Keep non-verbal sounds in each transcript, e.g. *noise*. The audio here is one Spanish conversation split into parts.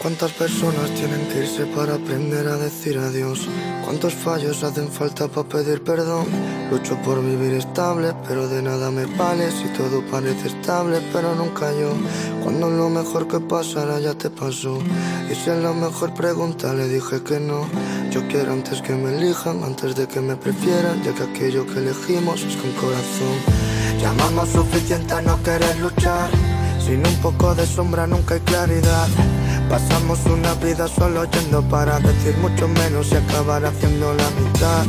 ¿Cuántas personas tienen que irse para aprender a decir adiós? ¿Cuántos fallos hacen falta para pedir perdón? Lucho por vivir estable, pero de nada me vale si todo parece estable, pero nunca yo. Cuando lo mejor que pasará ya te pasó. Y si es la mejor pregunta le dije que no. Yo quiero antes que me elijan, antes de que me prefieran, ya que aquello que elegimos es con corazón. Llamamos suficiente a no querer luchar. Sin un poco de sombra nunca hay claridad. Pasamos una vida solo yendo para decir mucho menos y acabar haciendo la mitad.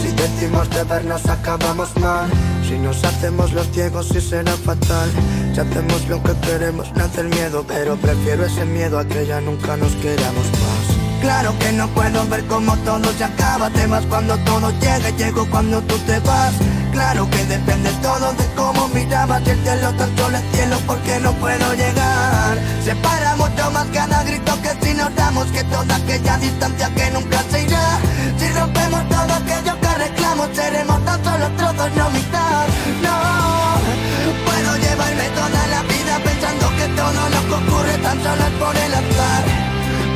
Si decimos de vernos acabamos mal. Si nos hacemos los ciegos sí será fatal. Si hacemos lo que queremos nace el miedo, pero prefiero ese miedo a que ya nunca nos queramos más. Claro que no puedo ver cómo todo se acaba, te vas cuando todo llega, llego cuando tú te vas. Claro que depende todo de cómo mirabas el cielo, tan solo el cielo porque no puedo llegar. Separa mucho más cada grito que si nos damos que toda aquella distancia que nunca se irá. Si rompemos todo aquello que reclamo, seremos tan solo trozos, no mitad. No, puedo llevarme toda la vida pensando que todo lo que ocurre tan solo es por el azar.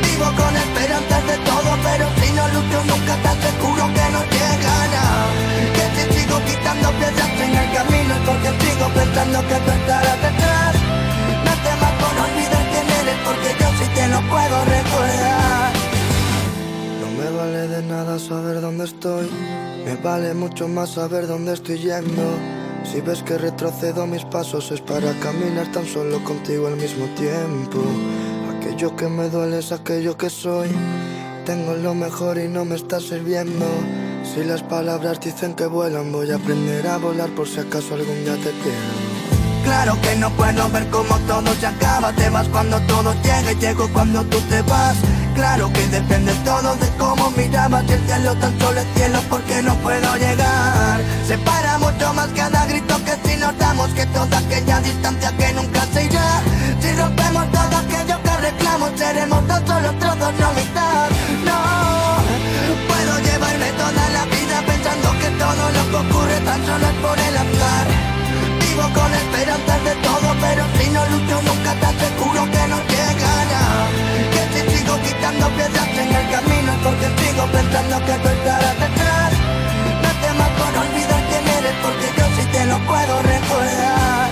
Vivo con esperanzas de todo, pero si no lucho nunca tan seguro camino porque sigo pensando que tú estarás detrás. No temas por olvidar quién eres porque yo sí te lo puedo recordar. No me vale de nada saber dónde estoy, me vale mucho más saber dónde estoy yendo. Si ves que retrocedo mis pasos es para caminar tan solo contigo al mismo tiempo. Aquello que me duele es aquello que soy. Tengo lo mejor y no me está sirviendo. Si las palabras dicen que vuelan, voy a aprender a volar por si acaso algún día te pierdo. Claro que no puedo ver cómo todo se acaba, te vas cuando todo llegue, llego cuando tú te vas. Claro que depende todo de cómo mirabas el cielo, tan solo el cielo porque no puedo llegar. Separa mucho más cada grito que si nos damos que toda aquella distancia que nunca se irá. Si rompemos todo aquello que reclamo, seremos tan solo trozos, no mitad. No toda la vida pensando que todo lo que ocurre tan solo es por el azar. Vivo con esperanzas de todo, pero si no lucho nunca te aseguro que no llegará. Que si sigo quitando piezas en el camino es porque sigo pensando que tú estarás detrás. No temas por olvidar quién eres porque yo sí te lo puedo recordar.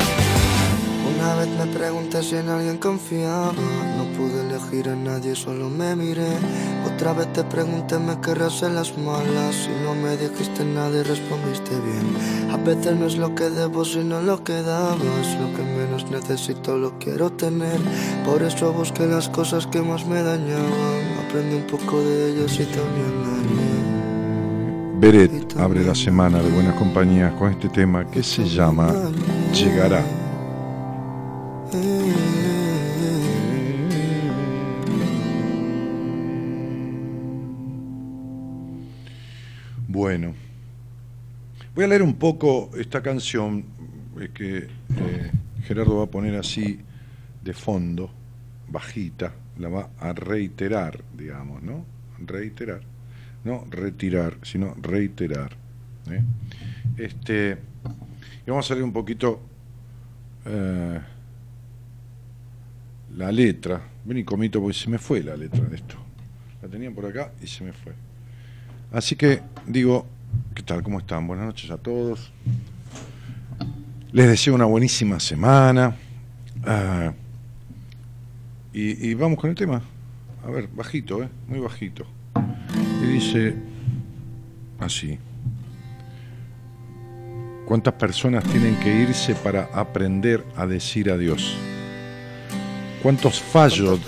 Una vez me pregunté si en alguien confiaba, pude elegir a nadie, solo me miré. Otra vez te pregunté, ¿me querrás en las malas? Si no me dijiste nada y respondiste bien. A veces no es lo que debo, sino lo que dabas. Lo que menos necesito lo quiero tener. Por eso busqué las cosas que más me dañaban. Aprendí un poco de ellas y también dañé. Beret abre la semana de Buenas Compañías con este tema que se llama Llegará. Bueno, voy a leer un poco esta canción que eh, Gerardo va a poner así de fondo, bajita, la va a reiterar, digamos, ¿no? Reiterar, no retirar, sino reiterar. ¿eh? Este, y vamos a leer un poquito eh, la letra. Ven y comito porque se me fue la letra de esto. La tenían por acá y se me fue. Así que digo, ¿qué tal? ¿Cómo están? Buenas noches a todos. Les deseo una buenísima semana. Ah, y, vamos con el tema. A ver, bajito, ¿eh? Muy bajito. Y dice así. ¿Cuántas personas tienen que irse para aprender a decir adiós? ¿Cuántos fallos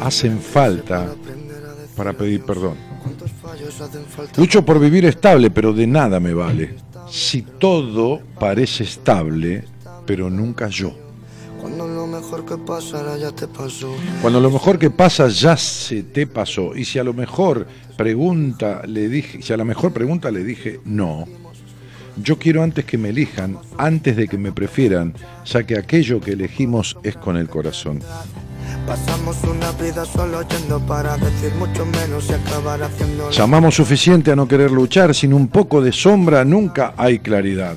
hacen falta para pedir perdón? Lucho por vivir estable, pero de nada me vale. Si todo parece estable, pero nunca yo. Cuando lo mejor que pasa ya te pasó. Cuando lo mejor que pasa ya se te pasó. Y si a lo mejor pregunta le dije, si a la mejor pregunta le dije no, yo quiero antes que me elijan, antes de que me prefieran, ya que aquello que elegimos es con el corazón. Pasamos una vida solo yendo para decir mucho menos y acabar haciendo. Llamamos suficiente a no querer luchar, sin un poco de sombra nunca hay claridad.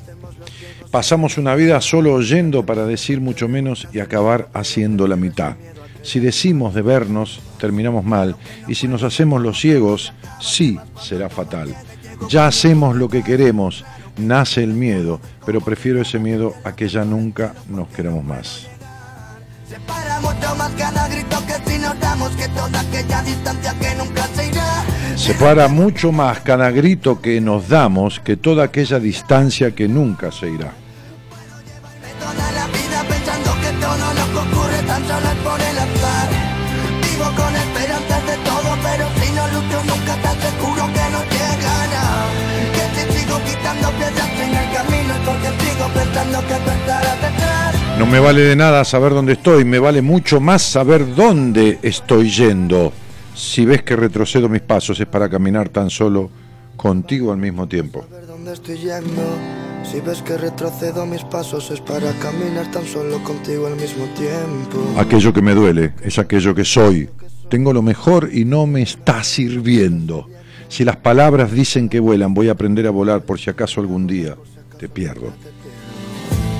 Pasamos una vida solo oyendo para decir mucho menos y acabar haciendo la mitad. Si decimos de vernos, terminamos mal, y si nos hacemos los ciegos, sí será fatal. Ya hacemos lo que queremos, nace el miedo, pero prefiero ese miedo a que ya nunca nos queremos más. Separa mucho más cada grito que nos damos que toda aquella distancia que nunca se irá. Me vale de nada saber dónde estoy, me vale mucho más saber dónde estoy yendo. Si ves que retrocedo mis pasos es para caminar tan solo contigo al mismo tiempo. Dónde estoy yendo. Si ves que retrocedo mis pasos es para caminar tan solo contigo al mismo tiempo. Aquello que me duele es aquello que soy. Tengo lo mejor y no me está sirviendo. Si las palabras dicen que vuelan, voy a aprender a volar por si acaso algún día te pierdo.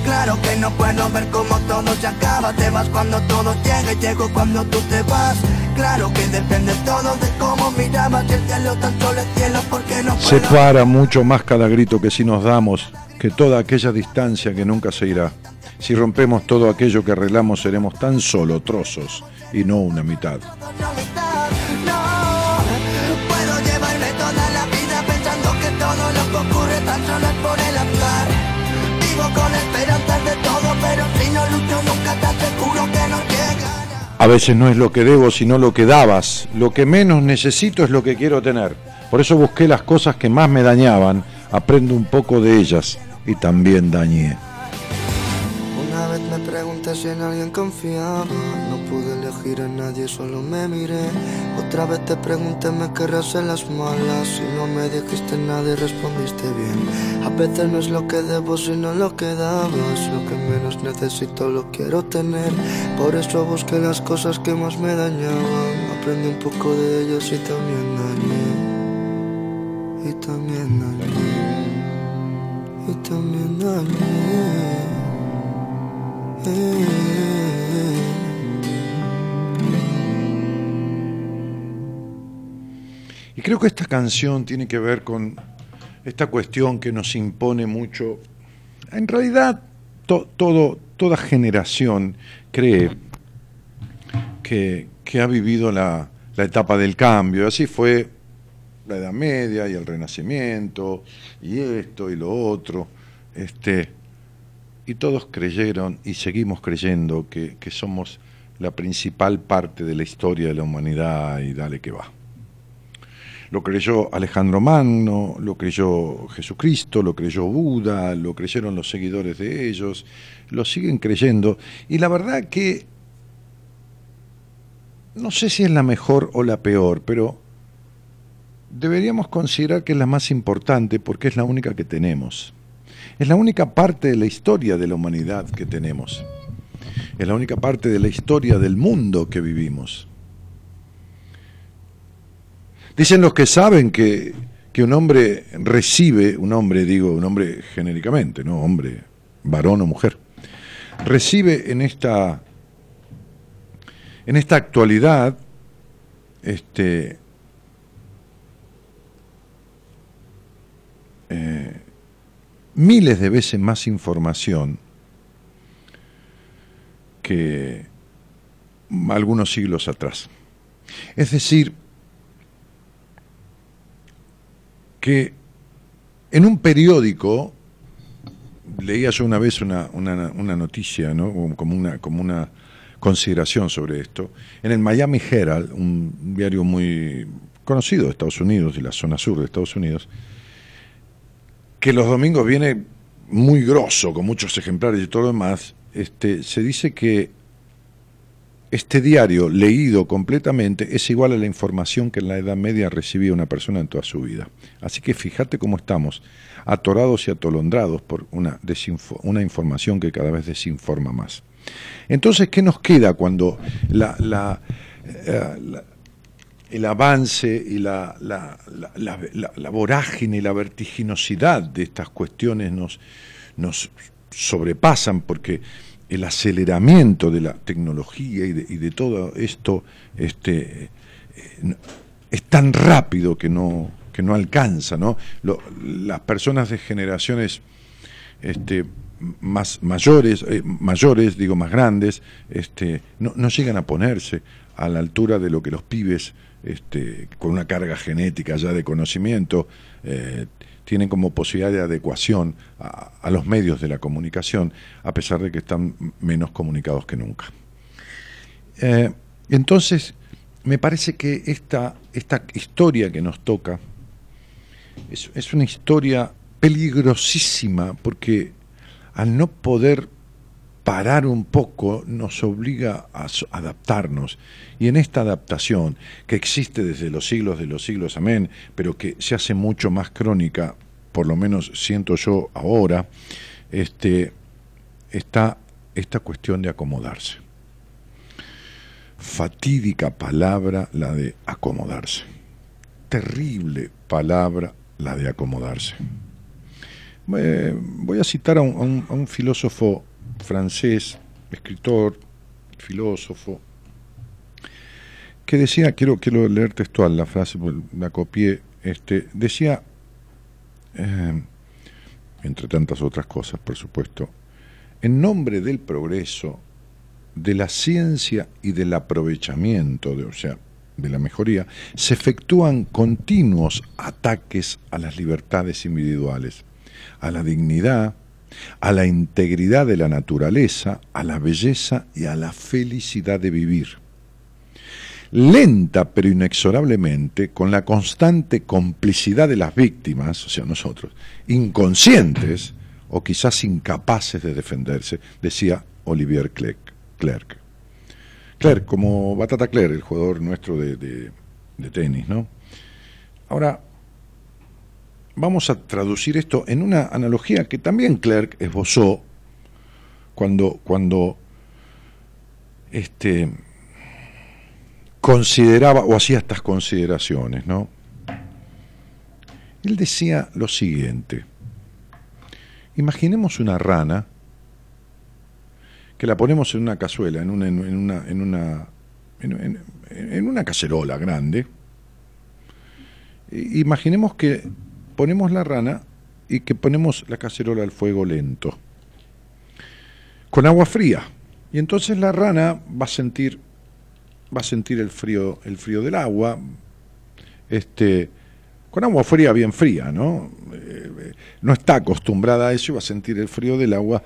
Claro que no puedo ver cómo todo se acaba. Te vas cuando todo llega y llego cuando tú te vas. Claro que depende todo de cómo mirabas. Y el cielo tan solo es cielo porque no puedo. Separa mucho más cada grito que si nos damos que toda aquella distancia que nunca se irá. Si rompemos todo aquello que arreglamos, seremos tan solo trozos y no una mitad. A veces no es lo que debo, sino lo que dabas. Lo que menos necesito es lo que quiero tener. Por eso busqué las cosas que más me dañaban, aprendo un poco de ellas y también dañé. Una vez me pregunté si en alguien confiaba, a nadie, solo me miré. Otra vez te pregunté, ¿me querrás en las malas? Y no me dijiste nada y respondiste bien. A veces no es lo que debo, sino lo que dabas. Lo que menos necesito lo quiero tener. Por eso busqué las cosas que más me dañaban. Aprendí un poco de ellos y también dañé. Y también dañé. Y también dañé. Y creo que esta canción tiene que ver con esta cuestión que nos impone mucho. En realidad, toda generación cree que, ha vivido la, etapa del cambio. Así fue la Edad Media y el Renacimiento, y esto y lo otro. Este, y todos creyeron y seguimos creyendo que somos la principal parte de la historia de la humanidad y dale que va. Lo creyó Alejandro Magno, lo creyó Jesucristo, lo creyó Buda, lo creyeron los seguidores de ellos, lo siguen creyendo. Y la verdad que no sé si es la mejor o la peor, pero deberíamos considerar que es la más importante porque es la única que tenemos. Es la única parte de la historia de la humanidad que tenemos. Es la única parte de la historia del mundo que vivimos. Dicen los que saben que, que un hombre recibe, un hombre digo, un hombre genéricamente, no hombre, varón o mujer, recibe en esta, en esta actualidad este, eh, miles de veces más información que algunos siglos atrás. Es decir, que en un periódico leía yo una vez una, una, noticia, ¿no? como, una, como una consideración sobre esto. En el Miami Herald, un diario muy conocido de Estados Unidos, y la zona sur de Estados Unidos, que los domingos viene muy grosso, con muchos ejemplares y todo lo demás, este, se dice que este diario, leído completamente, es igual a la información que en la Edad Media recibía una persona en toda su vida. Así que fíjate cómo estamos, atorados y atolondrados por una, una información que cada vez desinforma más. Entonces, ¿qué nos queda cuando la, la, eh, el avance y la, la, vorágine y la vertiginosidad de estas cuestiones nos, nos sobrepasan porque el aceleramiento de la tecnología y de, todo esto este, eh, es tan rápido que no, que no alcanza, ¿no? las personas de generaciones este, más mayores, eh, mayores, digo más grandes, este, no, llegan a ponerse a la altura de lo que los pibes con una carga genética ya de conocimiento eh, tienen como posibilidad de adecuación a, los medios de la comunicación, a pesar de que están menos comunicados que nunca. Eh, entonces, me parece que esta, esta historia que nos toca es, es una historia peligrosísima porque al no poder parar un poco nos obliga a adaptarnos. Y en esta adaptación, que existe desde los siglos de los siglos, amén, pero que se hace mucho más crónica, por lo menos siento yo ahora, este, está esta cuestión de acomodarse. Fatídica palabra la de acomodarse. Terrible palabra la de acomodarse. Eh, voy a citar a un filósofo francés, escritor, filósofo, que decía, quiero, quiero leer textual la frase, la copié, este, decía, eh, entre tantas otras cosas, por supuesto, en nombre del progreso, de la ciencia y del aprovechamiento, de, o sea, de la mejoría, se efectúan continuos ataques a las libertades individuales, a la dignidad, a la integridad de la naturaleza, a la belleza y a la felicidad de vivir. Lenta pero inexorablemente, con la constante complicidad de las víctimas, o sea, nosotros, inconscientes o quizás incapaces de defenderse, decía Olivier Clerc. Clerc, como Batata Clerc, el jugador nuestro de, de tenis, ¿no? Ahora, vamos a traducir esto en una analogía que también Clerk esbozó cuando, cuando este, consideraba o hacía estas consideraciones, ¿no? Él decía lo siguiente, imaginemos una rana que la ponemos en una cazuela, en una, en una, en una, en una cacerola grande, imaginemos que ponemos la rana y que ponemos la cacerola al fuego lento, con agua fría. Y entonces la rana va a sentir, va a sentir el frío, el frío del agua, este, con agua fría, bien fría, ¿no? Eh, no está acostumbrada a eso y va a sentir el frío del agua.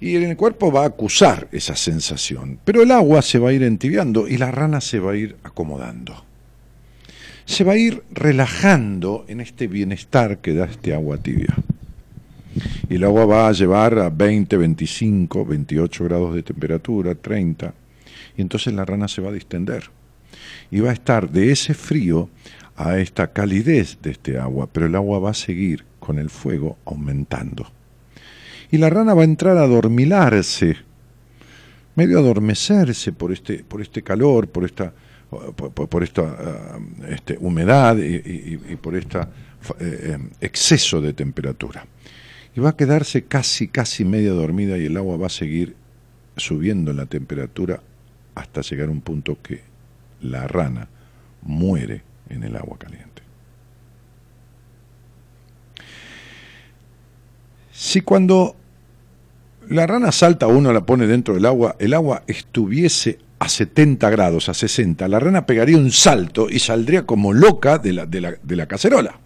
Y en el cuerpo va a acusar esa sensación. Pero el agua se va a ir entibiando y la rana se va a ir acomodando se va a ir relajando en este bienestar que da este agua tibia. Y el agua va a llevar a 20, 25, 28 grados de temperatura, 30, y entonces la rana se va a distender. Y va a estar de ese frío a esta calidez de este agua, pero el agua va a seguir con el fuego aumentando. Y la rana va a entrar a dormilarse, medio adormecerse por este, por este calor, por esta por, esta ah, este, humedad y, por este exceso de temperatura. Y va a quedarse casi, casi media dormida y el agua va a seguir subiendo en la temperatura hasta llegar a un punto que la rana muere en el agua caliente. Si cuando la rana salta uno la pone dentro del agua, el agua estuviese a 70 grados, a 60, la rana pegaría un salto y saldría como loca de la, de la, de la cacerola.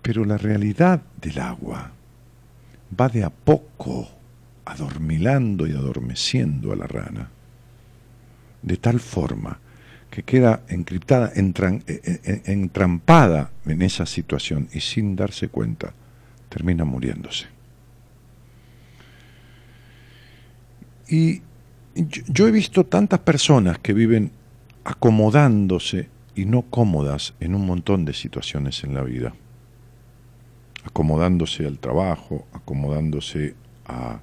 Pero la realidad del agua va de a poco adormilando y adormeciendo a la rana, de tal forma que queda encriptada, e, e, e, entrampada en esa situación y sin darse cuenta termina muriéndose. Y yo, he visto tantas personas que viven acomodándose y no cómodas en un montón de situaciones en la vida. Acomodándose al trabajo, acomodándose a,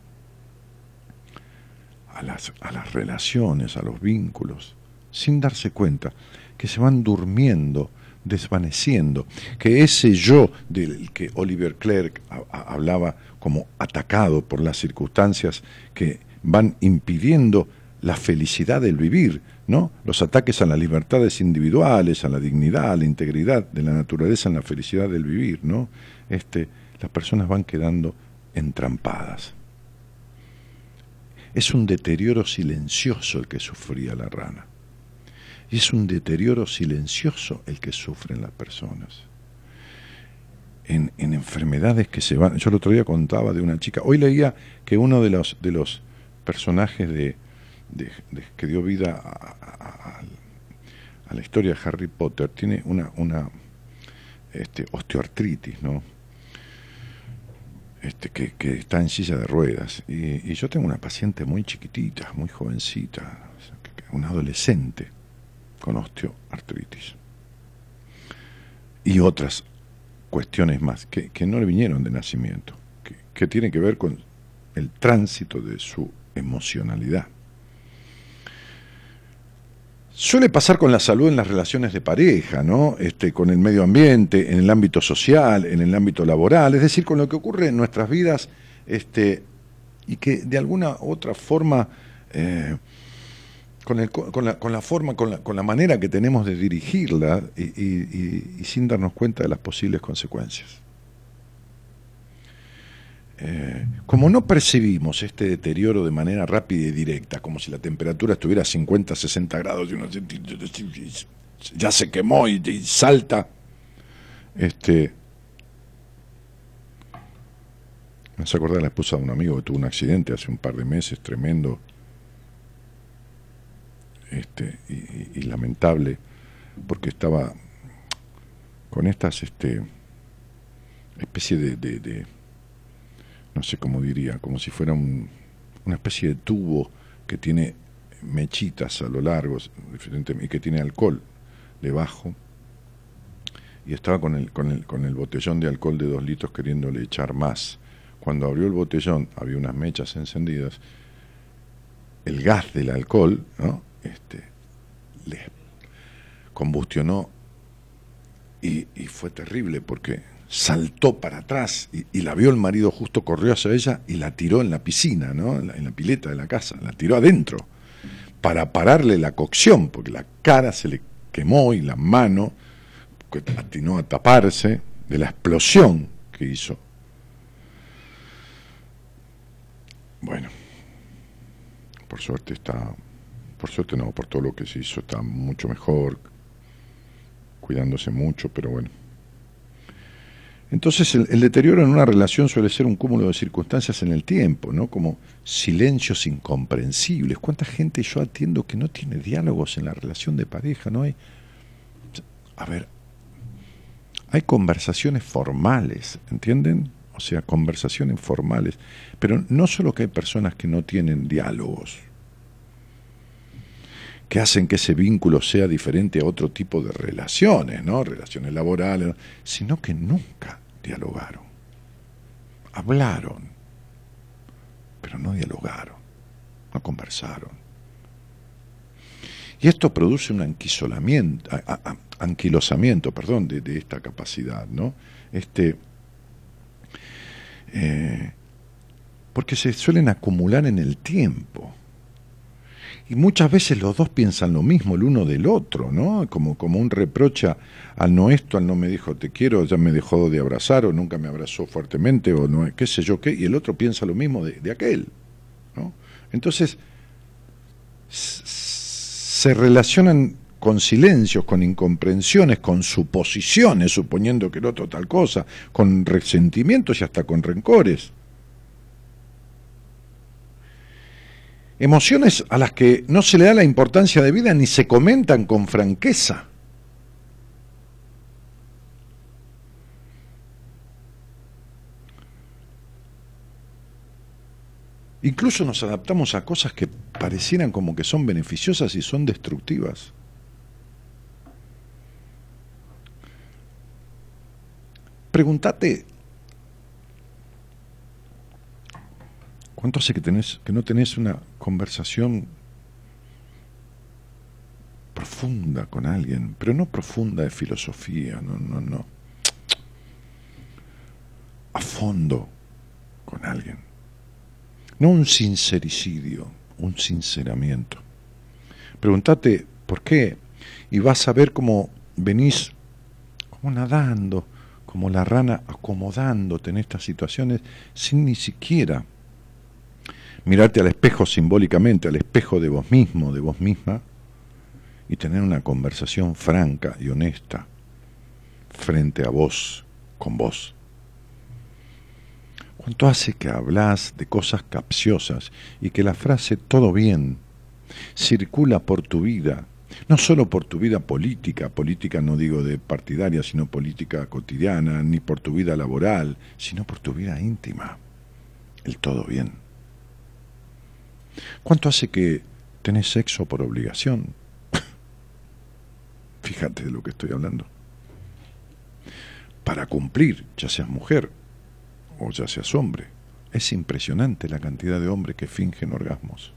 a, las, a las relaciones, a los vínculos, sin darse cuenta que se van durmiendo, desvaneciendo, que ese yo del que Oliver Clerk hablaba como atacado por las circunstancias que van impidiendo la felicidad del vivir, ¿no? Los ataques a las libertades individuales, a la dignidad, a la integridad de la naturaleza en la felicidad del vivir, ¿no? Este, las personas van quedando entrampadas. Es un deterioro silencioso el que sufría la rana. Y es un deterioro silencioso el que sufren las personas. En, en, enfermedades que se van. Yo el otro día contaba de una chica. Hoy leía que uno de los, de los personajes de, que dio vida a, la historia de Harry Potter tiene una, este, osteoartritis, ¿no? Este, que, está en silla de ruedas. Y, yo tengo una paciente muy chiquitita, muy jovencita, una adolescente con osteoartritis. Y otras cuestiones más que, no le vinieron de nacimiento, que, que tienen que ver con el tránsito de su emocionalidad. Suele pasar con la salud en las relaciones de pareja, ¿no? Este, con el medio ambiente, en el ámbito social, en el ámbito laboral, es decir, con lo que ocurre en nuestras vidas, este, y que de alguna u otra forma, eh, con, el, con, la, con, la, forma, con la, con la, manera que tenemos de dirigirla y sin darnos cuenta de las posibles consecuencias. Eh, como no percibimos este deterioro de manera rápida y directa, como si la temperatura estuviera a 50, 60 grados y uno ya se quemó y, salta, este, me hace acordar la esposa de un amigo que tuvo un accidente hace un par de meses tremendo este, y, lamentable, porque estaba con estas este, especie de no sé cómo diría, como si fuera una especie de tubo que tiene mechitas a lo largo y que tiene alcohol debajo. Y estaba con el, con, el, con el botellón de alcohol de dos litros queriéndole echar más. Cuando abrió el botellón había unas mechas encendidas. El gas del alcohol ¿no? este, le combustionó y fue terrible porque saltó para atrás y, la vio el marido justo, corrió hacia ella y la tiró en la piscina, ¿no? en, la, pileta de la casa, la tiró adentro para pararle la cocción, porque la cara se le quemó y la mano que atinó a taparse de la explosión que hizo. Bueno, por suerte está, por suerte no, por todo lo que se hizo está mucho mejor, cuidándose mucho, pero bueno. Entonces el, deterioro en una relación suele ser un cúmulo de circunstancias en el tiempo, ¿no? Como silencios incomprensibles. ¿Cuánta gente yo atiendo que no tiene diálogos en la relación de pareja? No hay. A ver, hay conversaciones formales, ¿entienden? O sea, conversaciones formales. Pero no solo que hay personas que no tienen diálogos, que hacen que ese vínculo sea diferente a otro tipo de relaciones, ¿no? Relaciones laborales, sino que nunca dialogaron. Hablaron, pero no dialogaron, no conversaron. Y esto produce un anquisolamiento, anquilosamiento, perdón, de, esta capacidad, ¿no? Este, eh, porque se suelen acumular en el tiempo y muchas veces los dos piensan lo mismo el uno del otro, ¿no? Como, como un reprocha al no esto, al no me dijo te quiero, ya me dejó de abrazar o nunca me abrazó fuertemente o no, qué sé yo qué, y el otro piensa lo mismo de, aquel, ¿no? Entonces, se relacionan con silencios, con incomprensiones, con suposiciones, suponiendo que el otro tal cosa, con resentimientos y hasta con rencores. Emociones a las que no se le da la importancia de vida ni se comentan con franqueza. Incluso nos adaptamos a cosas que parecieran como que son beneficiosas y son destructivas. Pregúntate, ¿cuánto hace que, tenés, que no tenés una conversación profunda con alguien? Pero no profunda de filosofía, no, no, no. A fondo con alguien. No un sincericidio, un sinceramiento. Pregúntate por qué y vas a ver cómo venís como nadando, como la rana acomodándote en estas situaciones sin ni siquiera mirarte al espejo simbólicamente, al espejo de vos mismo, de vos misma, y tener una conversación franca y honesta frente a vos, con vos. ¿Cuánto hace que hablas de cosas capciosas y que la frase todo bien circula por tu vida? No solo por tu vida política, política no digo de partidaria, sino política cotidiana, ni por tu vida laboral, sino por tu vida íntima. El todo bien. ¿Cuánto hace que tenés sexo por obligación? *laughs* Fíjate de lo que estoy hablando. Para cumplir, ya seas mujer o ya seas hombre. Es impresionante la cantidad de hombres que fingen orgasmos.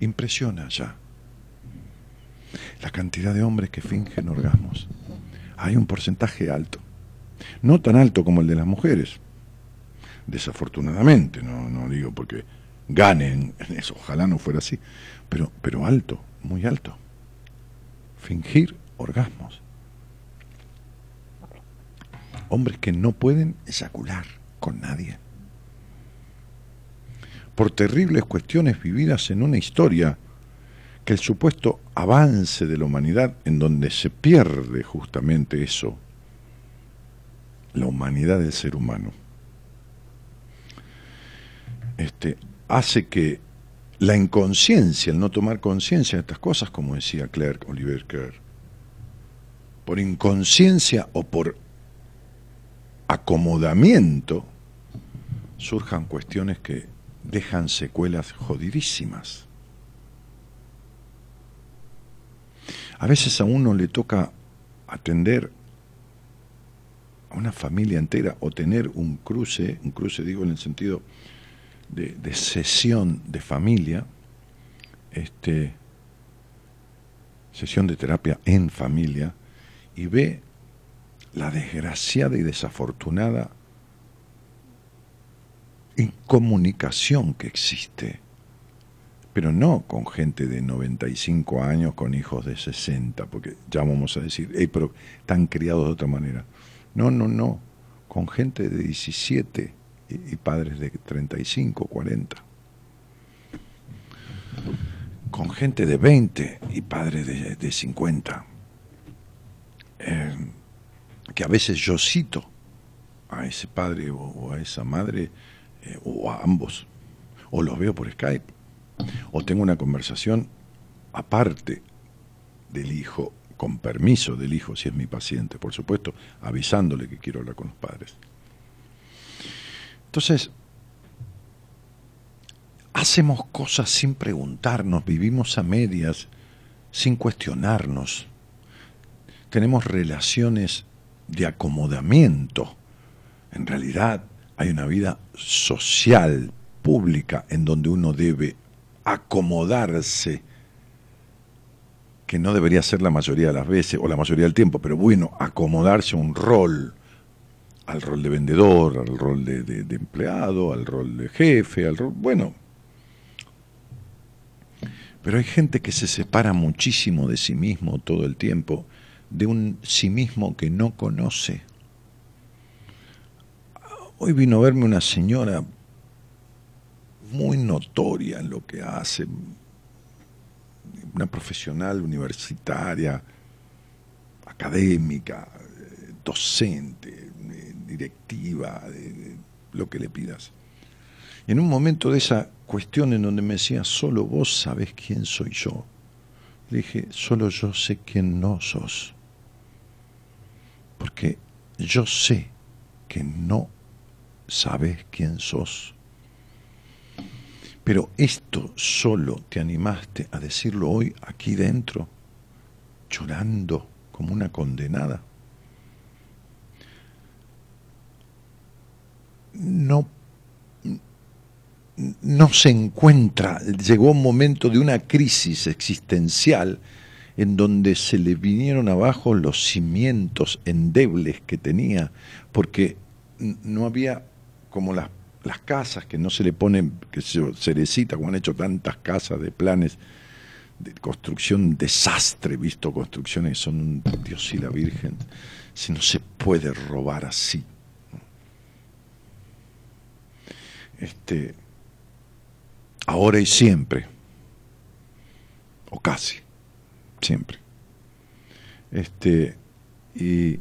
Impresiona ya. La cantidad de hombres que fingen orgasmos. Hay un porcentaje alto. No tan alto como el de las mujeres. Desafortunadamente, no, no digo porque ganen eso, ojalá no fuera así. Pero, pero alto, muy alto. Fingir orgasmos. Hombres que no pueden eyacular con nadie. Por terribles cuestiones vividas en una historia que el supuesto avance de la humanidad en donde se pierde justamente eso, la humanidad del ser humano, este, hace que la inconsciencia, el no tomar conciencia de estas cosas, como decía Claire Oliver Kerr, por inconsciencia o por acomodamiento, surjan cuestiones que dejan secuelas jodidísimas. A veces a uno le toca atender a una familia entera o tener un cruce, un cruce digo en el sentido de, sesión de familia, este, sesión de terapia en familia, y ve la desgraciada y desafortunada incomunicación que existe, pero no con gente de 95 años con hijos de 60, porque ya vamos a decir, pero están criados de otra manera. No, no, no, con gente de 17 y, padres de 35, 40. Con gente de 20 y padres de, 50. Eh, que a veces yo cito a ese padre o, a esa madre eh, o a ambos, o los veo por Skype, o tengo una conversación aparte del hijo, con permiso del hijo, si es mi paciente, por supuesto, avisándole que quiero hablar con los padres. Entonces, hacemos cosas sin preguntarnos, vivimos a medias, sin cuestionarnos, tenemos relaciones de acomodamiento. En realidad hay una vida social, pública, en donde uno debe acomodarse, que no debería ser la mayoría de las veces o la mayoría del tiempo, pero bueno, acomodarse un rol, al rol de vendedor, al rol de, empleado, al rol de jefe, al rol, bueno. Pero hay gente que se separa muchísimo de sí mismo todo el tiempo de un sí mismo que no conoce. Hoy vino a verme una señora muy notoria en lo que hace, una profesional universitaria, académica, eh, directiva, lo que le pidas. En un momento de esa cuestión en donde me decía, solo vos sabés quién soy yo, le dije, solo yo sé quién no sos. Porque yo sé que no sabes quién sos. Pero esto solo te animaste a decirlo hoy aquí dentro, llorando como una condenada. No, no se encuentra, llegó un momento de una crisis existencial en donde se le vinieron abajo los cimientos endebles que tenía, porque no había como las, las casas que no se le ponen, que se cerecita, como han hecho tantas casas de planes de construcción, desastre, visto construcciones que son un Dios y la Virgen, si no se puede robar así. Este, ahora y siempre, o casi, siempre. Este, y,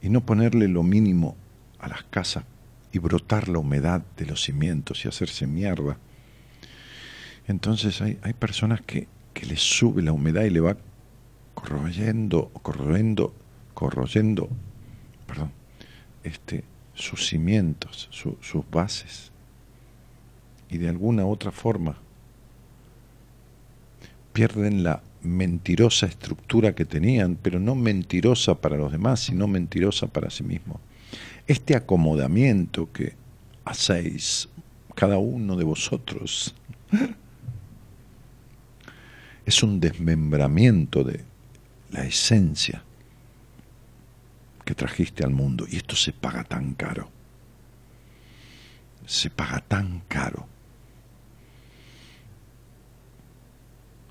y no ponerle lo mínimo a las casas y brotar la humedad de los cimientos y hacerse mierda. Entonces hay, hay personas que, que les sube la humedad y le va corroyendo, corroyendo, corroyendo, perdón, este, sus cimientos, sus bases. Y de alguna otra forma pierden la mentirosa estructura que tenían, pero no mentirosa para los demás, sino mentirosa para sí mismo este acomodamiento que hacéis cada uno de vosotros *laughs* es un desmembramiento de la esencia que trajiste al mundo y esto se paga tan caro. Se paga tan caro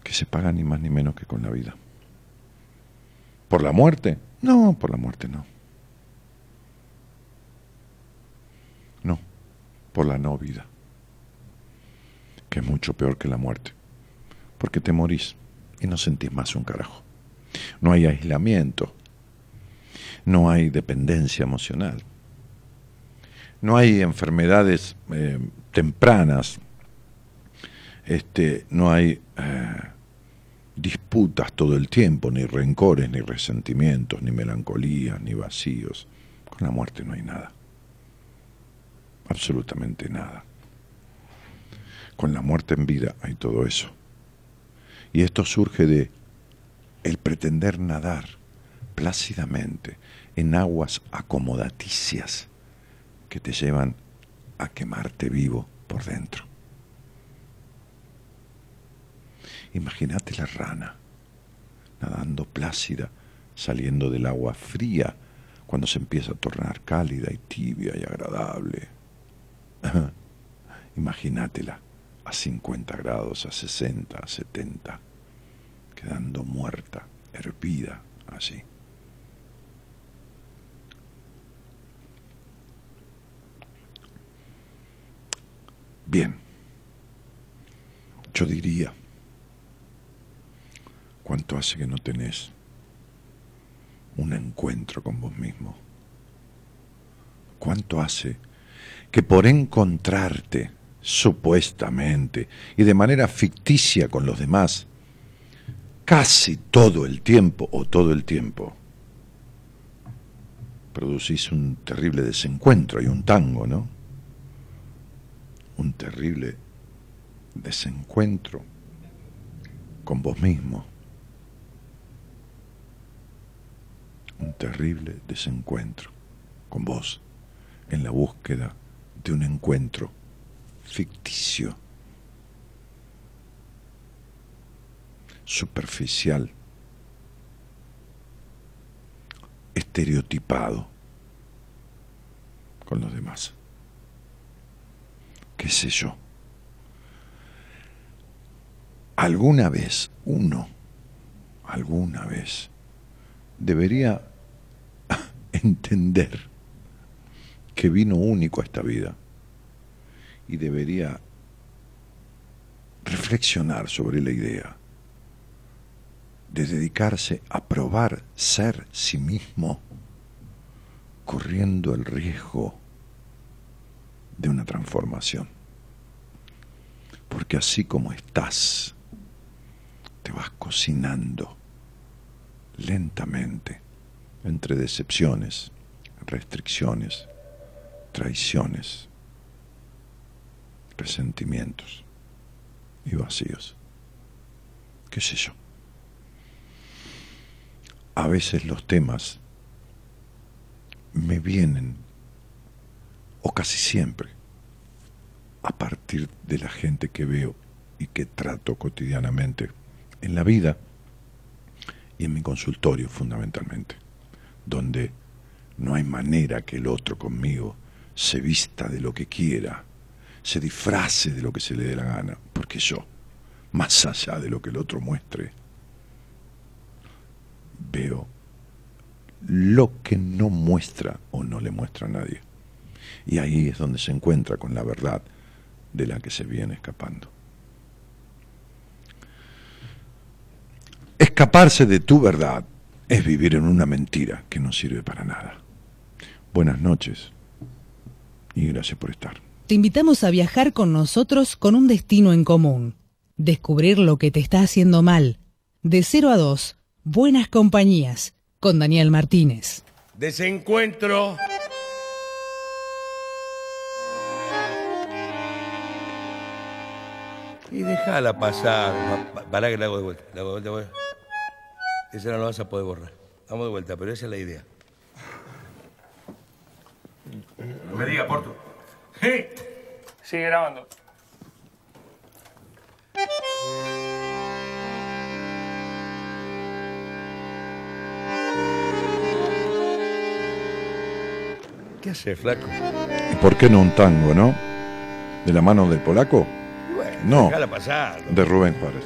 que se paga ni más ni menos que con la vida. ¿Por la muerte? No, por la muerte no. por la no vida, que es mucho peor que la muerte, porque te morís y no sentís más un carajo. No hay aislamiento, no hay dependencia emocional, no hay enfermedades eh, tempranas, este, no hay eh, disputas todo el tiempo, ni rencores, ni resentimientos, ni melancolías, ni vacíos. Con la muerte no hay nada absolutamente nada. Con la muerte en vida hay todo eso. Y esto surge de el pretender nadar plácidamente en aguas acomodaticias que te llevan a quemarte vivo por dentro. Imagínate la rana nadando plácida, saliendo del agua fría cuando se empieza a tornar cálida y tibia y agradable *laughs* Imagínatela a 50 grados, a 60, a 70, quedando muerta, hervida así. Bien, yo diría, ¿cuánto hace que no tenés un encuentro con vos mismo? ¿Cuánto hace que por encontrarte supuestamente y de manera ficticia con los demás, casi todo el tiempo o todo el tiempo, producís un terrible desencuentro y un tango, ¿no? Un terrible desencuentro con vos mismo. Un terrible desencuentro con vos en la búsqueda de un encuentro ficticio, superficial, estereotipado con los demás. ¿Qué sé yo? Alguna vez uno, alguna vez, debería *laughs* entender que vino único a esta vida y debería reflexionar sobre la idea de dedicarse a probar ser sí mismo, corriendo el riesgo de una transformación. Porque así como estás, te vas cocinando lentamente entre decepciones, restricciones, traiciones, resentimientos y vacíos. ¿Qué sé yo? A veces los temas me vienen, o casi siempre, a partir de la gente que veo y que trato cotidianamente en la vida y en mi consultorio fundamentalmente, donde no hay manera que el otro conmigo se vista de lo que quiera, se disfrace de lo que se le dé la gana, porque yo, más allá de lo que el otro muestre, veo lo que no muestra o no le muestra a nadie. Y ahí es donde se encuentra con la verdad de la que se viene escapando. Escaparse de tu verdad es vivir en una mentira que no sirve para nada. Buenas noches y gracias por estar. Te invitamos a viajar con nosotros con un destino en común. Descubrir lo que te está haciendo mal. De 0 a 2, Buenas Compañías, con Daniel Martínez. Desencuentro. Y déjala pasar. Para que la hago de vuelta. La hago de vuelta. Esa no la vas a poder borrar. Vamos de vuelta, pero esa es la idea. No me diga, Porto. Sí. Sigue grabando. ¿Qué hace, flaco? ¿Y por qué no un tango, no? ¿De la mano del polaco? No. déjala pasar. De Rubén Juárez.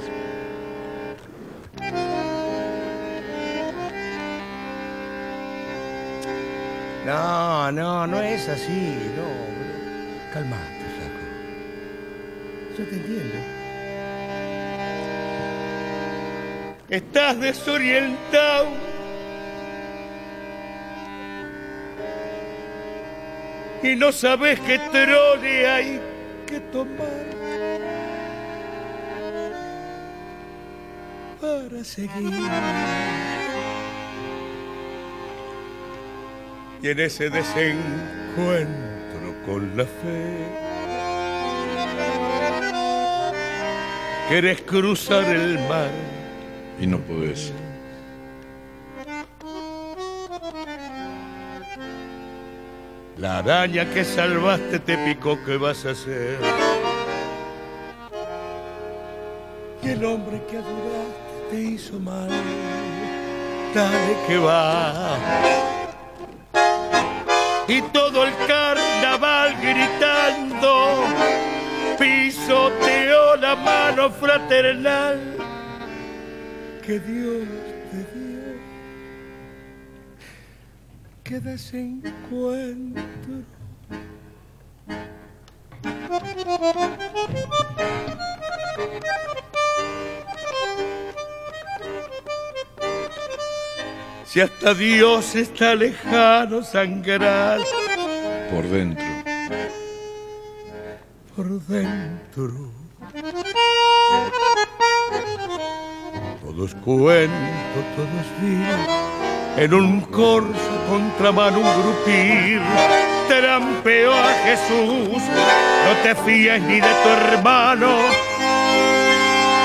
No, no, no es así. No. Calmate, flaco. Yo te entiendo. Estás desorientado. Y no sabes qué trole hay que tomar para seguir. y en ese desencuentro con la fe. Querés cruzar el mar Y no podés. La araña que salvaste te picó, ¿qué vas a hacer? Y el hombre que adoraste te hizo mal, dale que va. Y todo el carnaval gritando, pisoteó la mano fraternal que Dios te dio. Que desencuentro. *laughs* Si hasta Dios está lejano sangrar Por dentro. por dentro. Todo es cuento, todo es vida. En un corso contramano un grupir trampeó a Jesús. No te fíes ni de tu hermano,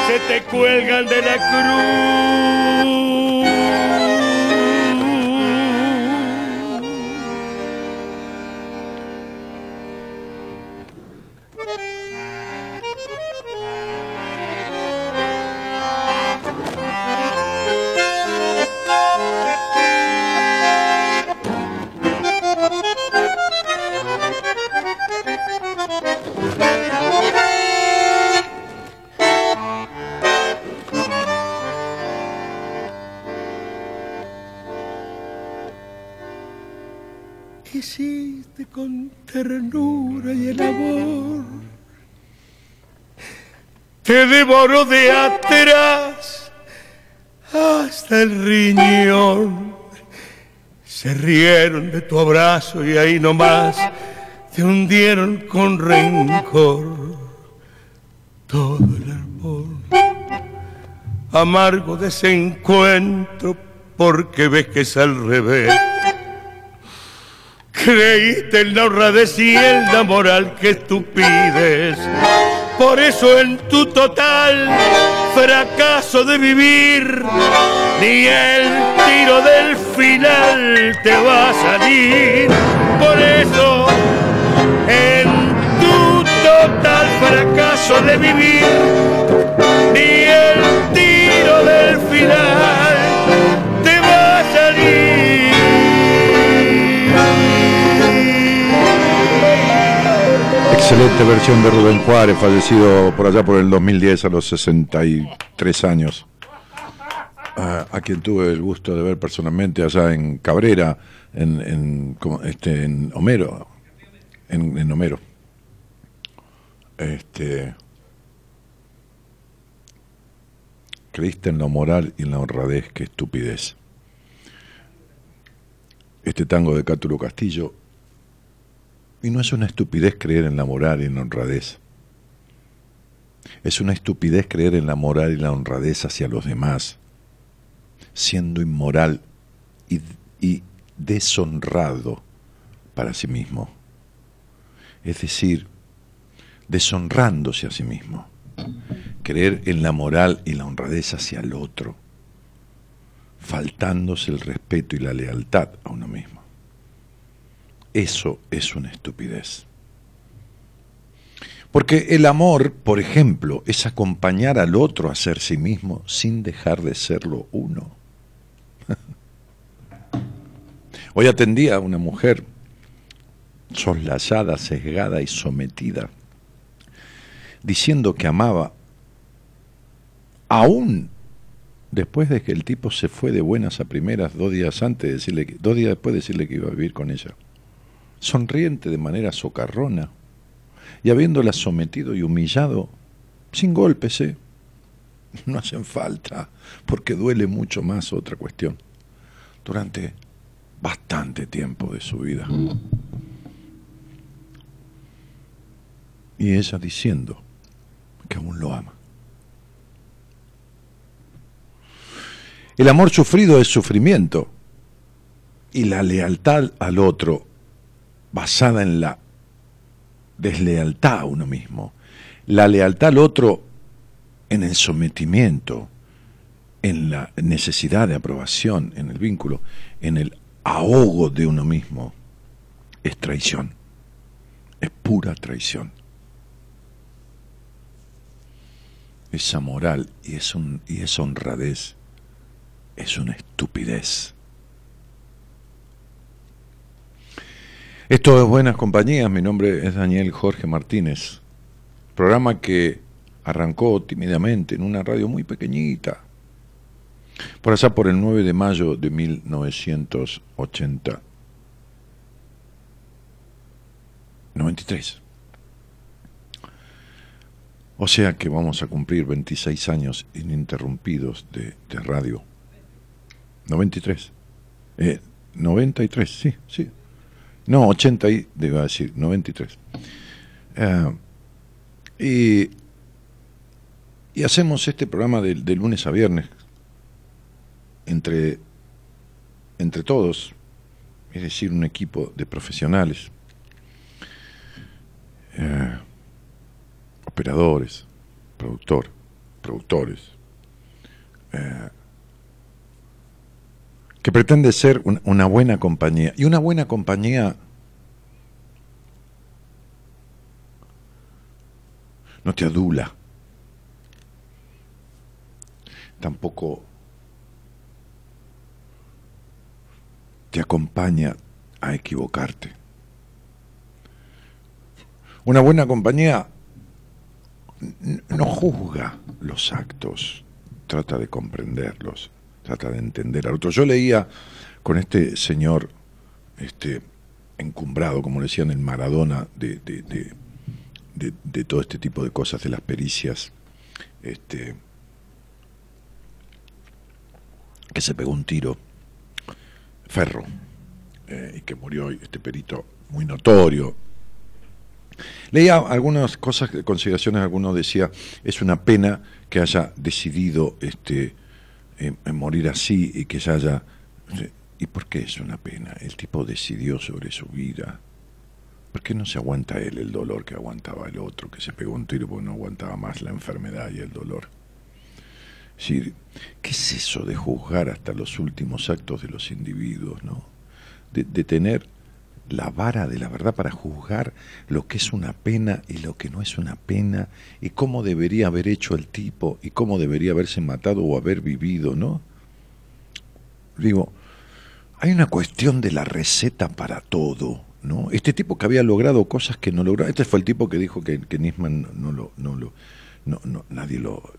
se te cuelgan de la cruz. Devoro de atrás hasta el riñón. Se rieron de tu abrazo y ahí nomás te hundieron con rencor todo el amor. Amargo desencuentro porque ves que es al revés. Creíste en la honradez y en la moral que tú pides. Por eso en tu total fracaso de vivir, ni el tiro del final te va a salir. Por eso en tu total fracaso de vivir, Excelente versión de Rubén Juárez, fallecido por allá por el 2010 a los 63 años. A, quien tuve el gusto de ver personalmente allá en Cabrera, en, en, este, en Homero. En, Homero. Este. Creíste en la moral y en la honradez, qué estupidez. Este tango de Cátulo Castillo y no es una estupidez creer en la moral y en la honradez. Es una estupidez creer en la moral y la honradez hacia los demás, siendo inmoral y, y deshonrado para sí mismo. Es decir, deshonrándose a sí mismo. Creer en la moral y la honradez hacia el otro, faltándose el respeto y la lealtad a uno mismo. Eso es una estupidez. Porque el amor, por ejemplo, es acompañar al otro a ser sí mismo sin dejar de serlo uno. *laughs* Hoy atendía a una mujer soslayada, sesgada y sometida, diciendo que amaba, aún después de que el tipo se fue de buenas a primeras dos días antes de decirle, dos días después de decirle que iba a vivir con ella sonriente de manera socarrona, y habiéndola sometido y humillado, sin golpes, ¿eh? no hacen falta, porque duele mucho más otra cuestión, durante bastante tiempo de su vida. Y ella diciendo que aún lo ama. El amor sufrido es sufrimiento y la lealtad al otro basada en la deslealtad a uno mismo, la lealtad al otro en el sometimiento, en la necesidad de aprobación, en el vínculo, en el ahogo de uno mismo, es traición, es pura traición. Esa moral y, es un, y esa honradez es una estupidez. Esto es Buenas Compañías, mi nombre es Daniel Jorge Martínez. Programa que arrancó tímidamente en una radio muy pequeñita, por allá por el 9 de mayo de 1980. 93. O sea que vamos a cumplir 26 años ininterrumpidos de, de radio. 93. Eh, 93, sí, sí. No, 80 y, debo decir, 93. Eh, y, y hacemos este programa de, de lunes a viernes entre, entre todos, es decir, un equipo de profesionales, eh, operadores, productor, productores, eh, que pretende ser un- una buena compañía. Y una buena compañía no te adula, tampoco te acompaña a equivocarte. Una buena compañía no juzga los actos, trata de comprenderlos, trata de entender al otro. Yo leía con este señor este, encumbrado, como le decían el Maradona, de, de, de- todo este tipo de cosas, de las pericias, este, que se pegó un tiro, Ferro, eh, y que murió este perito muy notorio. Leía algunas cosas, consideraciones, alguno decía, es una pena que haya decidido este, morir así y que se haya... ¿Y por qué es una pena? El tipo decidió sobre su vida. ¿Por qué no se aguanta él el dolor que aguantaba el otro, que se pegó un tiro porque no aguantaba más la enfermedad y el dolor? decir, ¿qué es eso de juzgar hasta los últimos actos de los individuos, no? De, tener la vara de la verdad para juzgar lo que es una pena y lo que no es una pena, y cómo debería haber hecho el tipo, y cómo debería haberse matado o haber vivido, ¿no? Digo, hay una cuestión de la receta para todo, ¿no? Este tipo que había logrado cosas que no logró, este fue el tipo que dijo que, Nisman no lo, no lo, no, no, nadie lo,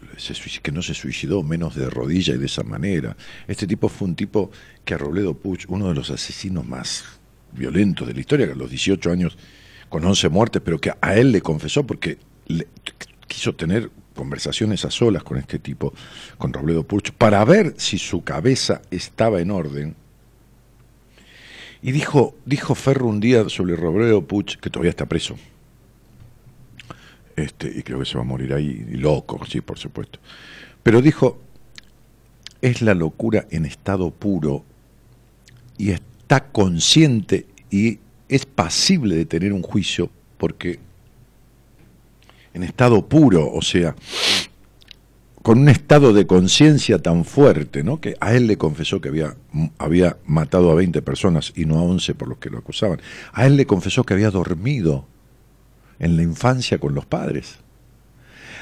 que no se suicidó, menos de rodilla y de esa manera. Este tipo fue un tipo que a Robledo Puch, uno de los asesinos más violentos de la historia, que a los 18 años, con 11 muertes, pero que a él le confesó porque quiso tener conversaciones a solas con este tipo, con Robledo Puch, para ver si su cabeza estaba en orden. Y dijo, dijo Ferro un día sobre Robledo Puch, que todavía está preso, este, y creo que se va a morir ahí, loco, sí, por supuesto. Pero dijo, es la locura en estado puro y está consciente y es pasible de tener un juicio porque en estado puro, o sea, con un estado de conciencia tan fuerte, ¿no? que a él le confesó que había, había matado a 20 personas y no a 11 por los que lo acusaban, a él le confesó que había dormido en la infancia con los padres.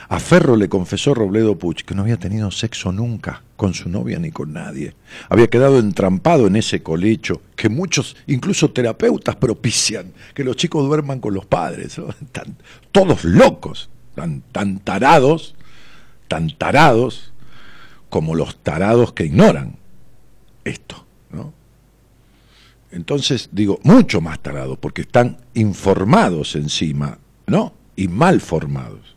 A Ferro le confesó Robledo Puch que no había tenido sexo nunca con su novia ni con nadie. Había quedado entrampado en ese colecho que muchos, incluso terapeutas, propician que los chicos duerman con los padres. *laughs* todos locos, tan, tan tarados, tan tarados como los tarados que ignoran esto. Entonces digo, mucho más tarados, porque están informados encima ¿no? Y mal formados.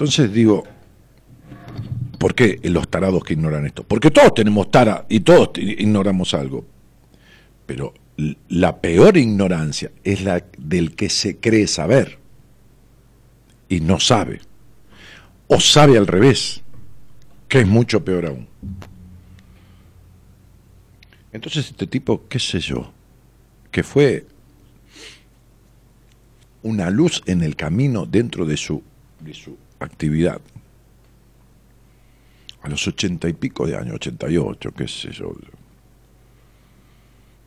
Entonces digo, ¿por qué los tarados que ignoran esto? Porque todos tenemos tara y todos ignoramos algo. Pero la peor ignorancia es la del que se cree saber y no sabe. O sabe al revés, que es mucho peor aún. Entonces este tipo, qué sé yo, que fue una luz en el camino dentro de su, actividad. A los ochenta y pico de años, ochenta y ocho, qué sé yo,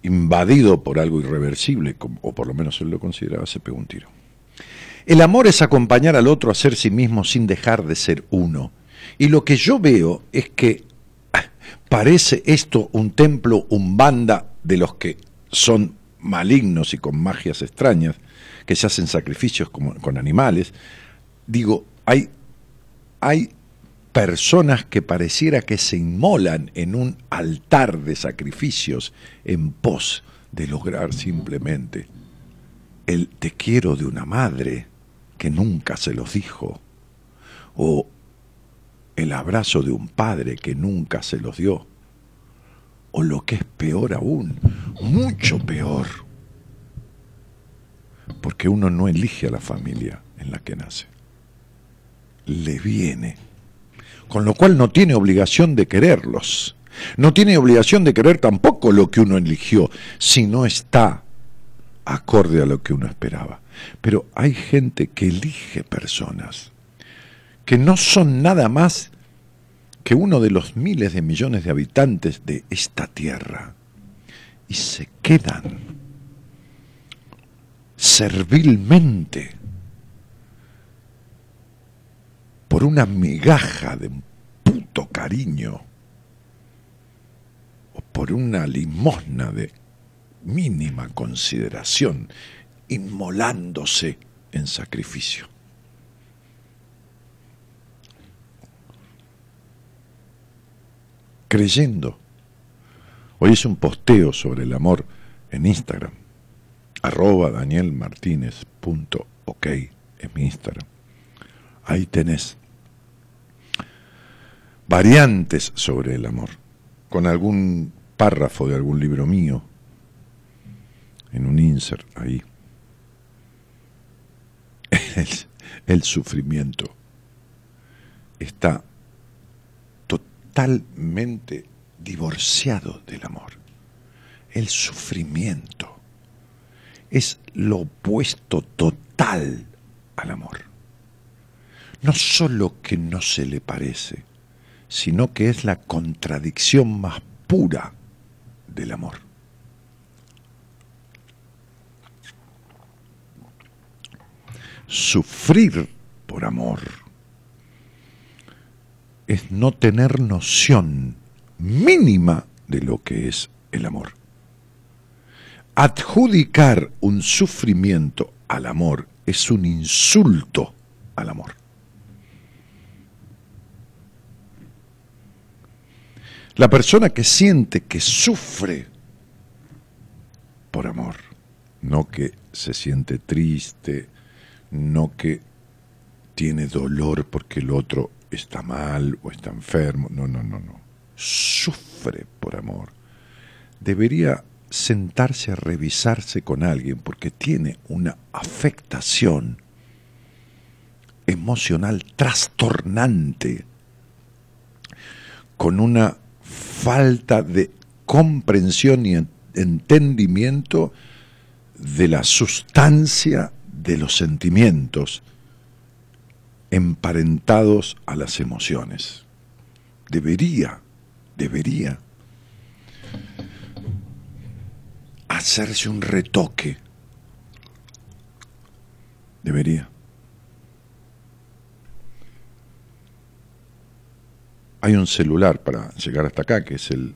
invadido por algo irreversible, o por lo menos él lo consideraba, se pegó un tiro. El amor es acompañar al otro a ser sí mismo sin dejar de ser uno. Y lo que yo veo es que parece esto un templo, un banda de los que son malignos y con magias extrañas, que se hacen sacrificios con animales. Digo, hay, hay personas que pareciera que se inmolan en un altar de sacrificios en pos de lograr simplemente el te quiero de una madre que nunca se los dijo, o el abrazo de un padre que nunca se los dio, o lo que es peor aún, mucho peor, porque uno no elige a la familia en la que nace, le viene, con lo cual no tiene obligación de quererlos, no tiene obligación de querer tampoco lo que uno eligió, si no está acorde a lo que uno esperaba. Pero hay gente que elige personas que no son nada más que uno de los miles de millones de habitantes de esta tierra. Y se quedan servilmente por una migaja de puto cariño o por una limosna de mínima consideración, inmolándose en sacrificio. Creyendo. Hoy hice un posteo sobre el amor en Instagram arroba danielmartinez.ok es mi Instagram. Ahí tenés variantes sobre el amor, con algún párrafo de algún libro mío, en un insert ahí. El, sufrimiento está totalmente divorciado del amor. El sufrimiento es lo opuesto total al amor. No solo que no se le parece, sino que es la contradicción más pura del amor. Sufrir por amor es no tener noción mínima de lo que es el amor. Adjudicar un sufrimiento al amor es un insulto al amor. La persona que siente que sufre por amor, no que se siente triste, no que tiene dolor porque el otro está mal o está enfermo, no, no, no, no. Sufre por amor. Debería sentarse a revisarse con alguien porque tiene una afectación emocional trastornante, con una falta de comprensión y entendimiento de la sustancia de los sentimientos emparentados a las emociones. Debería, debería hacerse un retoque. Debería. Hay un celular para llegar hasta acá que es el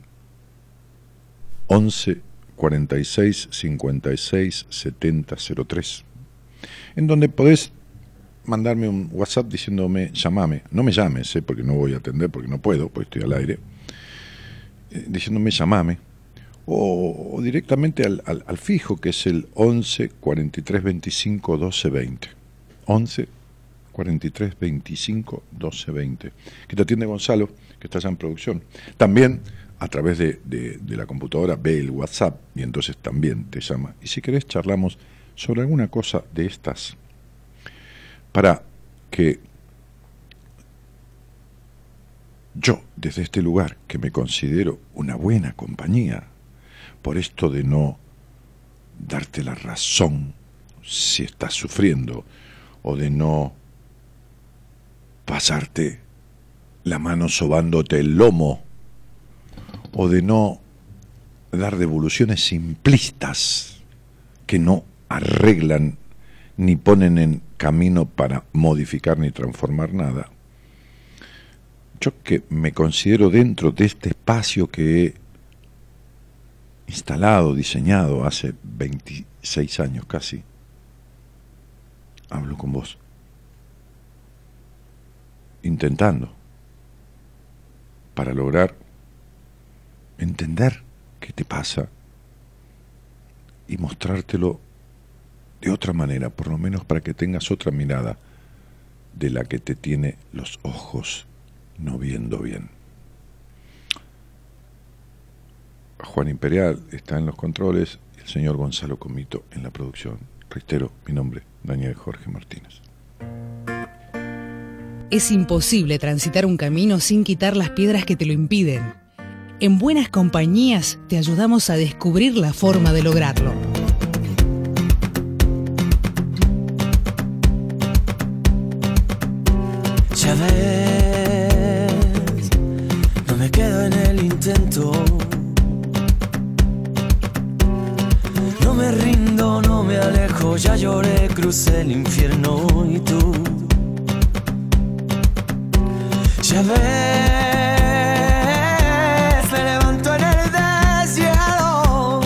11 46 56 70 03, en donde podés mandarme un WhatsApp diciéndome, llamame, no me llames, ¿eh? porque no voy a atender, porque no puedo, porque estoy al aire, eh, diciéndome, llamame, o, directamente al, fijo, que es el 11 43 25 12 20. 11 43 25 12 20. Que te atiende Gonzalo, que está allá en producción. También a través de, de, la computadora ve el WhatsApp y entonces también te llama. Y si querés charlamos sobre alguna cosa de estas para que yo, desde este lugar, que me considero una buena compañía, por esto de no darte la razón si estás sufriendo o de no pasarte la mano sobándote el lomo o de no dar devoluciones simplistas que no arreglan ni ponen en camino para modificar ni transformar nada. Yo que me considero dentro de este espacio que he instalado, diseñado hace 26 años casi, hablo con vos, intentando, para lograr entender qué te pasa y mostrártelo de otra manera, por lo menos para que tengas otra mirada de la que te tiene los ojos no viendo bien. Juan Imperial está en los controles y el señor Gonzalo Comito en la producción. Reitero, mi nombre, Daniel Jorge Martínez. Es imposible transitar un camino sin quitar las piedras que te lo impiden. En buenas compañías te ayudamos a descubrir la forma de lograrlo. Ya ves, no me quedo en el intento. No me rindo, no me alejo, ya lloré, crucé el infierno y tú. Ya ves, me levanto en el desierto.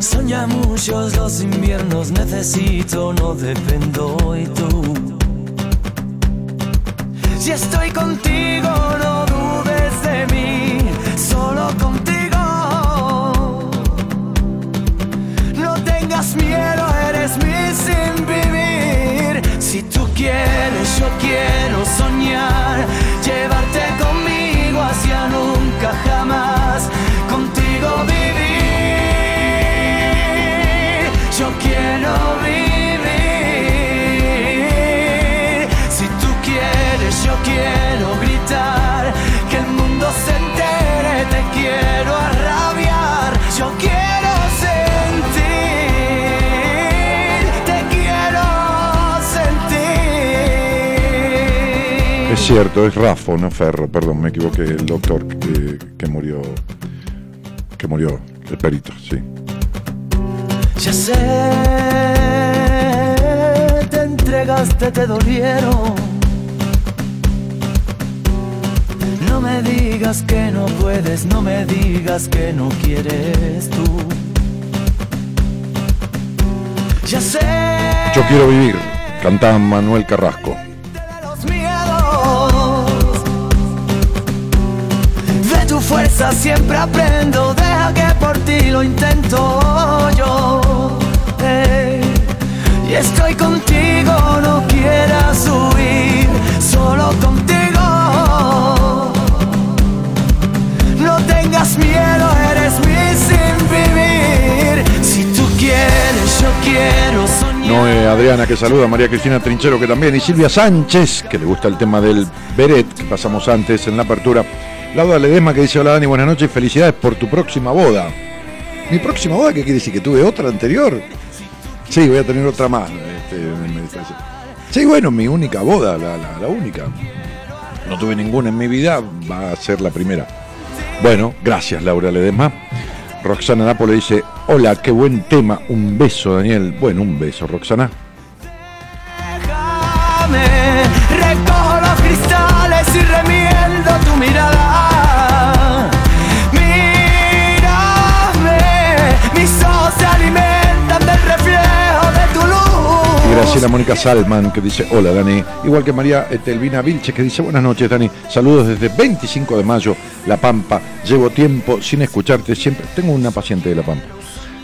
Soña muchos los inviernos, necesito, no dependo y tú. Si estoy contigo, no dudes de mí, solo contigo. Quieres, yo quiero soñar, llevarte conmigo hacia nunca jamás, contigo vivir. Yo quiero vivir. Si tú quieres, yo quiero gritar, que el mundo se entere, te quiero arrabiar. Yo cierto, es Rafo, no Ferro, perdón, me equivoqué, el doctor que, que murió, que murió, el perito, sí. Ya sé, te entregaste, te dolieron. No me digas que no puedes, no me digas que no quieres tú. Ya sé. Yo quiero vivir, cantaba Manuel Carrasco. Fuerza siempre aprendo, deja que por ti lo intento yo. Ey, Y estoy contigo, no quieras huir, solo contigo. No tengas miedo, eres mi sin vivir. Si tú quieres, yo quiero soñar. Noé Adriana que saluda, María Cristina Trinchero que también, y Silvia Sánchez, que le gusta el tema del Beret, que pasamos antes en la apertura. Laura Ledesma que dice, hola Dani, buenas noches felicidades por tu próxima boda. ¿Mi próxima boda qué quiere decir? ¿Que tuve otra anterior? Sí, voy a tener otra más. este, me. Sí, bueno, mi única boda, la, la- la única. No tuve ninguna en mi vida, va a ser la primera. Bueno, gracias Laura Ledesma. Roxana Nápoles dice, hola, qué buen tema, un beso Daniel. Bueno, un beso Roxana. Mónica Salman que dice, hola Dani. Igual que María Etelvina Vilches que dice, buenas noches Dani. Saludos desde 25 de mayo, La Pampa. Llevo tiempo sin escucharte siempre. Tengo una paciente de La Pampa.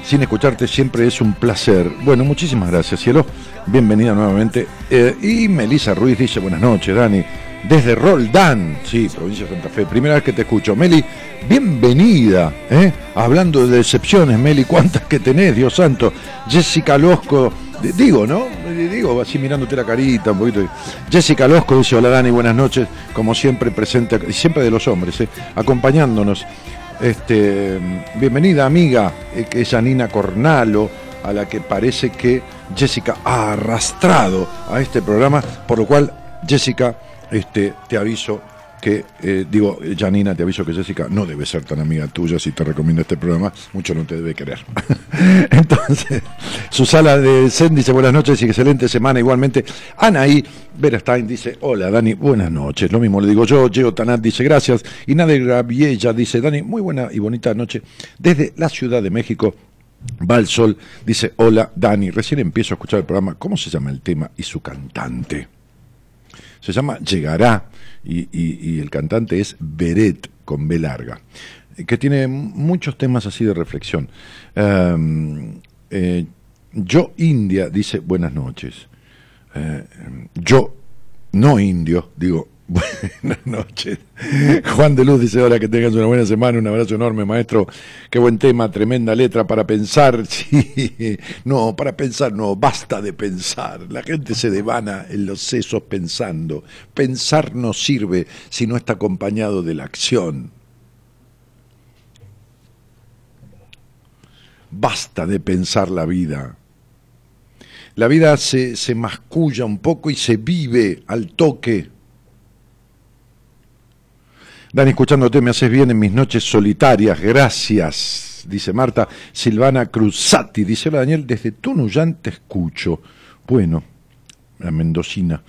Sin escucharte siempre es un placer. Bueno, muchísimas gracias, cielo. Bienvenida nuevamente. Eh, y Melisa Ruiz dice, buenas noches, Dani. Desde Roldán, sí, provincia de Santa Fe. Primera vez que te escucho. Meli, bienvenida. ¿eh? Hablando de decepciones, Meli, ¿cuántas que tenés, Dios santo? Jessica Losco, digo, ¿no? Digo, así mirándote la carita un poquito. Jessica Losco dice, hola Dani, buenas noches. Como siempre, presente, y siempre de los hombres, ¿eh? acompañándonos. Este, bienvenida amiga, eh, que es Janina Cornalo, a la que parece que Jessica ha arrastrado a este programa, por lo cual, Jessica, este, te aviso eh, digo, Janina, te aviso que Jessica no debe ser tan amiga tuya si te recomienda este programa, mucho no te debe querer. *laughs* Entonces, Susana de Zen dice buenas noches y excelente semana igualmente. Anaí Berestein dice, hola Dani, buenas noches. Lo mismo le digo yo, Geo Tanat dice gracias. Y Nadia Viella dice, Dani, muy buena y bonita noche desde la Ciudad de México. Va sol, dice, hola Dani, recién empiezo a escuchar el programa. ¿Cómo se llama el tema y su cantante? Se llama Llegará y, el cantante es Beret con B larga, que tiene muchos temas así de reflexión. Em, eh, yo India dice buenas noches. Eh, yo no indio digo buenas noches. Juan de Luz dice hola que tengas una buena semana, un abrazo enorme maestro, qué buen tema, tremenda letra para pensar. *laughs* No, para pensar no, basta de pensar. La gente se devana en los sesos pensando. Pensar no sirve si no está acompañado de la acción. Basta de pensar la vida. La vida se, se masculla un poco y se vive al toque. Dani, escuchándote me haces bien en mis noches solitarias, gracias, dice Marta. Silvana Cruzati, dice hola Daniel, desde Tunuyán te escucho. Bueno, la mendocina.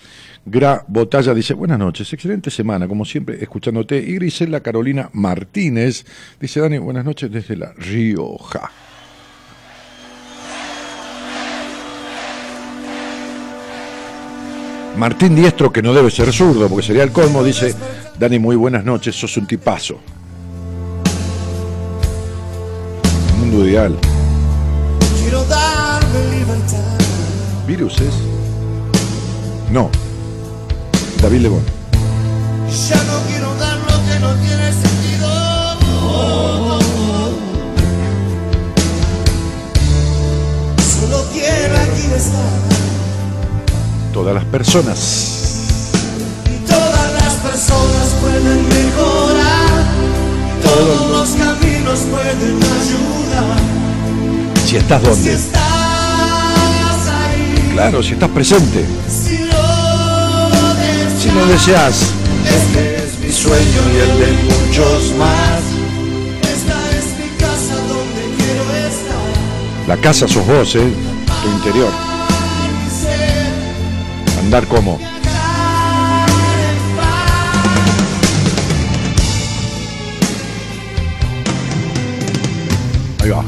Gra Botalla dice, buenas noches, excelente semana, como siempre, escuchándote. Y Grisela Carolina Martínez dice, Dani, buenas noches desde La Rioja. Martín Diestro, que no debe ser zurdo, porque sería el colmo, dice, Dani, muy buenas noches, sos un tipazo. Mundo ideal. Viruses. No. David Lebón. Ya no quiero dar lo que no tiene sentido. Solo quiero aquí estar. Todas las personas. Y todas las personas pueden mejorar. Todos los caminos pueden ayudar. Si estás Si donde. estás ahí, Claro, si estás presente. si lo deseas, Si lo deseas. este es mi sueño y el de muchos más. Esta es mi casa donde quiero estar. La casa sos vos, ¿eh? Tu interior. Andar como. Ahí va.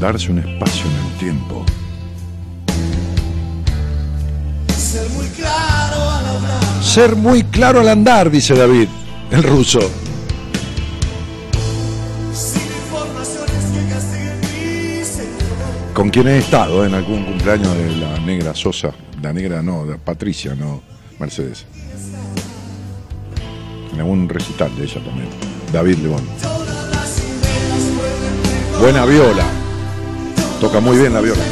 Darse un espacio en el tiempo. Ser muy claro al hablar. Ser muy claro al andar, dice David, el ruso. Con quien he estado en algún cumpleaños de la negra Sosa. La negra no, de Patricia, no, Mercedes. En algún recital de ella también. David pueden Buena viola. Toca muy bien la viola.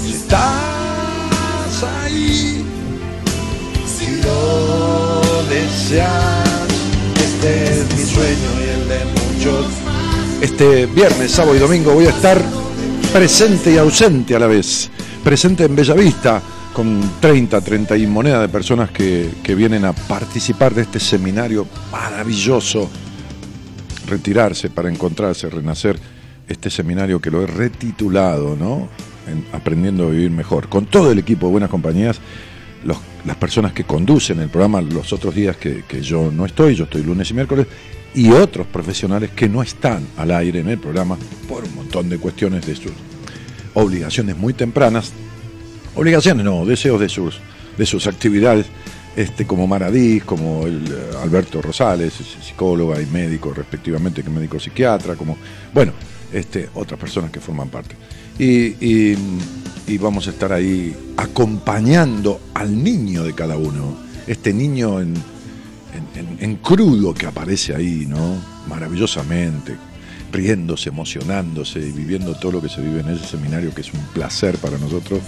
Si estás ahí, si lo deseas, este es mi sueño y el de muchos. Este viernes, sábado y domingo voy a estar presente y ausente a la vez. Presente en Bellavista con 30, 30 y moneda de personas que, que vienen a participar de este seminario maravilloso retirarse para encontrarse, renacer, este seminario que lo he retitulado, ¿no? En Aprendiendo a vivir mejor, con todo el equipo de buenas compañías, las personas que conducen el programa los otros días que, que yo no estoy, yo estoy lunes y miércoles, y otros profesionales que no están al aire en el programa por un montón de cuestiones de sus obligaciones muy tempranas, obligaciones no, deseos de sus, de sus actividades, este, como Maradís, como eh, Alberto Rosales, psicóloga y médico respectivamente, que médico psiquiatra, como, bueno, este, otras personas que forman parte. Y, y- y vamos a estar ahí acompañando al niño de cada uno, este niño en, en- crudo que aparece ahí, ¿no? Maravillosamente, riéndose, emocionándose y viviendo todo lo que se vive en ese seminario, que es un placer para nosotros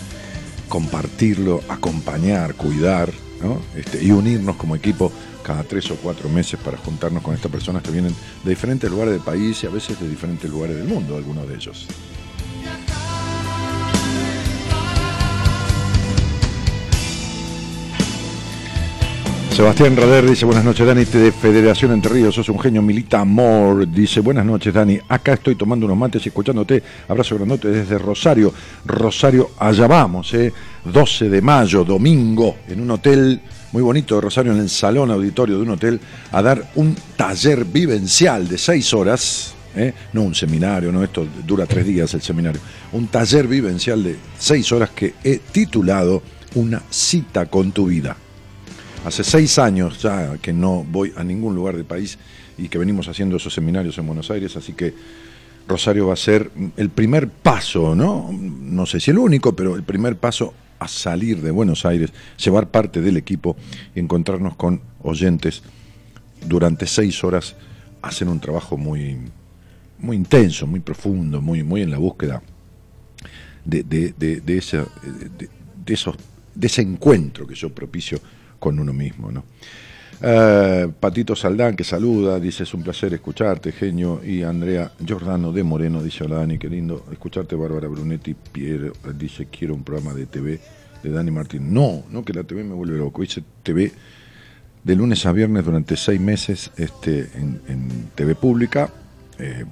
compartirlo, acompañar, cuidar, ¿no? Este, y unirnos como equipo cada tres o cuatro meses para juntarnos con estas personas que vienen de diferentes lugares del país y a veces de diferentes lugares del mundo, algunos de ellos. Sebastián Rader dice, buenas noches Dani, de Federación Entre Ríos, sos un genio, milita amor. Dice, buenas noches Dani, acá estoy tomando unos mates y escuchándote. Abrazo grandote desde Rosario. Rosario, allá vamos, ¿eh? 12 de mayo, domingo, en un hotel muy bonito de Rosario, en el salón auditorio de un hotel, a dar un taller vivencial de seis horas. ¿eh? No un seminario, no, esto dura tres días el seminario. Un taller vivencial de seis horas que he titulado Una cita con tu vida. Hace seis años ya que no voy a ningún lugar del país y que venimos haciendo esos seminarios en Buenos Aires, así que Rosario va a ser el primer paso, ¿no? No sé si el único, pero el primer paso a salir de Buenos Aires, llevar parte del equipo y encontrarnos con oyentes durante seis horas, hacen un trabajo muy, muy intenso, muy profundo, muy, muy en la búsqueda de, de, esos, de ese encuentro que yo propicio con uno mismo. ¿no? Eh, Patito Saldán que saluda, dice es un placer escucharte, genio. Y Andrea Giordano de Moreno dice hola Dani, qué lindo escucharte. Bárbara Brunetti Piero dice quiero un programa de TV de Dani Martín. No, no que la TV me vuelve loco, hice TV de lunes a viernes durante seis meses este, en, TV pública, eh,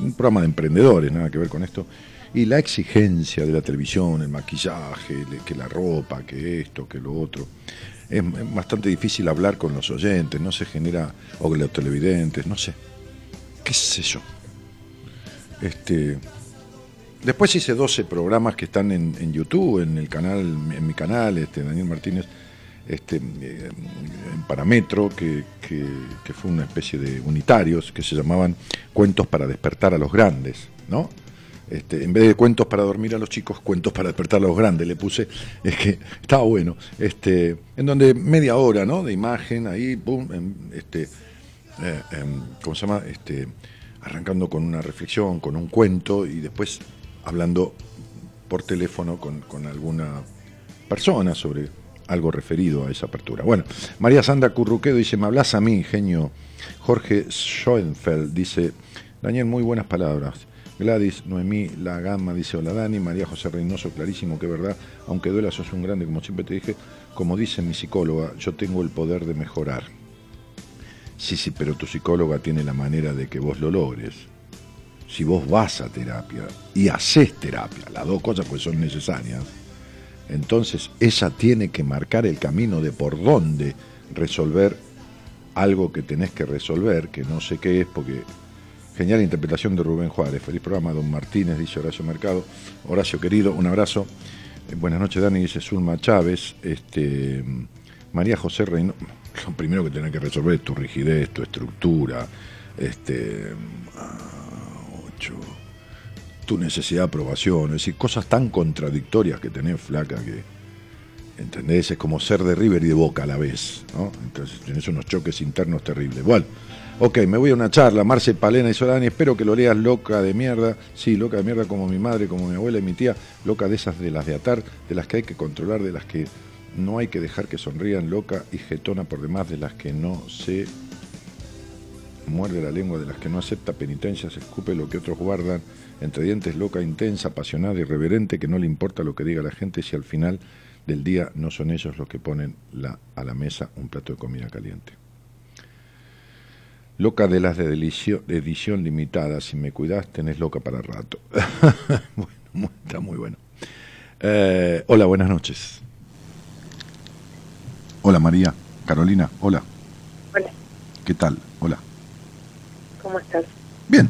un programa de emprendedores, nada que ver con esto, y la exigencia de la televisión, el maquillaje, que la ropa, que esto, que lo otro. Es, bastante difícil hablar con los oyentes, no se genera, o los televidentes, no sé, qué sé yo. Este, después hice 12 programas que están en, YouTube, en el canal, en mi canal, este, Daniel Martínez, este, eh, que- que fue una especie de unitarios que se llamaban Cuentos para despertar a los grandes, ¿no? Este, en vez de cuentos para dormir a los chicos, cuentos para despertar a los grandes, le puse, es que estaba bueno, este, en donde media hora, ¿no? De imagen, ahí, pum, este, eh, ¿cómo se llama? Este, arrancando con una reflexión, con un cuento y después hablando por teléfono con, con alguna persona sobre algo referido a esa apertura. Bueno, María Sandra Curruquedo dice, me hablas a mí, genio. Jorge Schoenfeld dice, Daniel, muy buenas palabras. Gladys, Noemí, La Gama, dice hola Dani, María José Reynoso, clarísimo que verdad, aunque duela, sos un grande, como siempre te dije, como dice mi psicóloga, yo tengo el poder de mejorar. Sí, sí, pero tu psicóloga tiene la manera de que vos lo logres. Si vos vas a terapia y haces terapia, las dos cosas pues son necesarias, entonces ella tiene que marcar el camino de por dónde resolver algo que tenés que resolver, que no sé qué es, porque Genial interpretación de Rubén Juárez. Feliz programa, don Martínez, dice Horacio Mercado. Horacio querido, un abrazo. Eh, buenas noches, Dani, dice Zulma Chávez. Este, María José Reino. *laughs* Lo primero que tenés que resolver es tu rigidez, tu estructura, este, ah, ocho, tu necesidad de aprobación. Es decir, cosas tan contradictorias que tenés, flaca, que. ¿Entendés? Es como ser de River y de Boca a la vez, ¿no? Entonces tenés unos choques internos terribles. Bueno, Ok, me voy a una charla, Marce Palena y Solani, espero que lo leas loca de mierda. Sí, loca de mierda como mi madre, como mi abuela y mi tía, loca de esas de las de atar, de las que hay que controlar, de las que no hay que dejar que sonrían, loca y getona por demás, de las que no se muerde la lengua, de las que no acepta penitencia, se escupe lo que otros guardan, entre dientes loca, intensa, apasionada, irreverente, que no le importa lo que diga la gente si al final del día no son ellos los que ponen a la mesa un plato de comida caliente. Loca de las de, edición, limitada, si me cuidas tenés loca para rato. *laughs* bueno, está muy bueno. Eh, hola, buenas noches. Hola María, Carolina, hola. Hola. ¿Qué tal? Hola. ¿Cómo estás? Bien,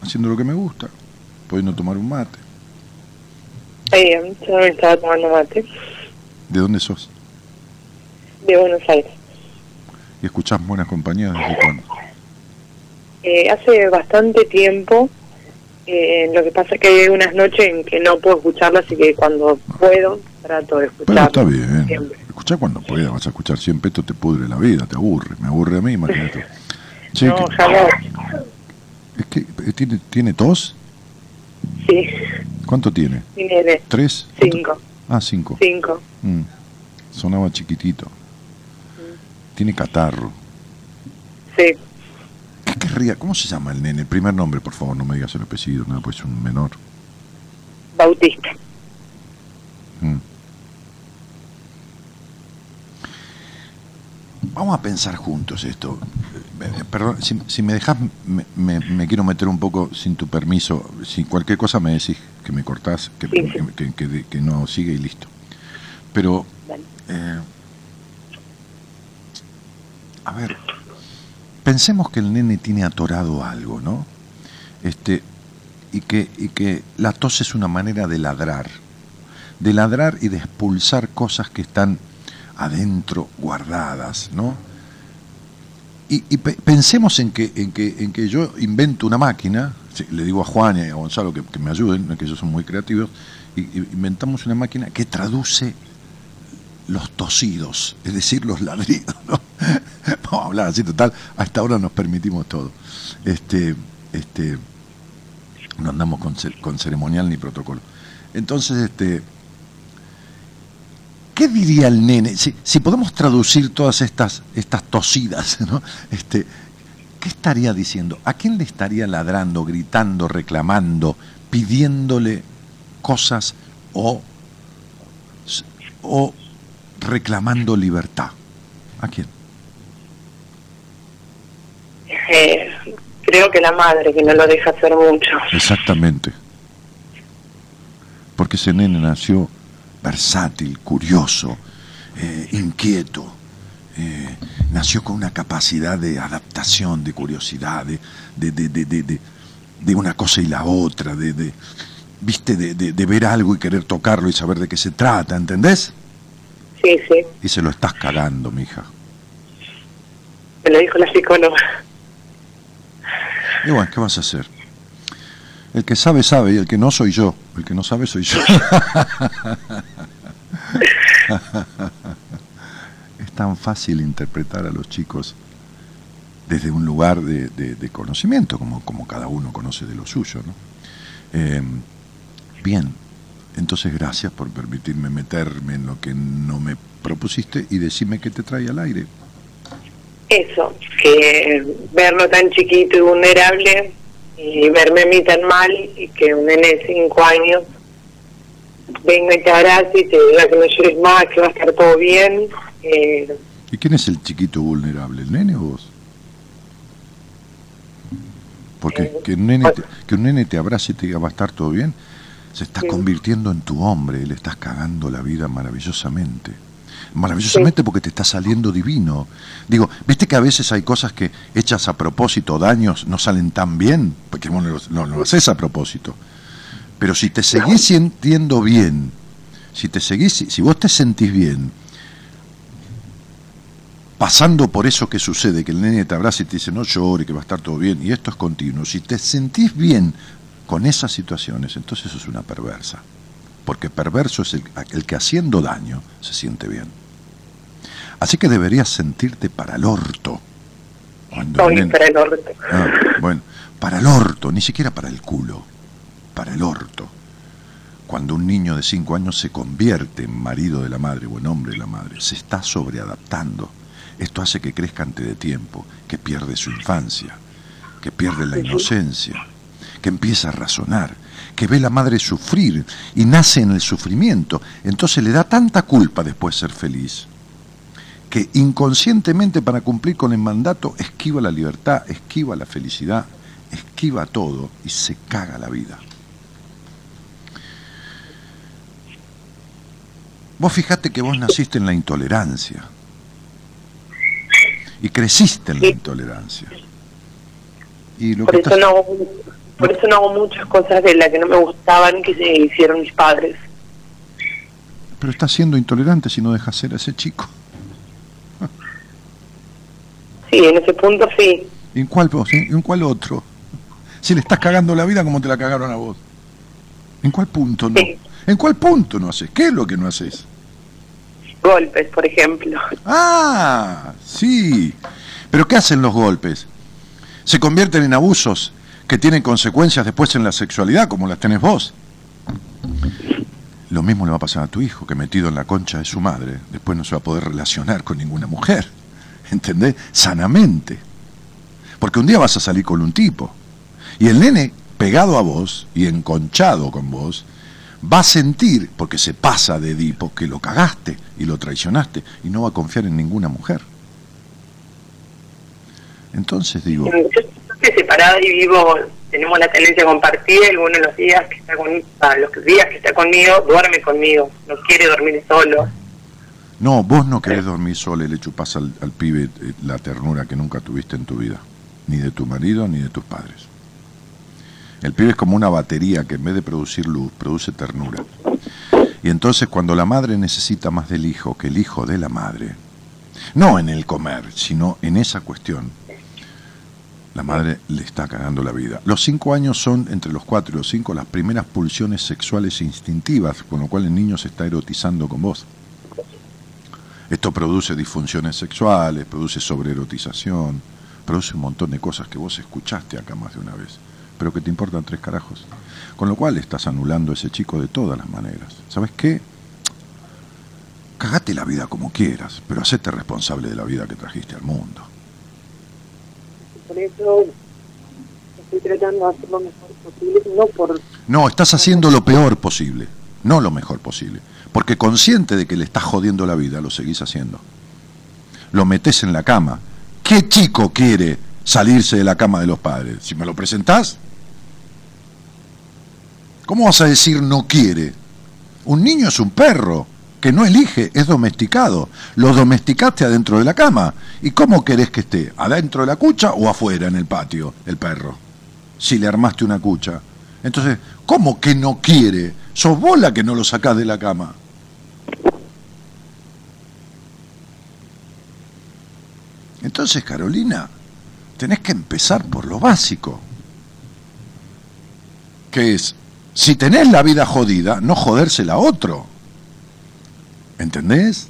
haciendo lo que me gusta, pudiendo tomar un mate. Eh, yo me estaba tomando mate. ¿De dónde sos? De Buenos Aires. ¿Y escuchás buenas compañías desde cuándo? Eh, hace bastante tiempo. Eh, lo que pasa es que hay unas noches en que no puedo escucharlas y que cuando puedo trato de escuchar. Pero está bien. Escuchá cuando puedas, vas a escuchar siempre esto te pudre la vida, te aburre. Me aburre a mí, imagínate. no, jamás. Es que, eh, ¿tiene, ¿Tiene tos? Sí. ¿Cuánto tiene? Tiene ¿Tres? Cinco. Ah, cinco. Cinco. Mm. Sonaba chiquitito. Tiene catarro. Sí. ¿Qué querría? ¿Cómo se llama el nene? El primer nombre, por favor, no me digas el apellido, no, pues un menor. Bautista. Mm. Vamos a pensar juntos esto. Eh, eh, perdón, si, me dejas, me, quiero meter un poco sin tu permiso. Si cualquier cosa me decís que me cortás, que, que, no sigue y listo. Pero eh, a ver, pensemos que el nene tiene atorado algo, ¿no? Este, y que, y que la tos es una manera de ladrar, de ladrar y de expulsar cosas que están adentro guardadas, ¿no? Y, pensemos en que, en, que, en que yo invento una máquina, le digo a Juan y a Gonzalo que, me ayuden, que ellos son muy creativos, y, inventamos una máquina que traduce los tosidos, es decir, los ladridos. ¿no? *laughs* Vamos a hablar así total, a esta hora nos permitimos todo. Este, este, no andamos con, con ceremonial ni protocolo. Entonces, este, ¿qué diría el nene? Si, si podemos traducir todas estas, estas tosidas, *laughs* ¿no? Este, ¿qué estaría diciendo? ¿A quién le estaría ladrando, gritando, reclamando, pidiéndole cosas o, o reclamando libertad? ¿A quién? Eh, creo que la madre, que no lo deja hacer mucho. Exactamente. Porque ese nene nació versátil, curioso, eh, inquieto. Eh, nació con una capacidad de adaptación, de curiosidad, de, de, de, de una cosa y la otra, de, viste, de, ver algo y querer tocarlo y saber de qué se trata, ¿entendés? Sí, sí. Y se lo estás cagando, mija. Me lo dijo la psicóloga. Y bueno, ¿qué vas a hacer? El que sabe, sabe, y el que no soy yo. El que no sabe, soy yo. *laughs* es tan fácil interpretar a los chicos desde un lugar de, conocimiento, como, como, cada uno conoce de lo suyo. ¿no? Eh, bien, entonces gracias por permitirme meterme en lo que no me propusiste y decirme que te trae al aire. Eso, que verlo tan chiquito y vulnerable y verme a mí tan mal y que un nene de cinco años venga y te abrace y te diga que no llores más, que va a estar todo bien. Eh, ¿Y quién es el chiquito vulnerable, el nene o vos? Porque eh, que, un nene te, que un nene te abrace y te diga va a estar todo bien, se está convirtiendo en tu hombre, le estás cagando la vida maravillosamente. Maravillosamente porque te está saliendo divino. Digo, ¿viste que a veces hay cosas que hechas a propósito, daños, no salen tan bien? Porque vos no, lo haces a propósito. Pero si te seguís sintiendo bien, si te seguís, si vos te sentís bien, pasando por eso que sucede, que el nene te abraza y te dice no llore, que va a estar todo bien, y esto es continuo, si te sentís bien con esas situaciones, entonces eso es una perversa. Porque perverso es el, que haciendo daño se siente bien. Así que deberías sentirte para el orto. para el orto. Ah, bueno, para el orto, ni siquiera para el culo, para el orto. Cuando un niño de 5 años se convierte en marido de la madre o en hombre de la madre, se está sobreadaptando. Esto hace que crezca antes de tiempo, que pierde su infancia, que pierde la inocencia, que empieza a razonar, que ve la madre sufrir y nace en el sufrimiento. Entonces le da tanta culpa después ser feliz, que inconscientemente para cumplir con el mandato esquiva la libertad, esquiva la felicidad, esquiva todo y se caga la vida. Vos fijate que vos naciste en la intolerancia y creciste en la intolerancia. Y lo Por eso no por eso no hago muchas cosas de las que no me gustaban que se hicieron mis padres. Pero estás siendo intolerante si no dejas ser a ese chico. Sí, en ese punto sí. ¿En cuál vos? ¿En cuál otro? Si le estás cagando la vida como te la cagaron a vos. ¿En cuál punto no? ¿En cuál punto no haces? ¿Qué es lo que no haces? Golpes, por ejemplo. Ah, sí. ¿Pero qué hacen los golpes? Se convierten en abusos que tienen consecuencias después en la sexualidad, como las tenés vos. Lo mismo le va a pasar a tu hijo, que metido en la concha de su madre, después no se va a poder relacionar con ninguna mujer. ¿Entendés? Sanamente. Porque un día vas a salir con un tipo. Y el nene, pegado a vos y enconchado con vos, va a sentir, porque se pasa de Edipo, que lo cagaste y lo traicionaste y no va a confiar en ninguna mujer. Entonces digo separada y vivo, tenemos la tendencia compartida y uno de los días que está conmigo, los días que está conmigo, duerme conmigo, no quiere dormir solo. No, vos no querés dormir solo y le chupás al, al pibe eh, la ternura que nunca tuviste en tu vida, ni de tu marido ni de tus padres. El pibe es como una batería que en vez de producir luz, produce ternura. Y entonces cuando la madre necesita más del hijo que el hijo de la madre, no en el comer, sino en esa cuestión, la madre le está cagando la vida. Los cinco años son, entre los cuatro y los cinco, las primeras pulsiones sexuales instintivas, con lo cual el niño se está erotizando con vos. Esto produce disfunciones sexuales, produce sobreerotización, produce un montón de cosas que vos escuchaste acá más de una vez, pero que te importan tres carajos. Con lo cual estás anulando a ese chico de todas las maneras. ¿Sabes qué? Cagate la vida como quieras, pero hacete responsable de la vida que trajiste al mundo por eso estoy tratando de hacer lo mejor posible, no por... No, estás haciendo lo peor posible, no lo mejor posible, porque consciente de que le estás jodiendo la vida, lo seguís haciendo. Lo metes en la cama. ¿Qué chico quiere salirse de la cama de los padres? Si me lo presentás, ¿cómo vas a decir no quiere? Un niño es un perro que no elige, es domesticado. Lo domesticaste adentro de la cama. ¿Y cómo querés que esté? ¿Adentro de la cucha o afuera en el patio el perro? Si le armaste una cucha. Entonces, ¿cómo que no quiere? Sos vos la que no lo sacás de la cama. Entonces, Carolina, tenés que empezar por lo básico. que es, si tenés la vida jodida, no jodérsela a otro. ¿Entendés?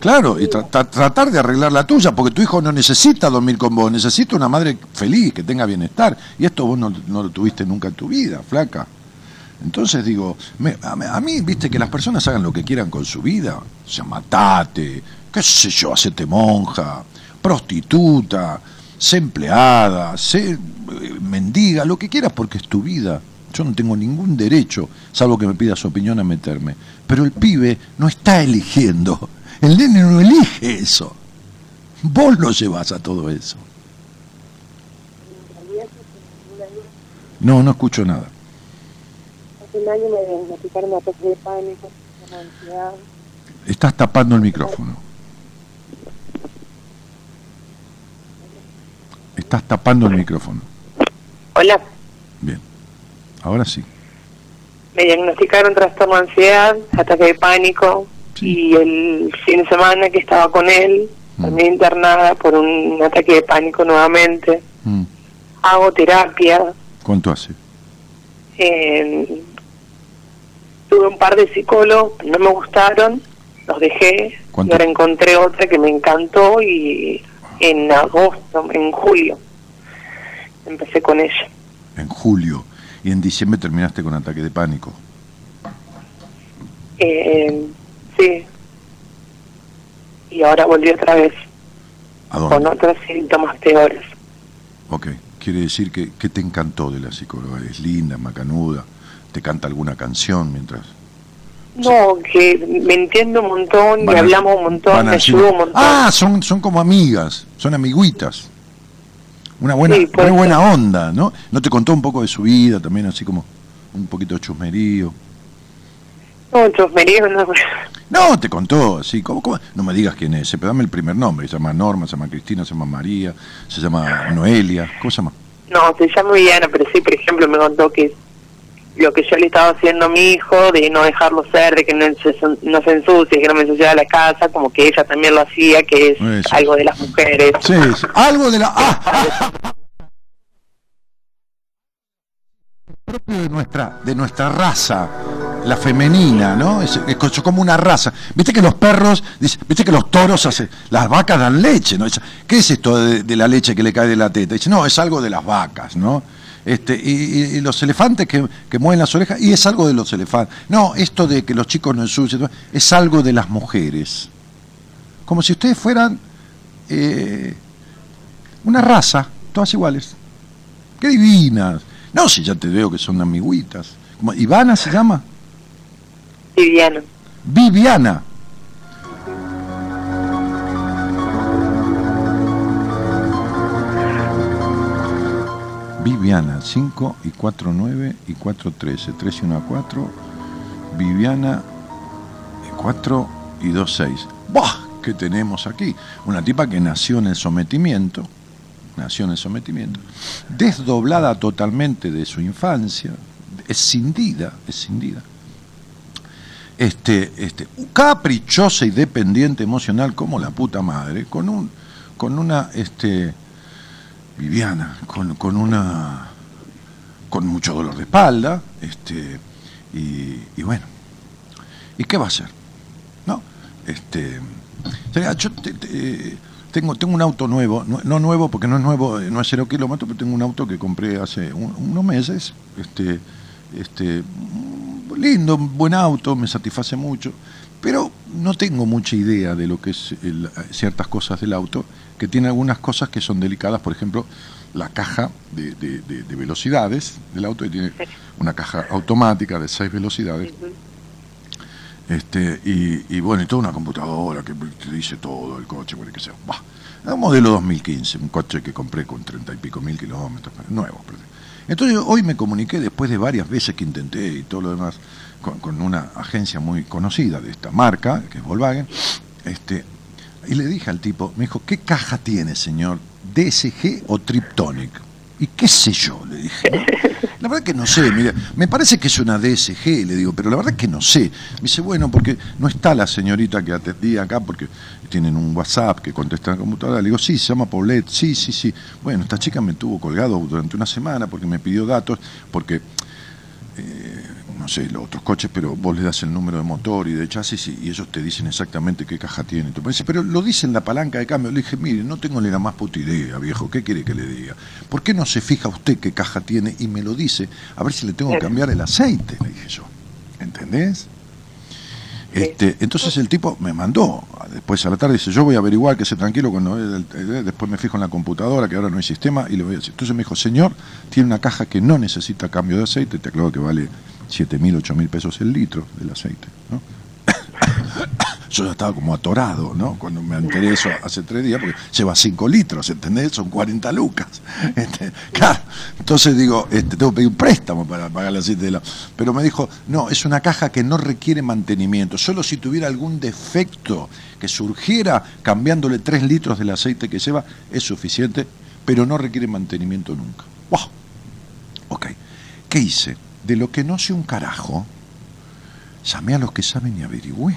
Claro, y tra- tra- tratar de arreglar la tuya, porque tu hijo no necesita dormir con vos, necesita una madre feliz, que tenga bienestar. Y esto vos no, no lo tuviste nunca en tu vida, flaca. Entonces digo, me- a, a mí, viste, que las personas hagan lo que quieran con su vida. O sea, matate, qué sé yo, hacete monja, prostituta, sé empleada, sé eh, mendiga, lo que quieras porque es tu vida. Yo no tengo ningún derecho, salvo que me pidas opinión, a meterme. Pero el pibe no está eligiendo. El nene no elige eso. Vos lo llevas a todo eso. No, no escucho nada. Hace un año me diagnosticaron ataques de pánico, ansiedad. Estás tapando el micrófono. Estás tapando el micrófono. Hola, Bien. Ahora sí. me diagnosticaron trastorno de ansiedad, ataque de pánico y el fin de semana que estaba con él, Mm. también internada por un ataque de pánico nuevamente. Mm. Hago terapia, ¿Cuánto hace? eh, tuve un par de psicólogos, no me gustaron, los dejé, y ¿Cuánto? ahora encontré otra que me encantó y en agosto, en julio, empecé con ella. En julio. Y en diciembre terminaste con ataque de pánico. Eh, sí. Y ahora volví otra vez ¿A con otros síntomas peores. Ok. Quiere decir que, que te encantó de la psicóloga. Es linda, macanuda. Te canta alguna canción mientras... No, que me entiendo un montón y Van a- hablamos un montón, me ayuda un montón. Ah, son, son como amigas, son amiguitas. Una buena, Sí, una buena onda, ¿no? ¿No te contó un poco de su vida también, así como un poquito de chusmerío? No, no. No, te contó, así, ¿cómo, cómo? No me digas quién es, pero dame el primer nombre. Se llama Norma, se llama Cristina, se llama María, se llama Noelia, ¿cómo se llama? No, se llama Viviana, pero sí, por ejemplo, me contó que lo que yo le estaba haciendo a mi hijo, de no dejarlo ser, de que no se, no se ensucie, que no me ensuciara la casa, como que ella también lo hacía, que es Eso. algo de las mujeres. Sí, sí, algo de la... ¡Ah! ah, propio de nuestra, de nuestra raza, la femenina, ¿no? Es, es co- como una raza. Viste que los perros, viste que los toros hacen, las vacas dan leche, ¿no? ¿Qué es esto de, de la leche que le cae de la teta? Dice, no, es algo de las vacas, ¿no? Este, y los elefantes que, que mueven las orejas, y es algo de los elefantes. No, esto de que los chicos no ensucian, es algo de las mujeres. Como si ustedes fueran eh, una raza, todas iguales. Qué divinas. No, si ya te veo que son amiguitas. Como, ¿Ivana se llama? Viviana. Viviana. Viviana, 5 y 4, 9 y 4, 13. 3 y 1, 4. Viviana, 4 y 2, 6. ¡Buah! ¿Qué tenemos aquí? Una tipa que nació en el sometimiento, nació en sometimiento, desdoblada totalmente de su infancia, escindida, escindida. Este, este, caprichosa y dependiente emocional como la puta madre, con un, con una, este, Viviana, con, con una, con mucho dolor de espalda, este, y, y bueno, ¿y qué va a hacer? ¿No? Este, yo te- te- tengo, tengo un auto nuevo, no, no nuevo porque no es nuevo, eh, no es cero kilómetros, pero tengo un auto que compré hace un- unos meses, este, este, mm, lindo, buen auto, me satisface mucho, pero no tengo mucha idea de lo que es el- ciertas cosas del auto, que tiene algunas cosas que son delicadas, por ejemplo, la caja de, de- de- de velocidades del auto, que tiene una caja automática de seis velocidades, este, y, y bueno, y toda una computadora que te dice todo el coche, bueno, que sea. Bah, un modelo 2015, un coche que compré con treinta y pico mil kilómetros, nuevo. Entonces hoy me comuniqué después de varias veces que intenté y todo lo demás con, con una agencia muy conocida de esta marca, que es Volkswagen, este, y le dije al tipo, me dijo, ¿qué caja tiene, señor? ¿DSG o Triptonic? Y qué sé yo, le dije. ¿no? *laughs* La verdad que no sé, mire, me parece que es una DSG, le digo, pero la verdad que no sé. Me dice, bueno, porque no está la señorita que atendía acá, porque tienen un WhatsApp que contesta en la computadora. Le digo, sí, se llama Paulette, sí, sí, sí. Bueno, esta chica me tuvo colgado durante una semana porque me pidió datos, porque eh, no sé, los otros coches, pero vos le das el número de motor y de chasis y, ellos te dicen exactamente qué caja tiene. Tú me pero lo dice en la palanca de cambio. Le dije, mire, no tengo ni la más puta idea, viejo, ¿qué quiere que le diga? ¿Por qué no se fija usted qué caja tiene y me lo dice? A ver si le tengo que cambiar el aceite, le dije yo. ¿Entendés? Este, entonces el tipo me mandó, después a la tarde dice, yo voy a averiguar, que se tranquilo, cuando después me fijo en la computadora, que ahora no hay sistema, y le voy a decir. Entonces me dijo, señor, tiene una caja que no necesita cambio de aceite, te aclaro que vale 7 mil, 8 mil pesos el litro del aceite. *coughs* Yo ya estaba como atorado, ¿no? Cuando me enteré eso hace tres días, porque lleva 5 litros, ¿entendés? Son 40 lucas. *laughs* Este, claro, entonces digo, este, tengo que pedir un préstamo para pagar el aceite de la... Pero me dijo, no, es una caja que no requiere mantenimiento, solo si tuviera algún defecto que surgiera cambiándole 3 litros del aceite que lleva, es suficiente, pero no requiere mantenimiento nunca. ¡Wow! Ok, ¿qué hice? De lo que no sé un carajo, llamé a los que saben y averigüé.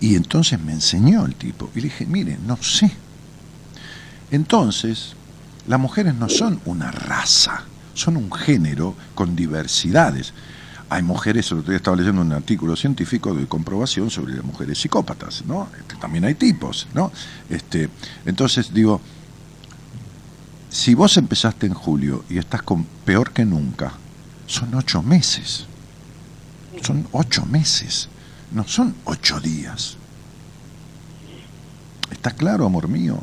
Y entonces me enseñó el tipo. Y le dije, mire, no sé. Entonces, las mujeres no son una raza, son un género con diversidades. Hay mujeres, el otro día estaba leyendo un artículo científico de comprobación sobre las mujeres psicópatas, ¿no? Este, también hay tipos, ¿no? Este, entonces digo, si vos empezaste en julio y estás con peor que nunca, son ocho meses. Son ocho meses, no son ocho días. ¿Está claro, amor mío?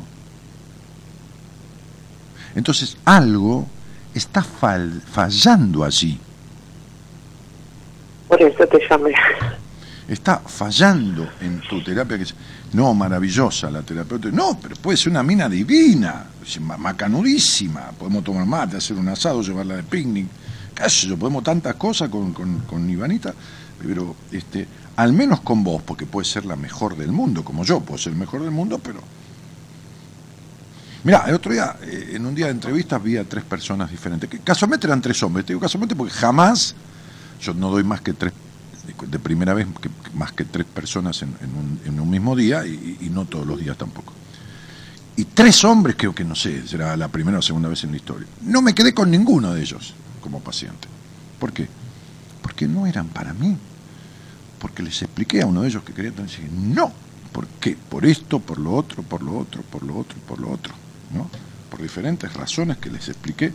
Entonces algo está fallando allí. Por eso te llamé. Está fallando en tu terapia. Que no, maravillosa la terapeuta. No, pero puede ser una mina divina, macanudísima. Podemos tomar mate, hacer un asado, llevarla de picnic qué yo, podemos tantas cosas con, con, Ivanita, pero este, al menos con vos, porque puede ser la mejor del mundo, como yo puedo ser el mejor del mundo, pero... Mira, el otro día, eh, en un día de entrevistas, vi a tres personas diferentes. Que casualmente eran tres hombres. Te digo casualmente porque jamás yo no doy más que tres, de primera vez, más que tres personas en, un, en un, mismo día y, y, no todos los días tampoco. Y tres hombres, creo que no sé, será la primera o segunda vez en la historia. No me quedé con ninguno de ellos como paciente. ¿Por qué? Porque no eran para mí. Porque les expliqué a uno de ellos que quería tener no. ¿Por qué? Por esto, por lo otro, por lo otro, por lo otro, por lo otro. ¿no? Por diferentes razones que les expliqué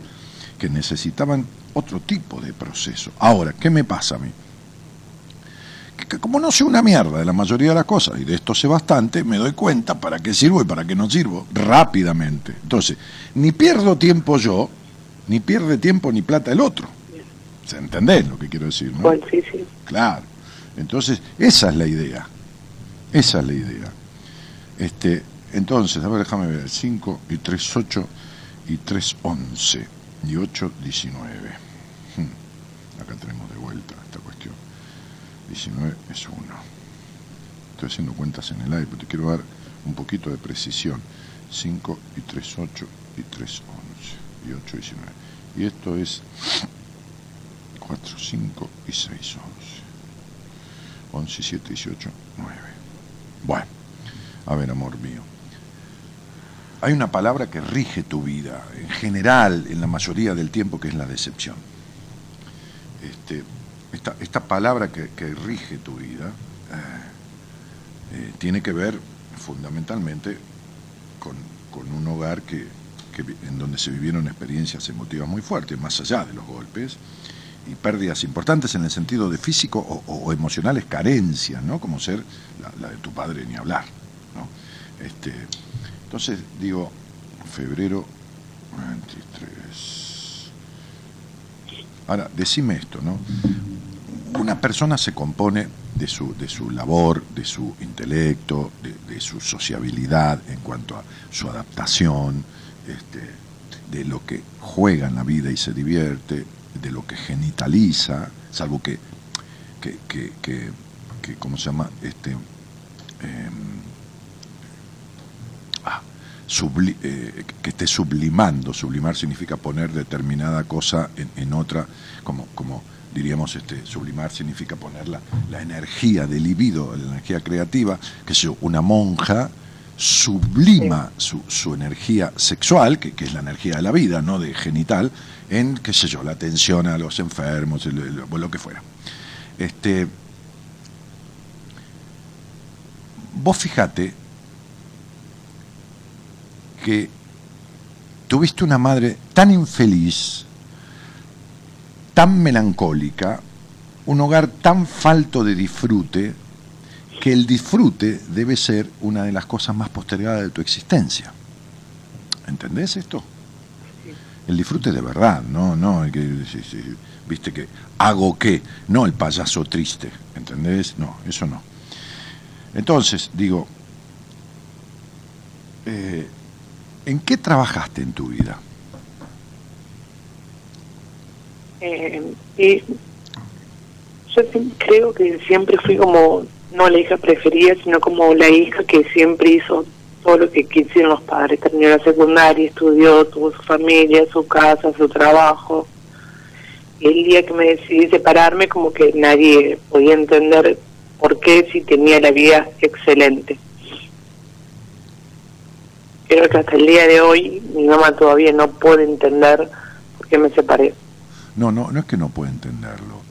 que necesitaban otro tipo de proceso. Ahora, ¿qué me pasa a mí? Que como no sé una mierda de la mayoría de las cosas, y de esto sé bastante, me doy cuenta para qué sirvo y para qué no sirvo rápidamente. Entonces, ni pierdo tiempo yo, ni pierde tiempo ni plata el otro. ¿Se entendés lo que quiero decir? ¿no? sí, sí. Claro. Entonces, esa es la idea. Esa es la idea. Este, entonces, a ver, déjame ver, 5 y 3, 8 y 3, 11 y 8, 19. Hmm. Acá tenemos de vuelta esta cuestión. 19 es 1. Estoy haciendo cuentas en el aire, pero te quiero dar un poquito de precisión. 5 y 3, 8 y 3, 11 y 8, 19. Y esto es 4, 5 y 6, 11. 11, 7, 18, 9. Bueno, a ver, amor mío. Hay una palabra que rige tu vida, en general, en la mayoría del tiempo, que es la decepción. Este, esta, esta, palabra que, que, rige tu vida eh, eh, tiene que ver fundamentalmente con, con un hogar que, en donde se vivieron experiencias emotivas muy fuertes, más allá de los golpes, y pérdidas importantes en el sentido de físico o, emocionales carencias, ¿no? Como ser la, de tu padre ni hablar, ¿no? Este, entonces, digo, febrero 23. Ahora, decime esto, ¿no? Una persona se compone de su, de su labor, de su intelecto, de, de su sociabilidad en cuanto a su adaptación, este, de lo que juega en la vida y se divierte, de lo que genitaliza, salvo que, que, que, que, ¿cómo se llama? Este, em, ah, eh, que esté sublimando. Sublimar significa poner determinada cosa en, en otra, como, como diríamos, este, sublimar significa poner la, la energía del libido, la energía creativa, que yo, una monja sublima su, su energía sexual, que, que es la energía de la vida, no de genital, en, qué sé yo, la atención a los enfermos, el- lo que fuera. Este, vos fíjate que tuviste una madre tan infeliz, tan melancólica, un hogar tan falto de disfrute, que el disfrute debe ser una de las cosas más postergadas de tu existencia. ¿Entendés esto? El disfrute de verdad, no, no, viste que hago qué, no el payaso triste, ¿entendés? No, eso no. Entonces, digo, eh, ¿en qué trabajaste en tu vida? Eh, yo creo que siempre fui como, no la hija preferida, sino como la hija que siempre hizo todo lo que quisieron los padres. Terminó la secundaria, estudió, tuvo su familia, su casa, su trabajo. Y el día que me decidí separarme, como que nadie podía entender por qué si tenía la vida excelente. Creo que hasta el día de hoy mi mamá todavía no puede entender por qué me separé. No, no, no es que no pueda entenderlo.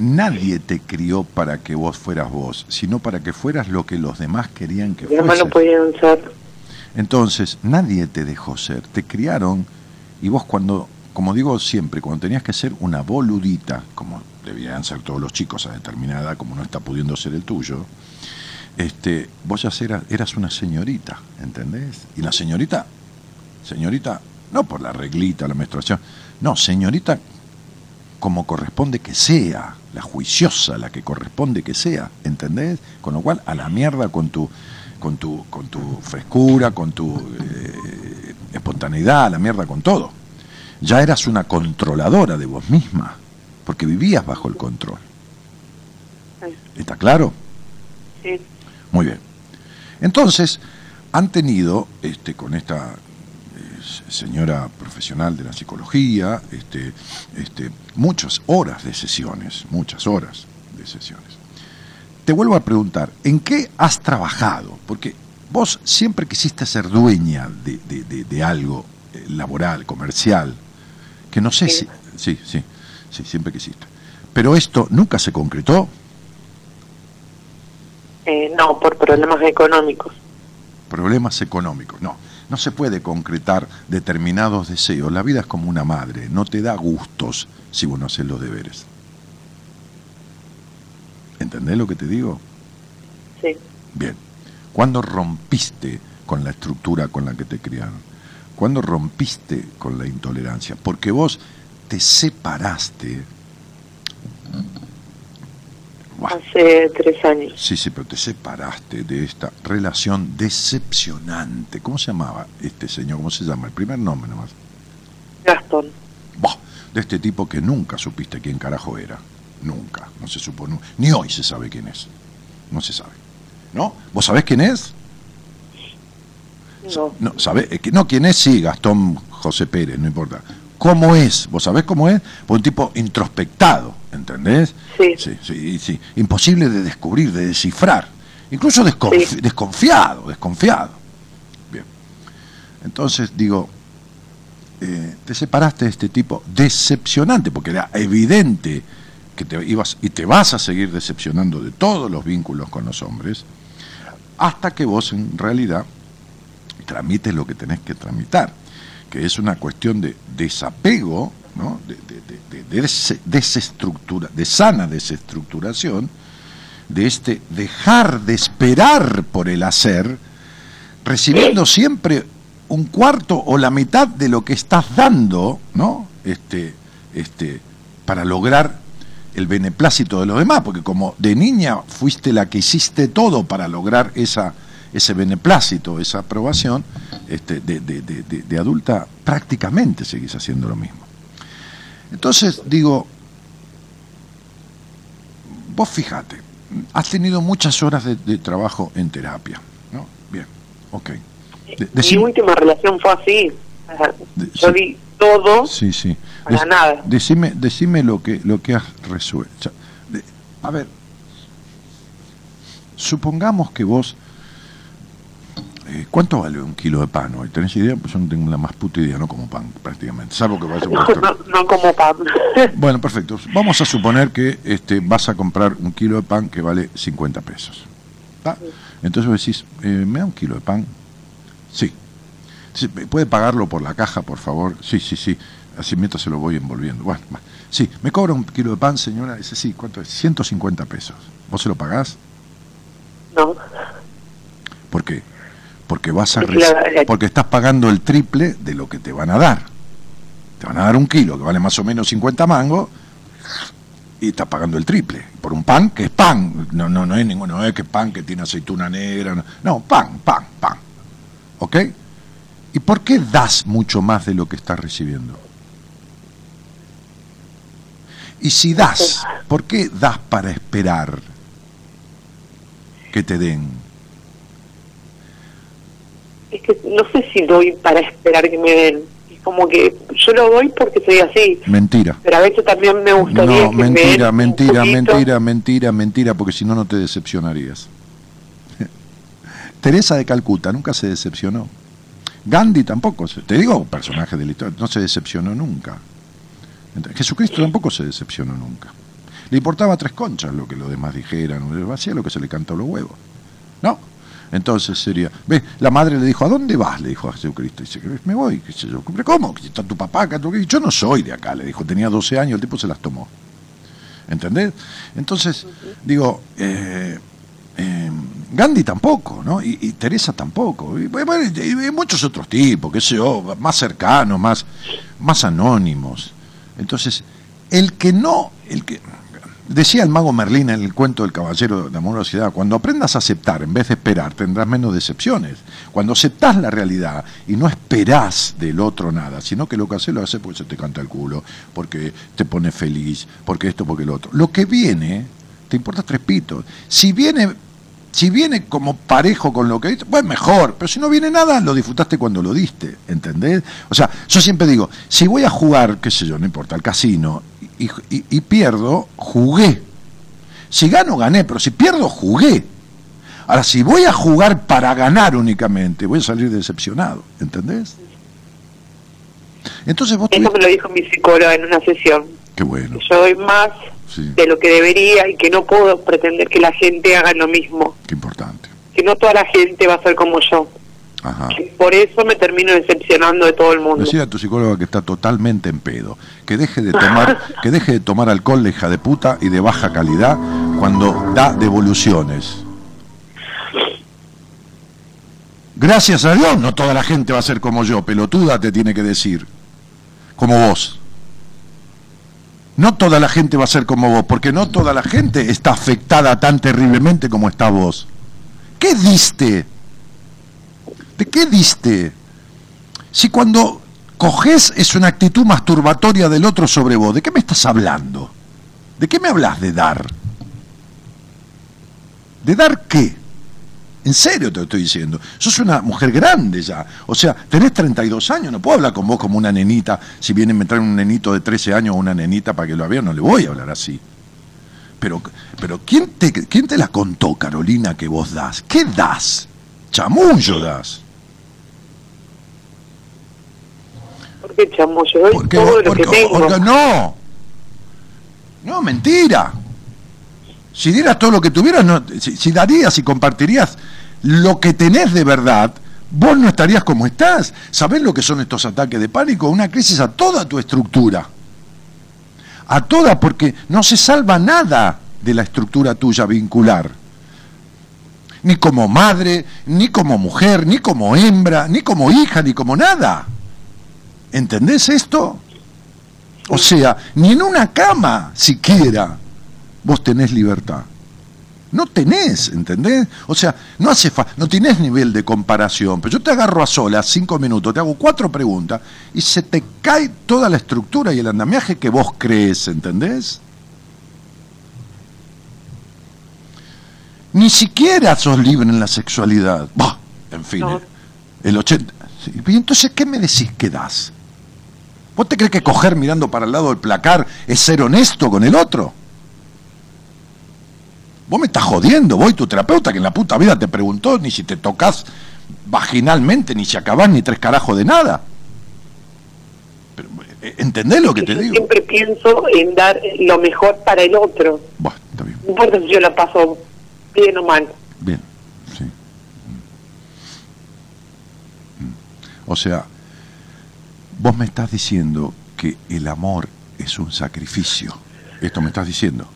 Nadie te crió para que vos fueras vos, sino para que fueras lo que los demás querían que fueses. no podían ser. Entonces, nadie te dejó ser, te criaron y vos cuando, como digo siempre, cuando tenías que ser una boludita, como debían ser todos los chicos a determinada como no está pudiendo ser el tuyo, este, vos ya eras, eras una señorita, ¿entendés? Y la señorita, señorita, no por la reglita, la menstruación, no, señorita como corresponde que sea, la juiciosa, la que corresponde que sea, ¿entendés? Con lo cual, a la mierda con tu, con tu, con tu frescura, con tu eh, espontaneidad, a la mierda con todo. Ya eras una controladora de vos misma, porque vivías bajo el control. ¿Está claro? Sí. Muy bien. Entonces, han tenido, este, con esta señora profesional de la psicología, este, este, muchas horas de sesiones, muchas horas de sesiones. Te vuelvo a preguntar, ¿en qué has trabajado? Porque vos siempre quisiste ser dueña de, de- de- de algo eh, laboral, comercial, que no sé Sí. si... Sí, sí, sí, siempre quisiste. Pero esto nunca se concretó. Eh, no, por problemas económicos. problemas económicos. No, no se puede concretar determinados deseos. La vida es como una madre, no te da gustos si vos no haces los deberes. ¿Entendés lo que te digo? Sí. Bien. ¿Cuándo rompiste con la estructura con la que te criaron? ¿Cuándo rompiste con la intolerancia? Porque vos te separaste. Buah. Hace tres años. Sí, sí, pero te separaste de esta relación decepcionante. ¿Cómo se llamaba este señor? ¿Cómo se llama? El primer nombre nomás. Gastón. Buah, de este tipo que nunca supiste quién carajo era. Nunca. No se supo. Ni hoy se sabe quién es. No se sabe. ¿No? ¿Vos sabés quién es? No. No, No, quién es, sí, Gastón José Pérez, no importa. ¿Cómo es? ¿Vos sabés cómo es? Pues un tipo introspectado, ¿entendés? Sí. Sí, sí, sí. Imposible de descubrir, de descifrar. Incluso desconfi- Sí. desconfiado, desconfiado. Bien. Entonces, digo, eh, te separaste de este tipo decepcionante, porque era evidente que te ibas y te vas a seguir decepcionando de todos los vínculos con los hombres, hasta que vos en realidad tramites lo que tenés que tramitar, que es una cuestión de desapego, ¿no? de, de- de- de des- desestructura, de sana desestructuración, de este dejar de esperar por el hacer, recibiendo siempre un cuarto o la mitad de lo que estás dando, ¿no? Este, este, para lograr el beneplácito de los demás, porque como de niña fuiste la que hiciste todo para lograr esa, ese beneplácito, esa aprobación, este, de, de- de- de- de adulta prácticamente seguís haciendo lo mismo. Entonces, digo, vos fíjate, has tenido muchas horas de, de trabajo en terapia, ¿no? Bien, ok. De- Mi última relación fue así. Yo sí. di todo Sí, sí. para nada. Decime, decime lo que lo que has resuelto. A ver, supongamos que vos eh, ¿Cuánto vale un kilo de pan hoy? ¿Tenés idea? Pues yo no tengo la más puta idea, no como pan prácticamente, salvo que vaya a un No, restaurante. no, no como pan. *laughs* Bueno, perfecto. Vamos a suponer que este, vas a comprar un kilo de pan que vale 50 pesos. ¿tá? Entonces vos decís, eh, ¿me da un kilo de pan? Sí. ¿Puede pagarlo por la caja, por favor? Sí, sí, sí. Así mientras se lo voy envolviendo. Bueno, sí. ¿Me cobra un kilo de pan, señora? Dice, sí. ¿Cuánto es? 150 pesos. ¿Vos se lo pagás? No. ¿Por qué? Porque vas a Porque la- porque estás pagando el triple de lo que te van a dar. Te van a dar un kilo que vale más o menos 50 mangos y estás pagando el triple por un pan que es pan. No, no, no es ninguno, no es que pan que tiene aceituna negra. No, no pan, pan, pan. ¿Ok? ¿Y por qué das mucho más de lo que estás recibiendo? Y si das, ¿por qué das para esperar que te den? Es que no sé si doy para esperar que me den. Es como que yo lo doy porque soy así. Mentira. Pero a veces también me gustaría No, que me mentira, den un mentira, mentira, mentira, mentira, porque si no, no te decepcionarías. *laughs* Teresa de Calcuta nunca se decepcionó. Gandhi tampoco, te digo, personaje de la historia, no se decepcionó nunca. Jesucristo tampoco se decepcionó nunca. Le importaba tres conchas lo que los demás dijeran, hacía lo que se le cantó los huevos. ¿No? Entonces sería, ve, la madre le dijo, ¿a dónde vas? Le dijo a Jesucristo. Dice, me voy, qué sé yo. "¿Pero ¿Cómo? Está tu papá acá. Yo no soy de acá, le dijo. Tenía 12 años, el tipo se las tomó. ¿Entendés? Entonces, digo, eh, eh, Gandhi tampoco, ¿no? Y, Teresa tampoco. Y muchos otros tipos, qué sé yo, más cercanos, más, más anónimos. Entonces, el que no, el que decía el mago Merlín en el cuento del caballero de amorosidad, cuando aprendas a aceptar en vez de esperar, tendrás menos decepciones. Cuando aceptás la realidad y no esperás del otro nada, sino que lo que haces lo haces porque se te canta el culo, porque te pone feliz, porque esto, porque lo otro. Lo que viene, te importa tres pitos. Si viene si viene como parejo con lo que diste, pues mejor, pero si no viene nada, lo disfrutaste cuando lo diste, ¿entendés? O sea, yo siempre digo, si voy a jugar, qué sé yo, no importa, al casino, y, y- y pierdo, jugué. Si gano, gané, pero si pierdo, jugué. Ahora, si voy a jugar para ganar únicamente, voy a salir decepcionado, ¿entendés? Entonces vos Eso tuviste... me lo dijo mi psicóloga en una sesión. Qué bueno, yo doy más sí, de lo que debería y que no puedo pretender que la gente haga lo mismo. qué importante. Que no toda la gente va a ser como yo. Ajá. Por eso me termino decepcionando de todo el mundo. Decir a tu psicóloga que está totalmente en pedo, que deje de tomar, *laughs* que deje de tomar alcohol, hija de puta y de baja calidad cuando da devoluciones. Gracias a Dios, no toda la gente va a ser como yo, pelotuda te tiene que decir, como vos. No toda la gente va a ser como vos, porque no toda la gente está afectada tan terriblemente como está vos. ¿Qué diste? ¿De qué diste? Si cuando coges es una actitud masturbatoria del otro sobre vos, ¿de qué me estás hablando? ¿De qué me hablas de dar? ¿De dar qué? En serio te lo estoy diciendo. Sos una mujer grande ya. O sea, tenés 32 años. No puedo hablar con vos como una nenita. Si viene a meter un nenito de 13 años o una nenita para que lo vea, no le voy a hablar así. Pero, pero ¿quién, te, ¿quién te la contó, Carolina, que vos das? ¿Qué das? Chamullo das. Porque chamo, yo doy Porque, todo lo que tengo. porque- no. No, mentira. Si dieras todo lo que tuvieras, no, si, si darías y compartirías lo que tenés de verdad, vos no estarías como estás. ¿Sabés lo que son estos ataques de pánico? Una crisis a toda tu estructura. A toda, porque no se salva nada de la estructura tuya vincular. Ni como madre, ni como mujer, ni como hembra, ni como hija, ni como nada. ¿Entendés esto? O sea, ni en una cama siquiera vos tenés libertad. No tenés, ¿entendés? O sea, no hace fa no tenés nivel de comparación, pero yo te agarro a solas cinco minutos, te hago cuatro preguntas y se te cae toda la estructura y el andamiaje que vos crees, ¿entendés? Ni siquiera sos libre en la sexualidad. Bah, en fin. No. eh, El 80. sí. ¿Y entonces qué me decís que das? ¿Vos te crees que coger mirando para el lado del placar es ser honesto con el otro? Vos me estás jodiendo, voy tu terapeuta que en la puta vida te preguntó ni si te tocas vaginalmente, ni si acabás ni tres carajos de nada. Pero, eh, ¿Entendés lo que te yo digo? siempre pienso en dar lo mejor para el otro. Está bien, No importa si yo la paso bien o mal. bien, sí. O sea, vos me estás diciendo que el amor es un sacrificio. Esto me estás diciendo.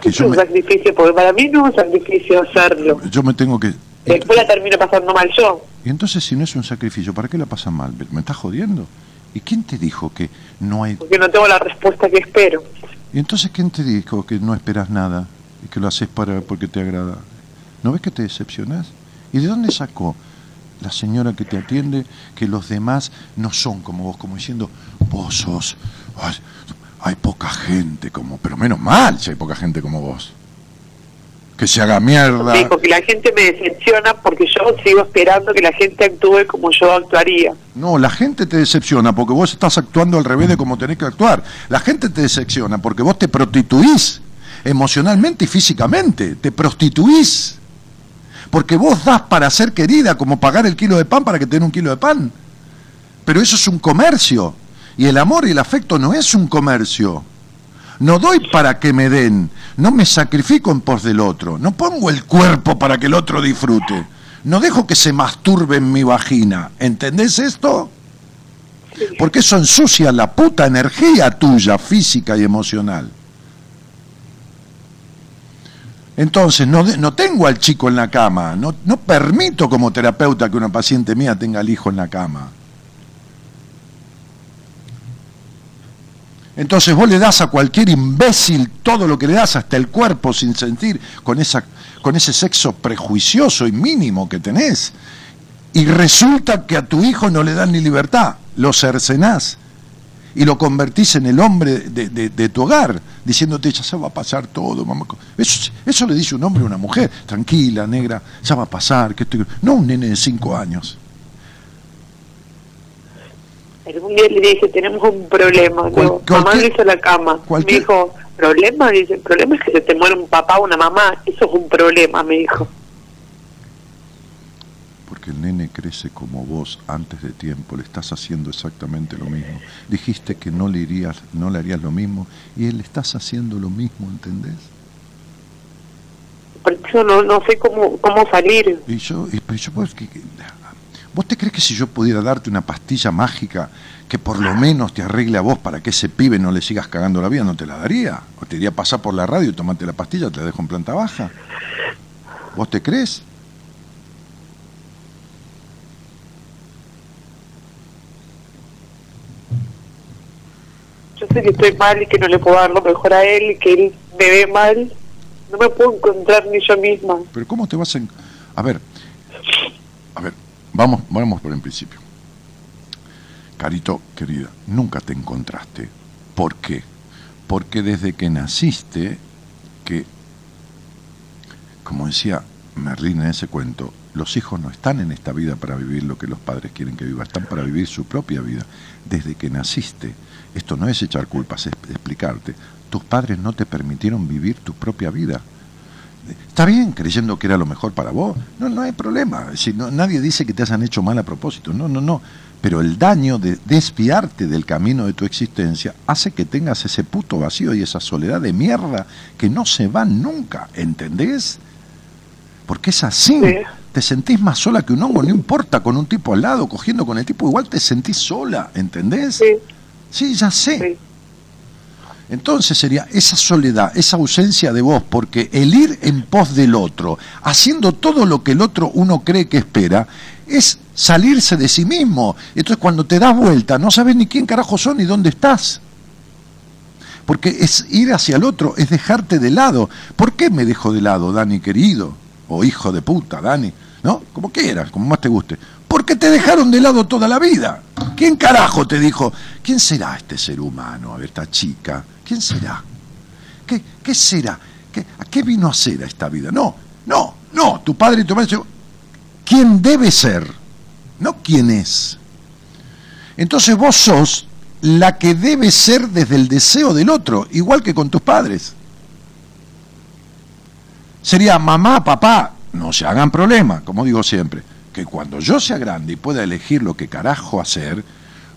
Que Es un me, sacrificio, porque para mí no es un sacrificio hacerlo. yo me tengo que... Después la termino pasando mal yo. Y entonces si no es un sacrificio, ¿para qué la pasas mal? ¿Me estás jodiendo? ¿Y quién te dijo que no hay... Porque no tengo la respuesta que espero. ¿Y entonces quién te dijo que no esperas nada y que lo haces para porque te agrada? ¿No ves que te decepcionas? ¿Y de dónde sacó la señora que te atiende que los demás no son como vos, como diciendo, vos sos, ay, hay poca gente como, pero menos mal si hay poca gente como vos. Que se haga mierda. Me dijo que la gente me decepciona porque yo sigo esperando que la gente actúe como yo actuaría. No, la gente te decepciona porque vos estás actuando al revés de como tenés que actuar. La gente te decepciona porque vos te prostituís emocionalmente y físicamente. Te prostituís. Porque vos das para ser querida como pagar el kilo de pan para que te den un kilo de pan. Pero eso es un comercio. Y el amor y el afecto no es un comercio. No doy para que me den, no me sacrifico en pos del otro, no pongo el cuerpo para que el otro disfrute, no dejo que se masturbe en mi vagina. ¿Entendés esto? Porque eso ensucia la puta energía tuya, física y emocional. Entonces, no, tengo al chico en la cama, no permito como terapeuta que una paciente mía tenga al hijo en la cama. Entonces vos le das a cualquier imbécil todo lo que le das, hasta el cuerpo, sin sentir, con, esa, con ese sexo prejuicioso y mínimo que tenés. Y resulta que a tu hijo no le dan ni libertad, lo cercenás y lo convertís en el hombre de, tu hogar, diciéndote, ya se va a pasar todo, mamá. Eso, eso le dice un hombre a una mujer, tranquila, negra, ya va a pasar, que estoy... No un nene de cinco años. Algún día le dije, tenemos un problema. Digo, mamá no hizo la cama. cualquier- Me dijo, ¿problema? Dice, el problema es que se te muere un papá o una mamá. Eso es un problema, me dijo. Porque el nene crece como vos antes de tiempo, le estás haciendo exactamente lo mismo. Dijiste que no le irías, no le harías lo mismo, y él le estás haciendo lo mismo, ¿entendés? Por eso no, no sé cómo, cómo salir. Y yo, y- pero yo pues, que- ¿Vos te crees que si yo pudiera darte una pastilla mágica que por lo menos te arregle a vos para que ese pibe no le sigas cagando la vida, no te la daría? ¿O te diría pasar por la radio y tomate la pastilla, te la dejo en planta baja? ¿Vos te crees? Yo sé que estoy mal y que no le puedo dar lo mejor a él y que él me ve mal. No me puedo encontrar ni yo misma. Pero ¿cómo te vas a... en- A ver, a ver, vamos, vamos por el principio. Carito, querida, nunca te encontraste. ¿Por qué? Porque desde que naciste, que, como decía Merlín en ese cuento, los hijos no están en esta vida para vivir lo que los padres quieren que viva, están para vivir su propia vida. Desde que naciste, esto no es echar culpas, es explicarte. Tus padres no te permitieron vivir tu propia vida. Está bien creyendo que era lo mejor para vos. No, no hay problema. Si no, nadie dice que te hayan hecho mal a propósito. No, no, no. Pero el daño de desviarte del camino de tu existencia hace que tengas ese puto vacío y esa soledad de mierda que no se va nunca. ¿Entendés? Porque es así. Sí. Te sentís más sola que un hongo, no importa, con un tipo al lado, cogiendo con el tipo, igual te sentís sola, ¿entendés? Sí, Sí, ya sé. sí. Entonces sería esa soledad, esa ausencia de vos, porque el ir en pos del otro, haciendo todo lo que el otro uno cree que espera, es salirse de sí mismo. Entonces cuando te das vuelta, no sabes ni quién carajo son ni dónde estás. Porque es ir hacia el otro, es dejarte de lado. ¿Por qué me dejo de lado, Dani querido? O hijo de puta, Dani. ¿No? Como quieras, como más te guste. Porque te dejaron de lado toda la vida. ¿Quién carajo te dijo? ¿Quién será este ser humano? A ver, esta chica. ¿Quién será? ¿Qué, qué será? ¿Qué, ¿A qué vino a hacer a esta vida? No, no, no. Tu padre y tu madre. quién debe ser, no quién es. Entonces vos sos la que debe ser desde el deseo del otro, igual que con tus padres. Sería mamá, papá, no se hagan problema, como digo siempre, que cuando yo sea grande y pueda elegir lo que carajo hacer,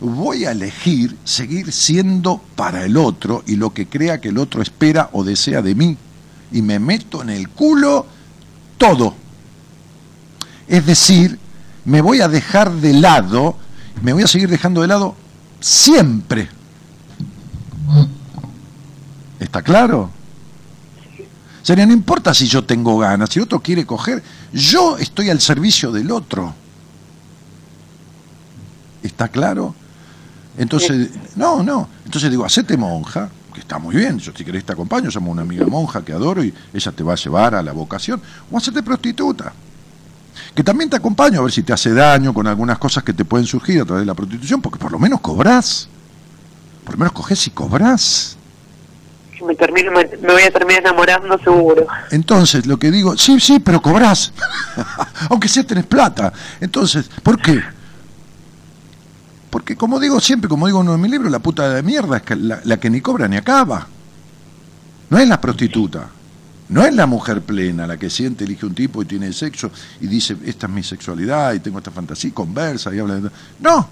voy a elegir seguir siendo para el otro y lo que crea que el otro espera o desea de mí. Y me meto en el culo todo. Es decir, me voy a dejar de lado, me voy a seguir dejando de lado siempre. ¿Está claro? Sería, no importa si yo tengo ganas, si otro quiere coger, yo estoy al servicio del otro. ¿Está claro? Entonces, no, no. Entonces digo, hacete monja, que está muy bien, yo si querés te acompaño, somos una amiga monja que adoro y ella te va a llevar a la vocación, o hacete prostituta. Que también te acompaño a ver si te hace daño con algunas cosas que te pueden surgir a través de la prostitución, porque por lo menos cobrás. Por lo menos coges y cobrás me, termino, me, voy a terminar enamorando seguro. Entonces, lo que digo, sí, sí, pero cobras. *laughs* Aunque sea tenés plata. Entonces, ¿por qué? Porque como digo siempre, como digo en uno de mis libros, la puta de mierda es la, la que ni cobra ni acaba. No es la prostituta. No es la mujer plena la que siente, elige un tipo y tiene sexo y dice, esta es mi sexualidad y tengo esta fantasía y conversa y habla de... No,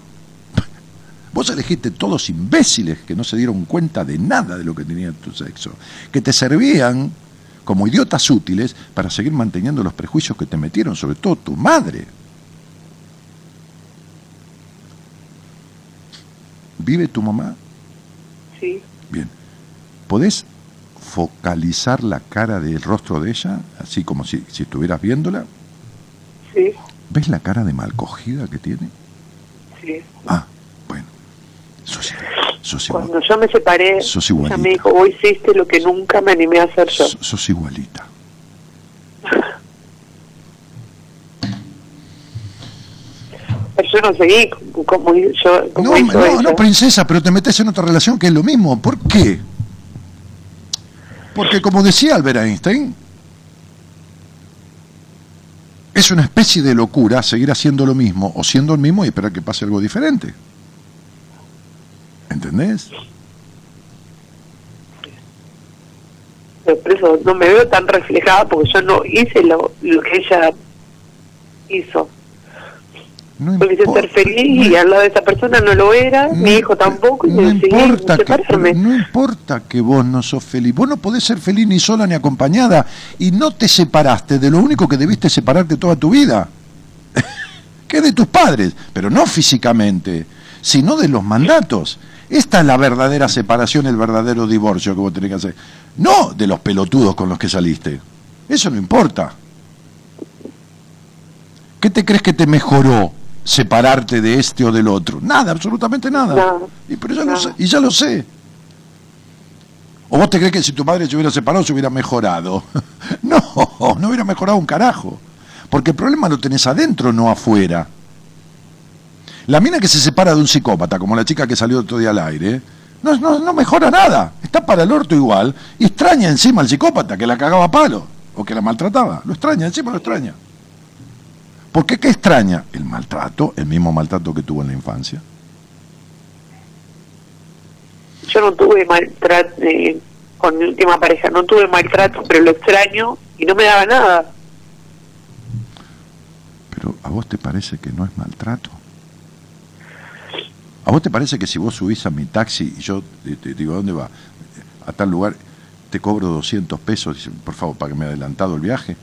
*laughs* Vos elegiste todos imbéciles que no se dieron cuenta de nada de lo que tenía tu sexo, que te servían como idiotas útiles para seguir manteniendo los prejuicios que te metieron, sobre todo tu madre. ¿Vive tu mamá? Sí. Bien. ¿Podés focalizar la cara del rostro de ella, así como si, si estuvieras viéndola? Sí. ¿Ves la cara de mal cogida que tiene? Sí. Ah, cuando yo me separé, ella me dijo, vos hiciste lo que nunca me animé a hacer yo. Sos igualita. Yo no seguí como, yo, como no, no, no, princesa, pero te metes en otra relación que es lo mismo. ¿Por qué? Porque como decía Albert Einstein, es una especie de locura seguir haciendo lo mismo o siendo el mismo y esperar que pase algo diferente. ¿Entendés? Por eso no me veo tan reflejada porque yo no hice lo, lo que ella hizo. No porque ser feliz y al lado de esa persona no lo era, mi hijo tampoco, y no importa que, No importa que vos no sos feliz, vos no podés ser feliz ni sola ni acompañada y no te separaste de lo único que debiste separarte toda tu vida, *laughs* que de tus padres, pero no físicamente, sino de los mandatos. Esta es la verdadera separación, el verdadero divorcio que vos tenés que hacer. No de los pelotudos con los que saliste. Eso no importa. ¿Qué te crees que te mejoró separarte de este o del otro? Nada, absolutamente nada. y, pero ya lo sé, y ya lo sé. ¿O vos te crees que si tu madre se hubiera separado se hubiera mejorado? *laughs* no, no hubiera mejorado un carajo. Porque el problema lo tenés adentro, no afuera. La mina que se separa de un psicópata, como la chica que salió otro día al aire, no, no, mejora nada. Está para el orto igual y extraña encima al psicópata que la cagaba a palo o que la maltrataba. Lo extraña, encima lo extraña. ¿Por qué qué extraña? El maltrato, el mismo maltrato que tuvo en la infancia. Yo no tuve maltrato eh, con mi última pareja, no tuve maltrato, pero lo extraño y no me daba nada. Pero ¿a vos te parece que no es maltrato? ¿A vos te parece que si vos subís a mi taxi y yo te, digo, dónde va? A tal lugar, te cobro 200 pesos, por favor, para que me adelantado el viaje,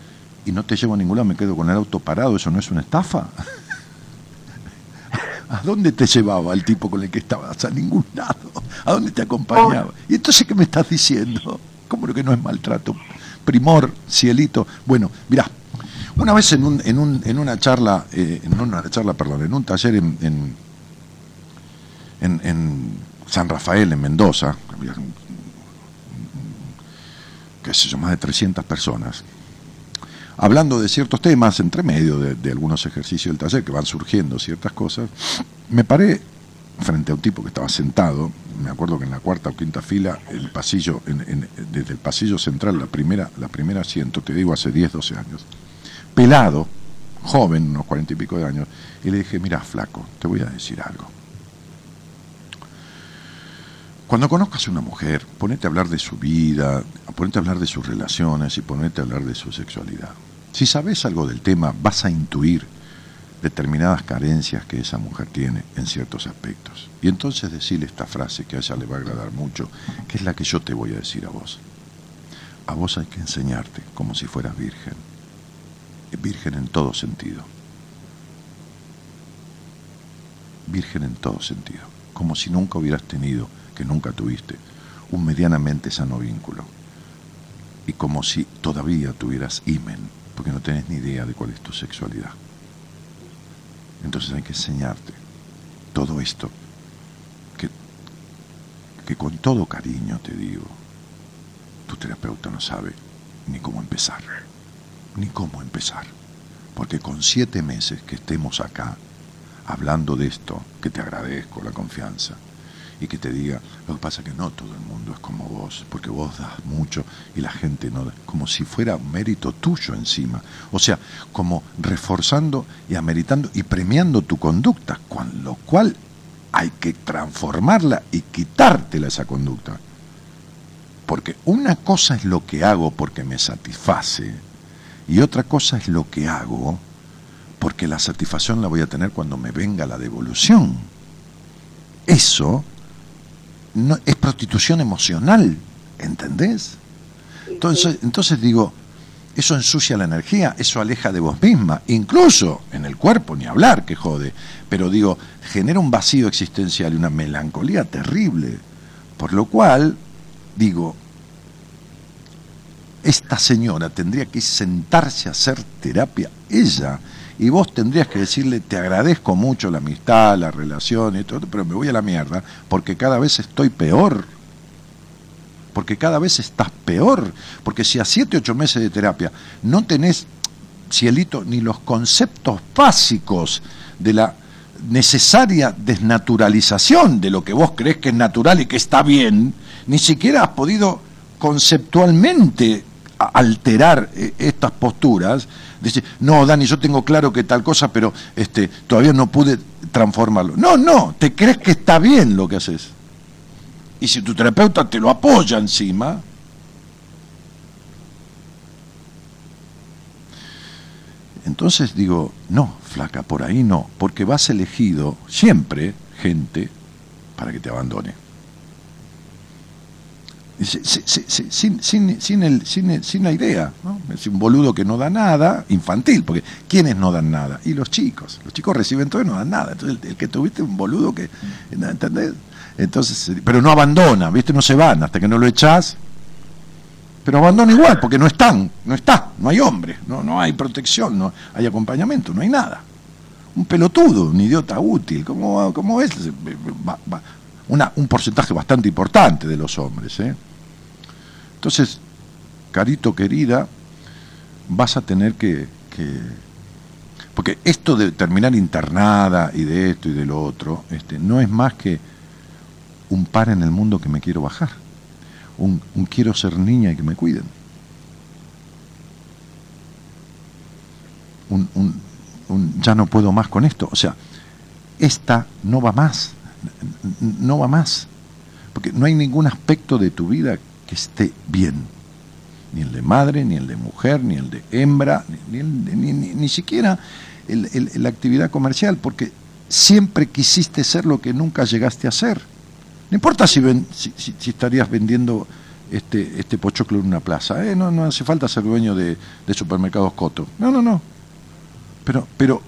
y no te llevo a ningún lado, me quedo con el auto parado, ¿eso no es una estafa? *laughs* ¿A dónde te llevaba el tipo con el que estabas? A ningún lado. ¿A dónde te acompañaba? ¿Y entonces qué me estás diciendo? ¿Cómo lo que no es maltrato? Primor, cielito. Bueno, mirá, una vez en, un, en, un, en una charla, eh, en una charla, perdón, en un taller en en, San Rafael, en Mendoza, había, qué sé yo, más de 300 personas, hablando de ciertos temas, entre medio de, algunos ejercicios del taller que van surgiendo ciertas cosas, me paré frente a un tipo que estaba sentado, me acuerdo que en la cuarta o quinta fila, el pasillo, desde el pasillo central, la primera, la primera asiento, te digo hace 10, 12 años, pelado, joven, unos cuarenta y pico de años, y le dije, mira, flaco, te voy a decir algo. Cuando conozcas a una mujer, ponete a hablar de su vida, ponete a hablar de sus relaciones y ponete a hablar de su sexualidad. Si sabes algo del tema, vas a intuir determinadas carencias que esa mujer tiene en ciertos aspectos. Y entonces decirle esta frase que a ella le va a agradar mucho, que es la que yo te voy a decir a vos. A vos hay que enseñarte como si fueras virgen. Virgen en todo sentido. Virgen en todo sentido. Como si nunca hubieras tenido que nunca tuviste, un medianamente sano vínculo. Y como si todavía tuvieras imen, porque no tenés ni idea de cuál es tu sexualidad. Entonces hay que enseñarte todo esto, que, que con todo cariño te digo, tu terapeuta no sabe ni cómo empezar, ni cómo empezar. Porque con siete meses que estemos acá hablando de esto, que te agradezco la confianza, y que te diga, lo que pasa que no todo el mundo es como vos, porque vos das mucho y la gente no da, como si fuera mérito tuyo encima, o sea, como reforzando y ameritando y premiando tu conducta, con lo cual hay que transformarla y quitártela esa conducta. Porque una cosa es lo que hago porque me satisface y otra cosa es lo que hago porque la satisfacción la voy a tener cuando me venga la devolución. Eso no, es prostitución emocional, ¿entendés? Entonces, entonces digo, eso ensucia la energía, eso aleja de vos misma, incluso en el cuerpo, ni hablar, que jode, pero digo, genera un vacío existencial y una melancolía terrible, por lo cual, digo, esta señora tendría que sentarse a hacer terapia, ella, y vos tendrías que decirle, te agradezco mucho la amistad, la relación pero me voy a la mierda, porque cada vez estoy peor. Porque cada vez estás peor. Porque si a siete, ocho meses de terapia no tenés, cielito, ni los conceptos básicos de la necesaria desnaturalización de lo que vos crees que es natural y que está bien, ni siquiera has podido conceptualmente alterar eh, estas posturas, dice, no, Dani, yo tengo claro que tal cosa, pero este, todavía no pude transformarlo. No, no, te crees que está bien lo que haces. Y si tu terapeuta te lo apoya encima, entonces digo, no, flaca, por ahí no, porque vas elegido siempre gente para que te abandone sin, sin, sin, el, sin, la idea. ¿no? Es un boludo que no da nada, infantil, porque ¿quiénes no dan nada? Y los chicos. Los chicos reciben todo y no dan nada. Entonces, el, que tuviste un boludo que. ¿Entendés? Entonces, pero no abandona, ¿viste? No se van hasta que no lo echás. Pero abandona igual, porque no están, no está, no hay hombre, no, no hay protección, no hay acompañamiento, no hay nada. Un pelotudo, un idiota útil, ¿cómo, cómo es? Una, un porcentaje bastante importante de los hombres. ¿eh? Entonces, carito querida, vas a tener que, porque esto de terminar internada y de esto y de lo otro, este, no es más que un par en el mundo que me quiero bajar, un, quiero ser niña y que me cuiden. Un, un, ya no puedo más con esto. O sea, esta no va más, no va más, porque no hay ningún aspecto de tu vida que esté bien. Ni el de madre, ni el de mujer, ni el de hembra, ni, ni, siquiera la actividad comercial, porque siempre quisiste ser lo que nunca llegaste a ser. No importa si, si, estarías vendiendo este, este pochoclo en una plaza, ¿eh? no, no hace falta ser dueño de, de supermercados Coto. No, no, no. Pero, pero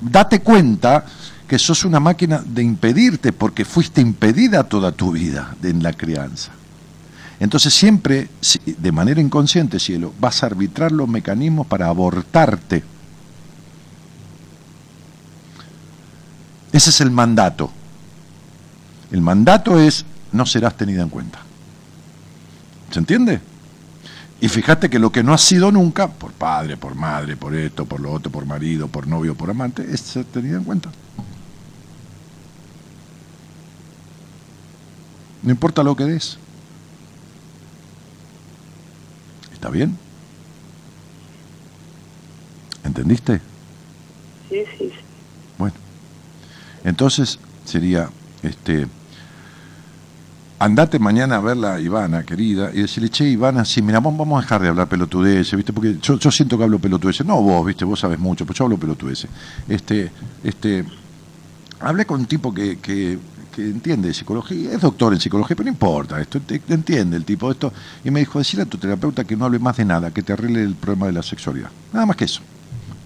date cuenta que sos una máquina de impedirte porque fuiste impedida toda tu vida en la crianza. Entonces siempre, de manera inconsciente, cielo, vas a arbitrar los mecanismos para abortarte. Ese es el mandato. El mandato es no serás tenida en cuenta. ¿Se entiende? Y fíjate que lo que no has sido nunca, por padre, por madre, por esto, por lo otro, por marido, por novio, por amante, es ser tenida en cuenta. No importa lo que des. ¿Está bien? ¿Entendiste? Sí, sí, sí. Bueno, entonces sería, este, andate mañana a verla a Ivana, querida, y decirle, che, Ivana, sí, mira, vamos vamos a dejar de hablar pelotudeces, ¿viste? Porque yo, yo siento que hablo pelotudeces, no vos, ¿viste? Vos sabes mucho, pues yo hablo pelotudeces. Este, este, hablé con un tipo que, que, que entiende de psicología, es doctor en psicología, pero no importa, esto entiende el tipo de esto, y me dijo, decirle a tu terapeuta que no hable más de nada, que te arregle el problema de la sexualidad. Nada más que eso.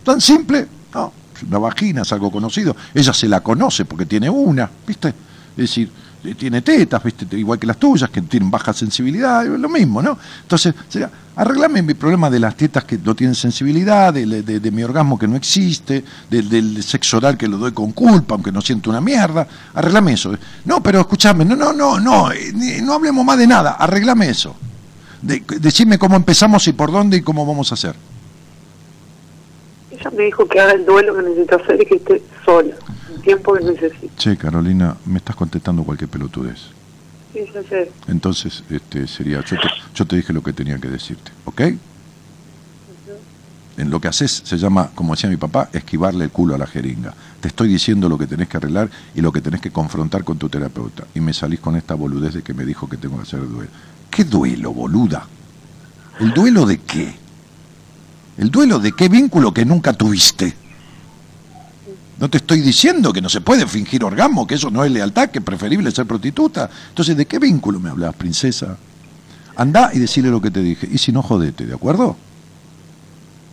Tan simple, no, una vagina es algo conocido, ella se la conoce porque tiene una, ¿viste? Es decir, eh, tiene tetas, ¿viste? Igual que las tuyas, que tienen baja sensibilidad, lo mismo, ¿no? Entonces, sería, arreglame mi problema de las tetas que no tienen sensibilidad, de, de- de mi orgasmo que no existe, del, del sexo oral que lo doy con culpa, aunque no siento una mierda, arreglame eso. No, pero escúchame, no, no, no, no, eh, no hablemos más de nada, arreglame eso. De, decime cómo empezamos y por dónde y cómo vamos a hacer. Ella me dijo que haga el duelo que necesito hacer y que esté sola, el tiempo que necesito. Che, Carolina, me estás contestando cualquier pelotudez. Sí, ya sé. Entonces, este sería, yo te, yo te dije lo que tenía que decirte, ¿ok? En lo que haces se llama, como decía mi papá, esquivarle el culo a la jeringa. Te estoy diciendo lo que tenés que arreglar y lo que tenés que confrontar con tu terapeuta. Y me salís con esta boludez de que me dijo que tengo que hacer el duelo. ¿Qué duelo, boluda? ¿El duelo de qué? ¿El duelo de qué vínculo que nunca tuviste? No te estoy diciendo que no se puede fingir orgasmo, que eso no es lealtad, que es preferible ser prostituta. Entonces, ¿de qué vínculo me hablas, princesa? Andá y decirle lo que te dije. Y si no, jodete, ¿de acuerdo?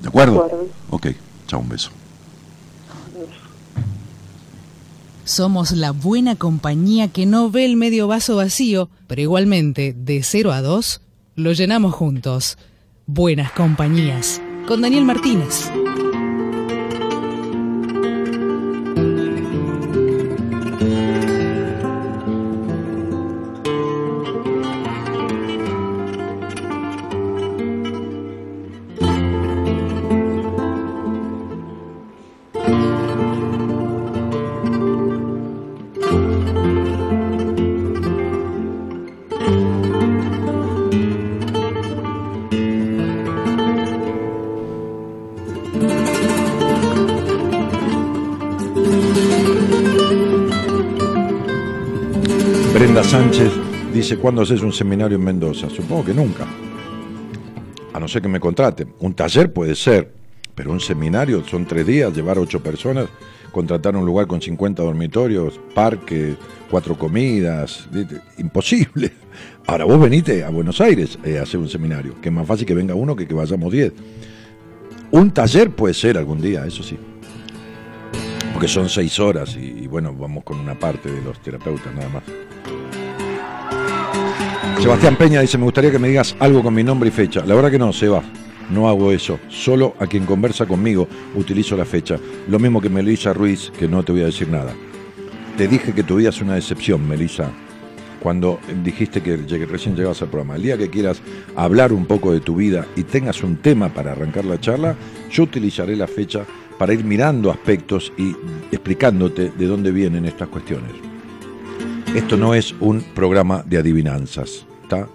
¿De acuerdo? De acuerdo. Ok, chao, un beso. Somos la buena compañía que no ve el medio vaso vacío, pero igualmente, de 0 a 2, lo llenamos juntos. Buenas compañías. Con Daniel Martínez. Sánchez dice, ¿cuándo haces un seminario en Mendoza? Supongo que nunca. A no ser que me contraten. Un taller puede ser, pero un seminario son tres días, llevar ocho personas, contratar un lugar con 50 dormitorios, parque, cuatro comidas, imposible. *laughs* Ahora vos venite a Buenos Aires eh, a hacer un seminario, que es más fácil que venga uno que que vayamos diez. Un taller puede ser algún día, eso sí. Porque son seis horas y, y bueno, vamos con una parte de los terapeutas nada más. Sebastián Peña dice, me gustaría que me digas algo con mi nombre y fecha. La verdad que no, Seba, no hago eso. Solo a quien conversa conmigo utilizo la fecha. Lo mismo que Melissa Ruiz, que no te voy a decir nada. Te dije que tu vida es una decepción, Melissa, cuando dijiste que recién llegabas al programa. El día que quieras hablar un poco de tu vida y tengas un tema para arrancar la charla, yo utilizaré la fecha para ir mirando aspectos y explicándote de dónde vienen estas cuestiones. Esto no es un programa de adivinanzas, ¿está?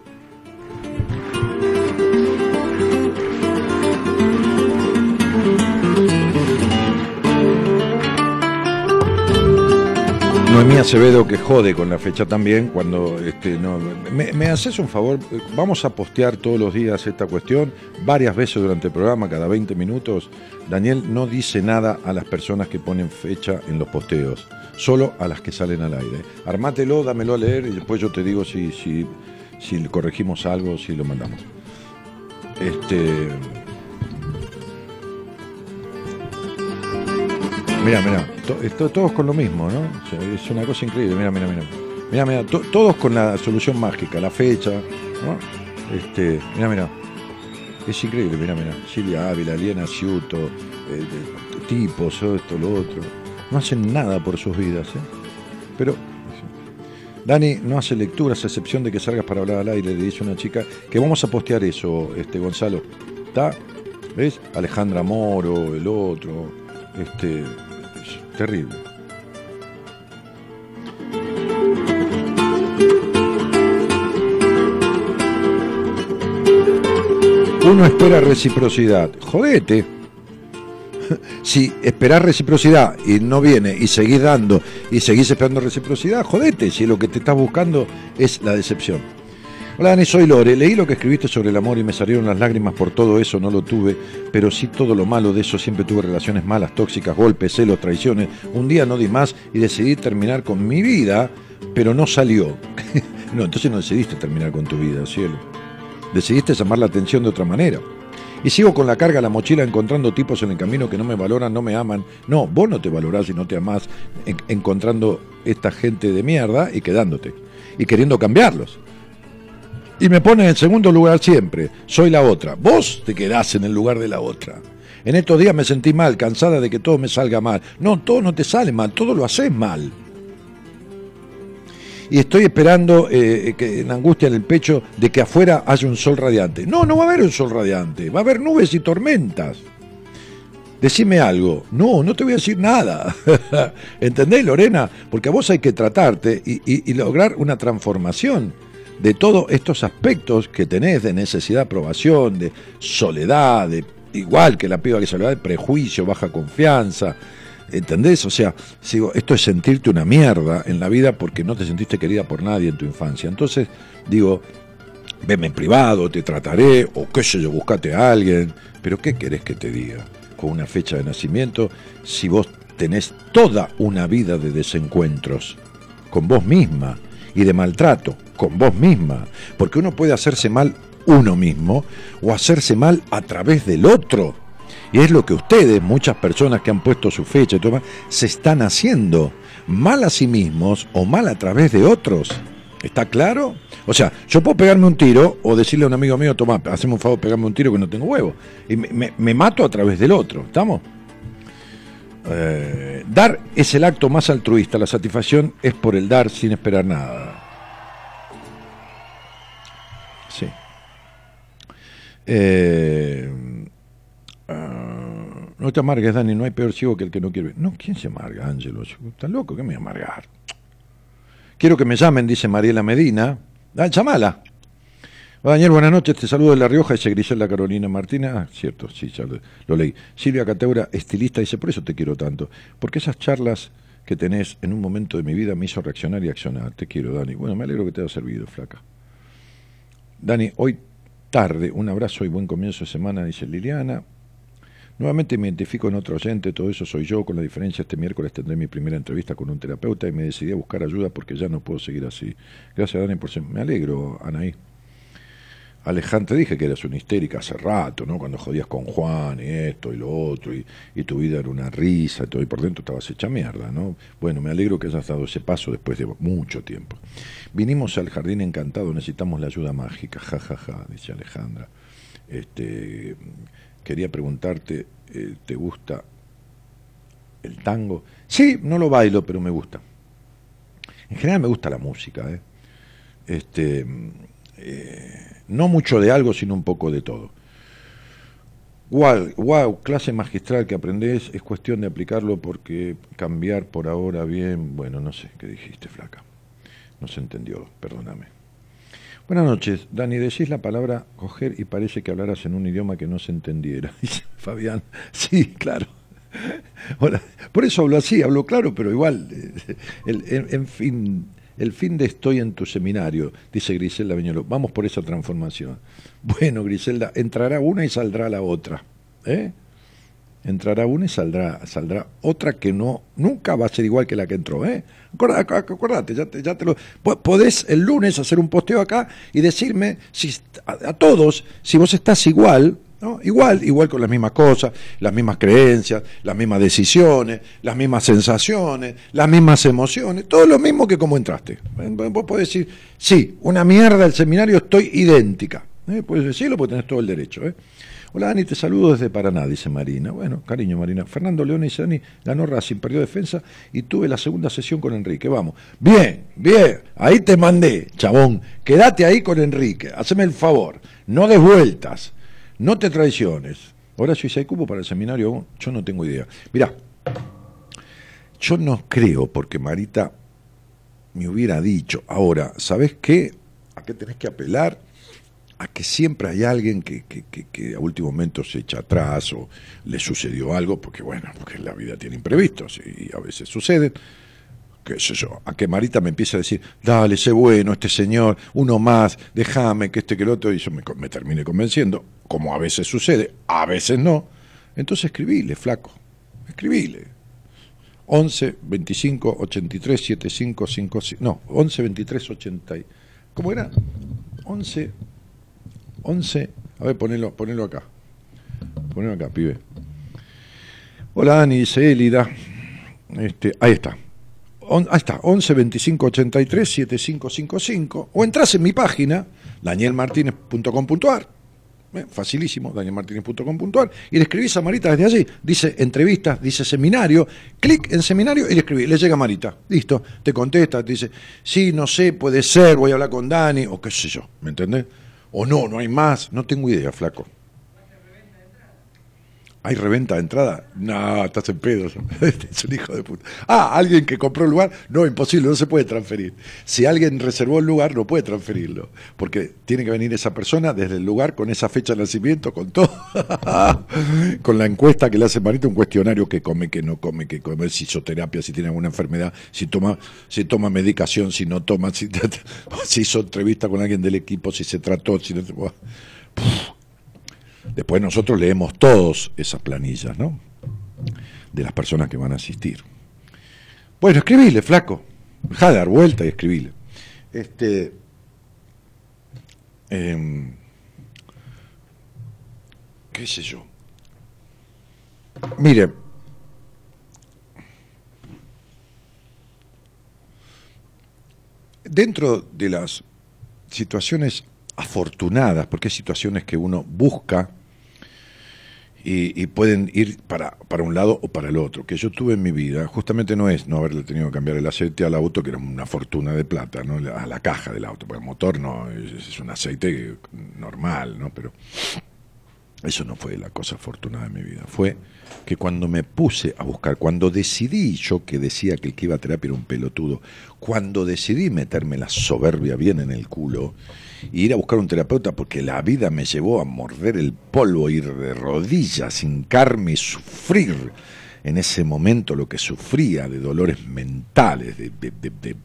Noemí Acevedo que jode con la fecha también cuando este, me haces un favor, vamos a postear todos los días esta cuestión, varias veces durante el programa, cada 20 minutos. Daniel no dice nada a las personas que ponen fecha en los posteos, solo a las que salen al aire. Armátelo, dámelo a leer y después yo te digo si, si, si corregimos algo, si lo mandamos. Este. Mira, mira, to- esto- todos con lo mismo, ¿no? Es una cosa increíble, mira, mira, mira. Mira, mira, to- todos con la solución mágica, la fecha, ¿no? Este, mira, mira. Es increíble, mira, mira. Silvia Ávila, Liana Ciuto, eh, tipos, esto, lo otro. No hacen nada por sus vidas, ¿eh? Pero Dani no hace lecturas, a excepción de que salgas para hablar al aire, le dice una chica, que vamos a postear eso, este Gonzalo. ¿Está? ¿Ves? Alejandra Moro, el otro, este, es terrible. Uno espera reciprocidad. Jodete. *laughs* si esperás reciprocidad y no viene y seguís dando y seguís esperando reciprocidad, jodete, si lo que te estás buscando es la decepción. Hola Dani, soy Lore. Leí lo que escribiste sobre el amor y me salieron las lágrimas por todo eso, no lo tuve, pero sí todo lo malo de eso. Siempre tuve relaciones malas, tóxicas, golpes, celos, traiciones. Un día no di más y decidí terminar con mi vida, pero no salió. *laughs* no, entonces no decidiste terminar con tu vida, cielo. Decidiste llamar la atención de otra manera. Y sigo con la carga, la mochila, encontrando tipos en el camino que no me valoran, no me aman. No, vos no te valorás y no te amás en- encontrando esta gente de mierda y quedándote. Y queriendo cambiarlos. Y me pone en segundo lugar siempre. Soy la otra. Vos te quedás en el lugar de la otra. En estos días me sentí mal, cansada de que todo me salga mal. No, todo no te sale mal, todo lo haces mal. Y estoy esperando eh, que en angustia en el pecho de que afuera haya un sol radiante. No, no va a haber un sol radiante, va a haber nubes y tormentas. Decime algo. No, no te voy a decir nada. *laughs* ¿Entendés, Lorena? Porque a vos hay que tratarte y, y- y lograr una transformación de todos estos aspectos que tenés de necesidad de aprobación, de soledad, de igual que la piba que soledad, de prejuicio, baja confianza. ¿Entendés? O sea, sigo, esto es sentirte una mierda en la vida porque no te sentiste querida por nadie en tu infancia. Entonces, digo, veme en privado, te trataré, o qué sé yo, buscate a alguien. Pero ¿qué querés que te diga? Con una fecha de nacimiento, si vos tenés toda una vida de desencuentros con vos misma y de maltrato con vos misma, porque uno puede hacerse mal uno mismo o hacerse mal a través del otro. Y es lo que ustedes, muchas personas que han puesto su fecha y todo, se están haciendo mal a sí mismos o mal a través de otros. ¿Está claro? O sea, yo puedo pegarme un tiro o decirle a un amigo mío, toma, haceme un favor, pegarme un tiro que no tengo huevo. Y me, mato a través del otro. ¿Estamos? Eh, dar es el acto más altruista, la satisfacción es por el dar sin esperar nada. Sí. Eh, no te amargues, Dani, no hay peor ciego que el que no quiere ver. No, ¿quién se amarga, Ángelo? ¿Estás loco? ¿Qué me voy a amargar? Quiero que me llamen, dice Mariela Medina. Ah, llamala. Daniel, buenas noches. Te saludo de La Rioja, dice Griselda Carolina Martina. Ah, cierto, sí, ya lo, lo leí. Silvia Cateura, estilista, dice, por eso te quiero tanto. Porque esas charlas que tenés en un momento de mi vida me hizo reaccionar y accionar. Te quiero, Dani. Bueno, me alegro que te haya servido, flaca. Dani, hoy tarde, un abrazo y buen comienzo de semana, dice Liliana. Nuevamente me identifico en otro oyente, todo eso soy yo, con la diferencia este miércoles tendré mi primera entrevista con un terapeuta y me decidí a buscar ayuda porque ya no puedo seguir así. Gracias Dani por ser... Me alegro, Anaí. Alejandra, te dije que eras una histérica hace rato, ¿no? Cuando jodías con Juan y esto y lo otro, y, y tu vida era una risa y todo, y por dentro estabas hecha mierda, ¿no? Bueno, me alegro que hayas dado ese paso después de mucho tiempo. Vinimos al jardín encantado, necesitamos la ayuda mágica, ja, ja, ja, dice Alejandra. Este, quería preguntarte, eh, ¿te gusta el tango? Sí, no lo bailo, pero me gusta. En general me gusta la música, ¿eh? Este, eh, no mucho de algo, sino un poco de todo. Wow, wow, clase magistral que aprendés, es cuestión de aplicarlo porque cambiar por ahora bien, bueno, no sé qué dijiste, flaca. No se entendió, perdóname. Buenas noches, Dani, decís la palabra coger y parece que hablaras en un idioma que no se entendiera, *laughs* dice Fabián. Sí, claro. Hola. Por eso hablo así, hablo claro, pero igual, eh, en fin, el fin de estoy en tu seminario, dice Griselda Viñolo. Vamos por esa transformación. Bueno, Griselda, entrará una y saldrá la otra. ¿eh? Entrará una y saldrá, saldrá otra que no, nunca va a ser igual que la que entró, ¿eh? Acorda- ac- Acordate, ya te, ya te lo. po- Podés el lunes hacer un posteo acá y decirme si a, todos si vos estás igual, ¿no? Igual, igual con las mismas cosas, las mismas creencias, las mismas decisiones, las mismas sensaciones, las mismas emociones, todo lo mismo que como entraste. Vos podés decir, sí, una mierda el seminario, estoy idéntica. ¿eh? Puedes decirlo porque tenés todo el derecho, ¿eh? Hola Dani, te saludo desde Paraná, dice Marina. Bueno, cariño Marina. Fernando León dice Dani, ganó Racing, perdió defensa y tuve la segunda sesión con Enrique. Vamos. Bien, bien, ahí te mandé, chabón. Quédate ahí con Enrique, haceme el favor. No des vueltas, no te traiciones. Ahora si hay cupo para el seminario, yo no tengo idea. Mirá, yo no creo porque Marita me hubiera dicho, ahora, ¿sabes qué? ¿A qué tenés que apelar? A que siempre hay alguien que, que, a último momento se echa atrás o le sucedió algo, porque bueno, porque la vida tiene imprevistos y a veces suceden qué sé yo, a que Marita me empiece a decir, dale, sé bueno, este señor, uno más, déjame, que este que el otro, y yo me, me termine convenciendo, como a veces sucede, a veces no. Entonces escribile, flaco, escribile. 11 25 83 75 55, no, 11 23 80. ¿Cómo era? 11 11, a ver, ponelo, ponelo acá. Ponelo acá, pibe. Hola, Ani, dice Elida. Este, ahí está. Ahí está, 11 25 83 7555. O entras en mi página, danielmartinez.com.ar. Eh, facilísimo, danielmartinez.com.ar. Y le escribís a Marita desde allí. Dice entrevistas, dice seminario. Clic en seminario y le escribís. Le llega Marita. Listo. Te contesta, te dice, sí, no sé, puede ser, voy a hablar con Dani, o qué sé yo. ¿Me entendés? O no, no hay más. No tengo idea, flaco. ¿Hay reventa de entrada? No, estás en pedo. *laughs* es un hijo de puta. Ah, alguien que compró el lugar. No, imposible, no se puede transferir. Si alguien reservó el lugar, no puede transferirlo. Porque tiene que venir esa persona desde el lugar con esa fecha de nacimiento, con todo. *laughs* con la encuesta que le hace Marita, un cuestionario que come, que no come, que come, si hizo terapia, si tiene alguna enfermedad, si toma, si toma medicación, si no toma, si, *laughs* si hizo entrevista con alguien del equipo, si se trató, si no. Después nosotros leemos todos esas planillas, ¿no? De las personas que van a asistir. Bueno, escribile, flaco. Deja de dar vuelta y escribile. Este. Eh, ¿Qué sé yo? Mire. Dentro de las situaciones afortunadas, porque hay situaciones que uno busca y, pueden ir para, para un lado o para el otro. Que yo tuve en mi vida, justamente no es no haberle tenido que cambiar el aceite al auto, que era una fortuna de plata, ¿no? a la caja del auto, porque el motor no, es, es un aceite normal, ¿no? Pero eso no fue la cosa afortunada de mi vida. Fue que cuando me puse a buscar, cuando decidí, yo que decía que el que iba a terapia era un pelotudo, cuando decidí meterme la soberbia bien en el culo y ir a buscar un terapeuta porque la vida me llevó a morder el polvo, ir de rodillas, hincarme y sufrir en ese momento lo que sufría de dolores mentales, de, de, de,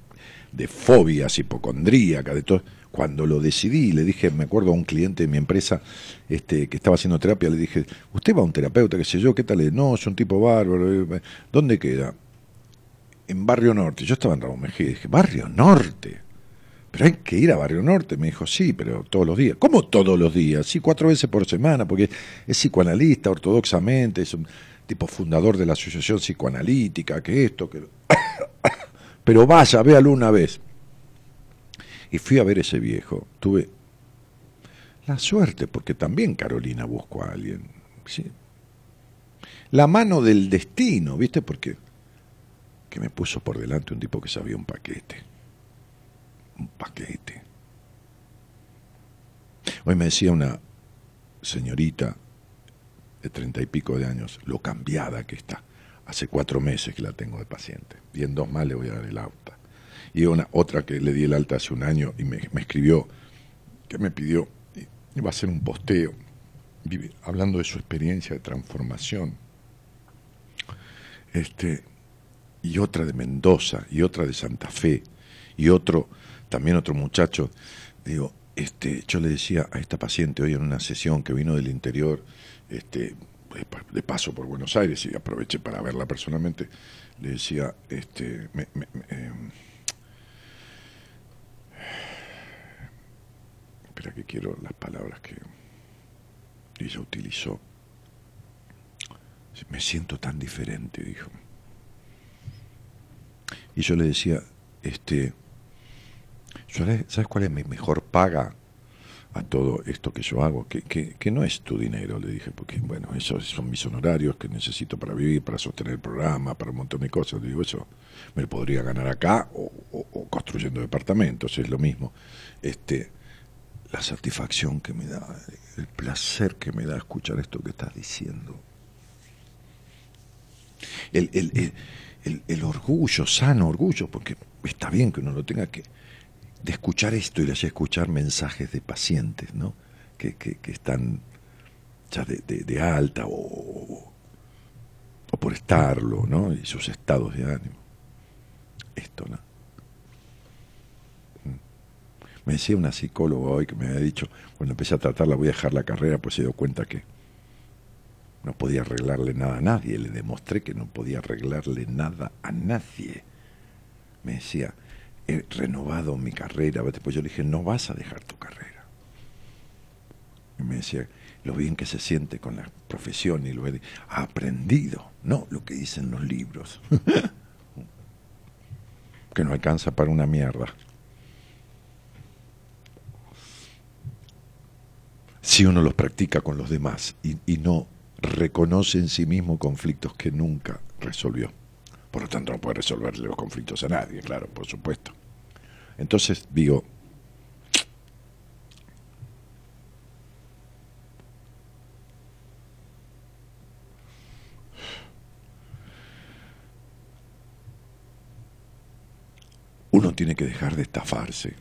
de, fobias hipocondríacas, de todo. Cuando lo decidí, le dije, me acuerdo a un cliente de mi empresa este, que estaba haciendo terapia, le dije, ¿usted va a un terapeuta, qué sé yo? ¿Qué tal? No, es un tipo bárbaro. ¿Dónde queda? En Barrio Norte. Yo estaba en Raúl Mejía y dije, ¿Barrio Norte? Pero hay que ir a Barrio Norte. Me dijo, sí, pero todos los días. ¿Cómo todos los días? Sí, cuatro veces por semana, porque es psicoanalista ortodoxamente, es un tipo fundador de la Asociación Psicoanalítica, que esto, que... *coughs* pero vaya, véalo una vez. Y fui a ver ese viejo. Tuve la suerte, porque también Carolina buscó a alguien. La mano del destino, ¿viste? Porque que me puso por delante un tipo que sabía un paquete un paquete. Hoy me decía una señorita de treinta y pico de años, lo cambiada que está. Hace cuatro meses que la tengo de paciente y en dos más le voy a dar el alta. Y una otra que le di el alta hace un año y me, escribió, que me pidió, iba a hacer un posteo, hablando de su experiencia de transformación. Este, y otra de Mendoza, y otra de Santa Fe, y otro también otro muchacho, digo, este, yo le decía a esta paciente hoy en una sesión que vino del interior, este, de paso por Buenos Aires y aproveché para verla personalmente, le decía, este, me, eh, espera que quiero las palabras que ella utilizó. Me siento tan diferente, dijo. Y yo le decía, este, ¿Sabes cuál es mi mejor paga a todo esto que yo hago? Que, que, no es tu dinero, le dije, porque bueno, esos son mis honorarios que necesito para vivir, para sostener el programa, para un montón de cosas. Digo, eso me lo podría ganar acá o, o, o construyendo departamentos, es lo mismo. Este, la satisfacción que me da, el placer que me da escuchar esto que estás diciendo. El, el, el, el orgullo, sano orgullo, porque está bien que uno lo tenga que de escuchar esto y de escuchar mensajes de pacientes, ¿no? Que, que, que están ya de, de- alta o, o por estarlo, ¿no? Y sus estados de ánimo. Esto, ¿no? Mm. Me decía una psicóloga hoy que me había dicho, cuando empecé a tratarla voy a dejar la carrera, pues se dio cuenta que no podía arreglarle nada a nadie. Le demostré que no podía arreglarle nada a nadie. Me decía, he renovado mi carrera. Después yo le dije, no vas a dejar tu carrera. Y me decía, lo bien que se siente con la profesión y lo he aprendido, no lo que dicen los libros. *laughs* que no alcanza para una mierda. Si uno los practica con los demás y, y no reconoce en sí mismo conflictos que nunca resolvió. Por lo tanto, no puede resolverle los conflictos a nadie, claro, por supuesto. Entonces, digo, uno tiene que dejar de estafarse.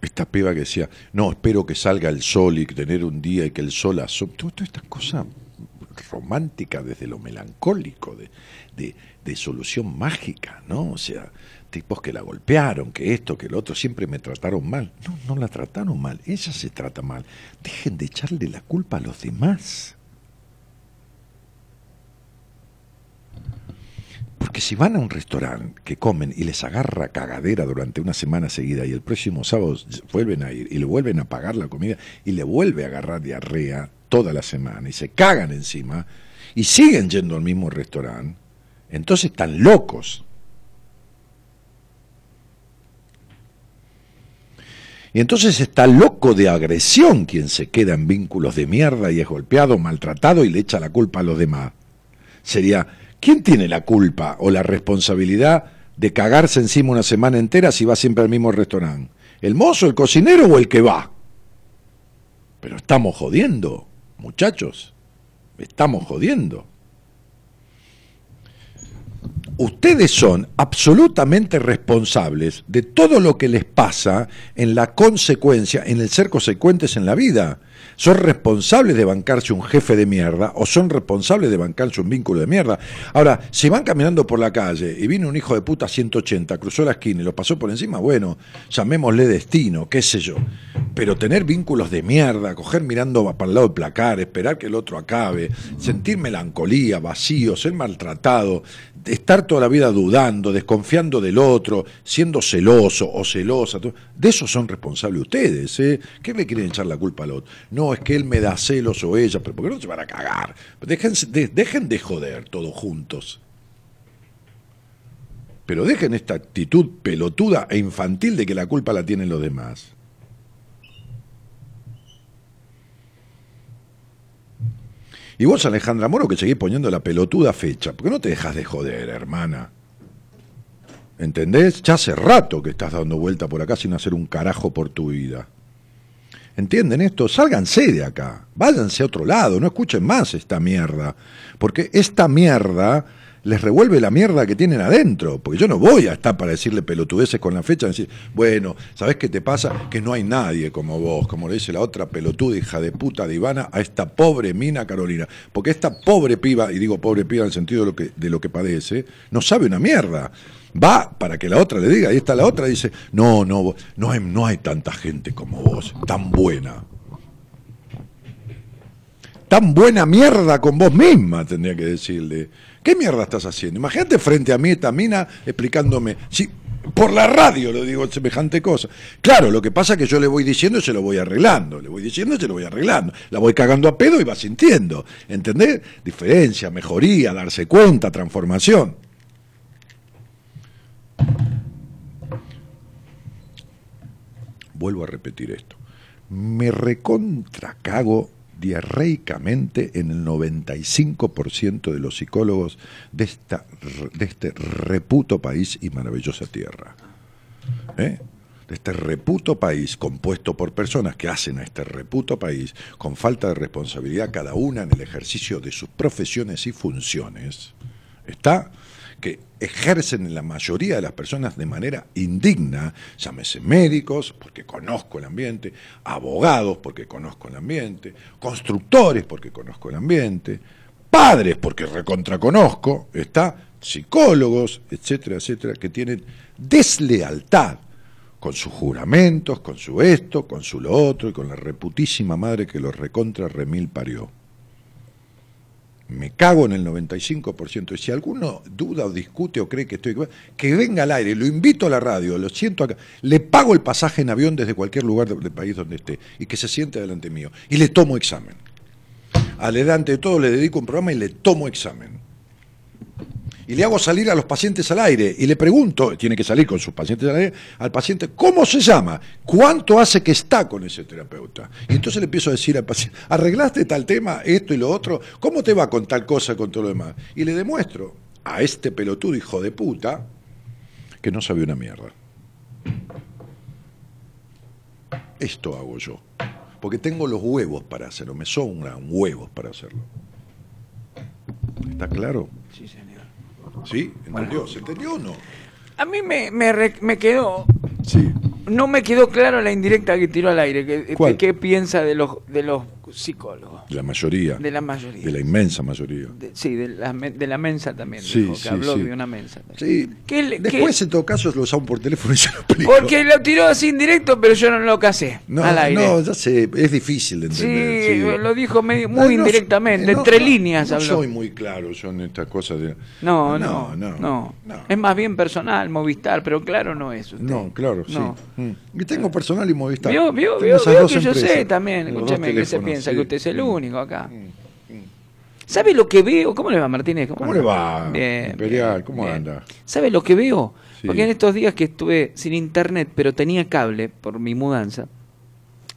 Esta piba que decía, no, espero que salga el sol y tener un día y que el sol asome. Todas estas cosas románticas desde lo melancólico, de, de, de solución mágica, ¿no? O sea, tipos que la golpearon, que esto, que lo otro, siempre me trataron mal. No, no la trataron mal, ella se trata mal. Dejen de echarle la culpa a los demás. Porque si van a un restaurante que comen y les agarra cagadera durante una semana seguida y el próximo sábado vuelven a ir y le vuelven a pagar la comida y le vuelve a agarrar diarrea toda la semana y se cagan encima y siguen yendo al mismo restaurante, entonces están locos. Y entonces está loco de agresión quien se queda en vínculos de mierda y es golpeado, maltratado y le echa la culpa a los demás. Sería, ¿quién tiene la culpa o la responsabilidad de cagarse encima una semana entera si va siempre al mismo restaurante? ¿El mozo, el cocinero o el que va? Pero estamos jodiendo, muchachos. Estamos jodiendo. Ustedes son absolutamente responsables de todo lo que les pasa en la consecuencia, en el ser consecuentes en la vida. Son responsables de bancarse un jefe de mierda o son responsables de bancarse un vínculo de mierda. Ahora, si van caminando por la calle y viene un hijo de puta 180, cruzó la esquina y lo pasó por encima, bueno, llamémosle destino, qué sé yo. Pero tener vínculos de mierda, coger mirando para el lado del placar, esperar que el otro acabe, sentir melancolía, vacío, ser maltratado, estar toda la vida dudando, desconfiando del otro, siendo celoso o celosa, de eso son responsables ustedes. ¿eh? ¿Qué le quieren echar la culpa al otro? No, es que él me da celos o ella, pero ¿por qué no se van a cagar? Déjense- de- dejen de joder todos juntos. Pero dejen esta actitud pelotuda e infantil de que la culpa la tienen los demás. Y vos, Alejandra Moro, que seguís poniendo la pelotuda fecha, ¿por qué no te dejas de joder, hermana? ¿Entendés? Ya hace rato que estás dando vuelta por acá sin hacer un carajo por tu vida. ¿Entienden esto? Sálganse de acá, váyanse a otro lado, no escuchen más esta mierda, porque esta mierda les revuelve la mierda que tienen adentro, porque yo no voy a estar para decirle pelotudeces con la fecha decir, bueno, ¿sabés qué te pasa? Que no hay nadie como vos, como le dice la otra pelotuda hija de puta de Ivana a esta pobre mina Carolina, porque esta pobre piba, y digo pobre piba en el sentido de lo que, de lo que padece, no sabe una mierda. Va para que la otra le diga, y está la otra dice, no, no, no hay, no hay tanta gente como vos, tan buena. Tan buena mierda con vos misma, tendría que decirle. ¿Qué mierda estás haciendo? Imagínate frente a mí esta mina explicándome, sí, por la radio lo digo semejante cosa. Claro, lo que pasa es que yo le voy diciendo y se lo voy arreglando, le voy diciendo y se lo voy arreglando. La voy cagando a pedo y va sintiendo. ¿Entendés? Diferencia, mejoría, darse cuenta, transformación. Vuelvo a repetir esto. Me recontra cago diarreicamente en el 95% de los psicólogos de, esta, de este reputo país y maravillosa tierra. ¿Eh? De este reputo país compuesto por personas que hacen a este reputo país con falta de responsabilidad cada una en el ejercicio de sus profesiones y funciones. Está ejercen en la mayoría de las personas de manera indigna, llámese médicos, porque conozco el ambiente, abogados, porque conozco el ambiente, constructores, porque conozco el ambiente, padres, porque recontraconozco, está, psicólogos, etcétera, etcétera, que tienen deslealtad con sus juramentos, con su esto, con su lo otro y con la reputísima madre que los recontra remil parió. Me cago en el 95%. Y si alguno duda o discute o cree que estoy... Que venga al aire, lo invito a la radio, lo siento acá, le pago el pasaje en avión desde cualquier lugar del país donde esté y que se siente delante mío. Y le tomo examen. Adelante de todo le dedico un programa y le tomo examen y le hago salir a los pacientes al aire y le pregunto, tiene que salir con sus pacientes al aire, al paciente, ¿cómo se llama? ¿Cuánto hace que está con ese terapeuta? Y entonces le empiezo a decir al paciente, ¿arreglaste tal tema, esto y lo otro? ¿Cómo te va con tal cosa, con todo lo demás? Y le demuestro a este pelotudo hijo de puta que no sabe una mierda. Esto hago yo. Porque tengo los huevos para hacerlo, me sobran huevos para hacerlo. ¿Está claro? Sí. ¿Entendió? ¿Se entendió o no? A mí me, me, me quedó. Sí. No me quedó claro la indirecta que tiró al aire. que- ¿Cuál? ¿Qué piensa de los, de los psicólogos? De la mayoría. De la mayoría. De la inmensa mayoría. De- sí, de la, de la mensa también. Sí, dijo, que sí, habló sí. de una mensa. Sí. ¿Qué le- Después, qué- en todo caso, lo usamos por teléfono y se lo explico. Porque lo tiró así indirecto, pero yo no lo casé no, al aire. no, ya sé, es difícil de sí, entender. lo dijo medio- muy no, indirectamente, no, entre líneas no habló. soy muy claro yo en estas cosas de... No, no, no, no, no, Es más bien personal, Movistar, pero claro no es usted. No, claro, sí. No. Mm. Y tengo personal y Movistar. Vio, vio, vio, que yo sé también, escúcheme, que se piensa sí. que usted es el Mm. único acá. ¿Sabe lo que veo? ¿Cómo le va Martínez? ¿Cómo le va, Bien, Imperial? bien, ¿Cómo bien. anda? ¿Sabe lo que veo? Sí. Porque en estos días que estuve sin internet, pero tenía cable por mi mudanza,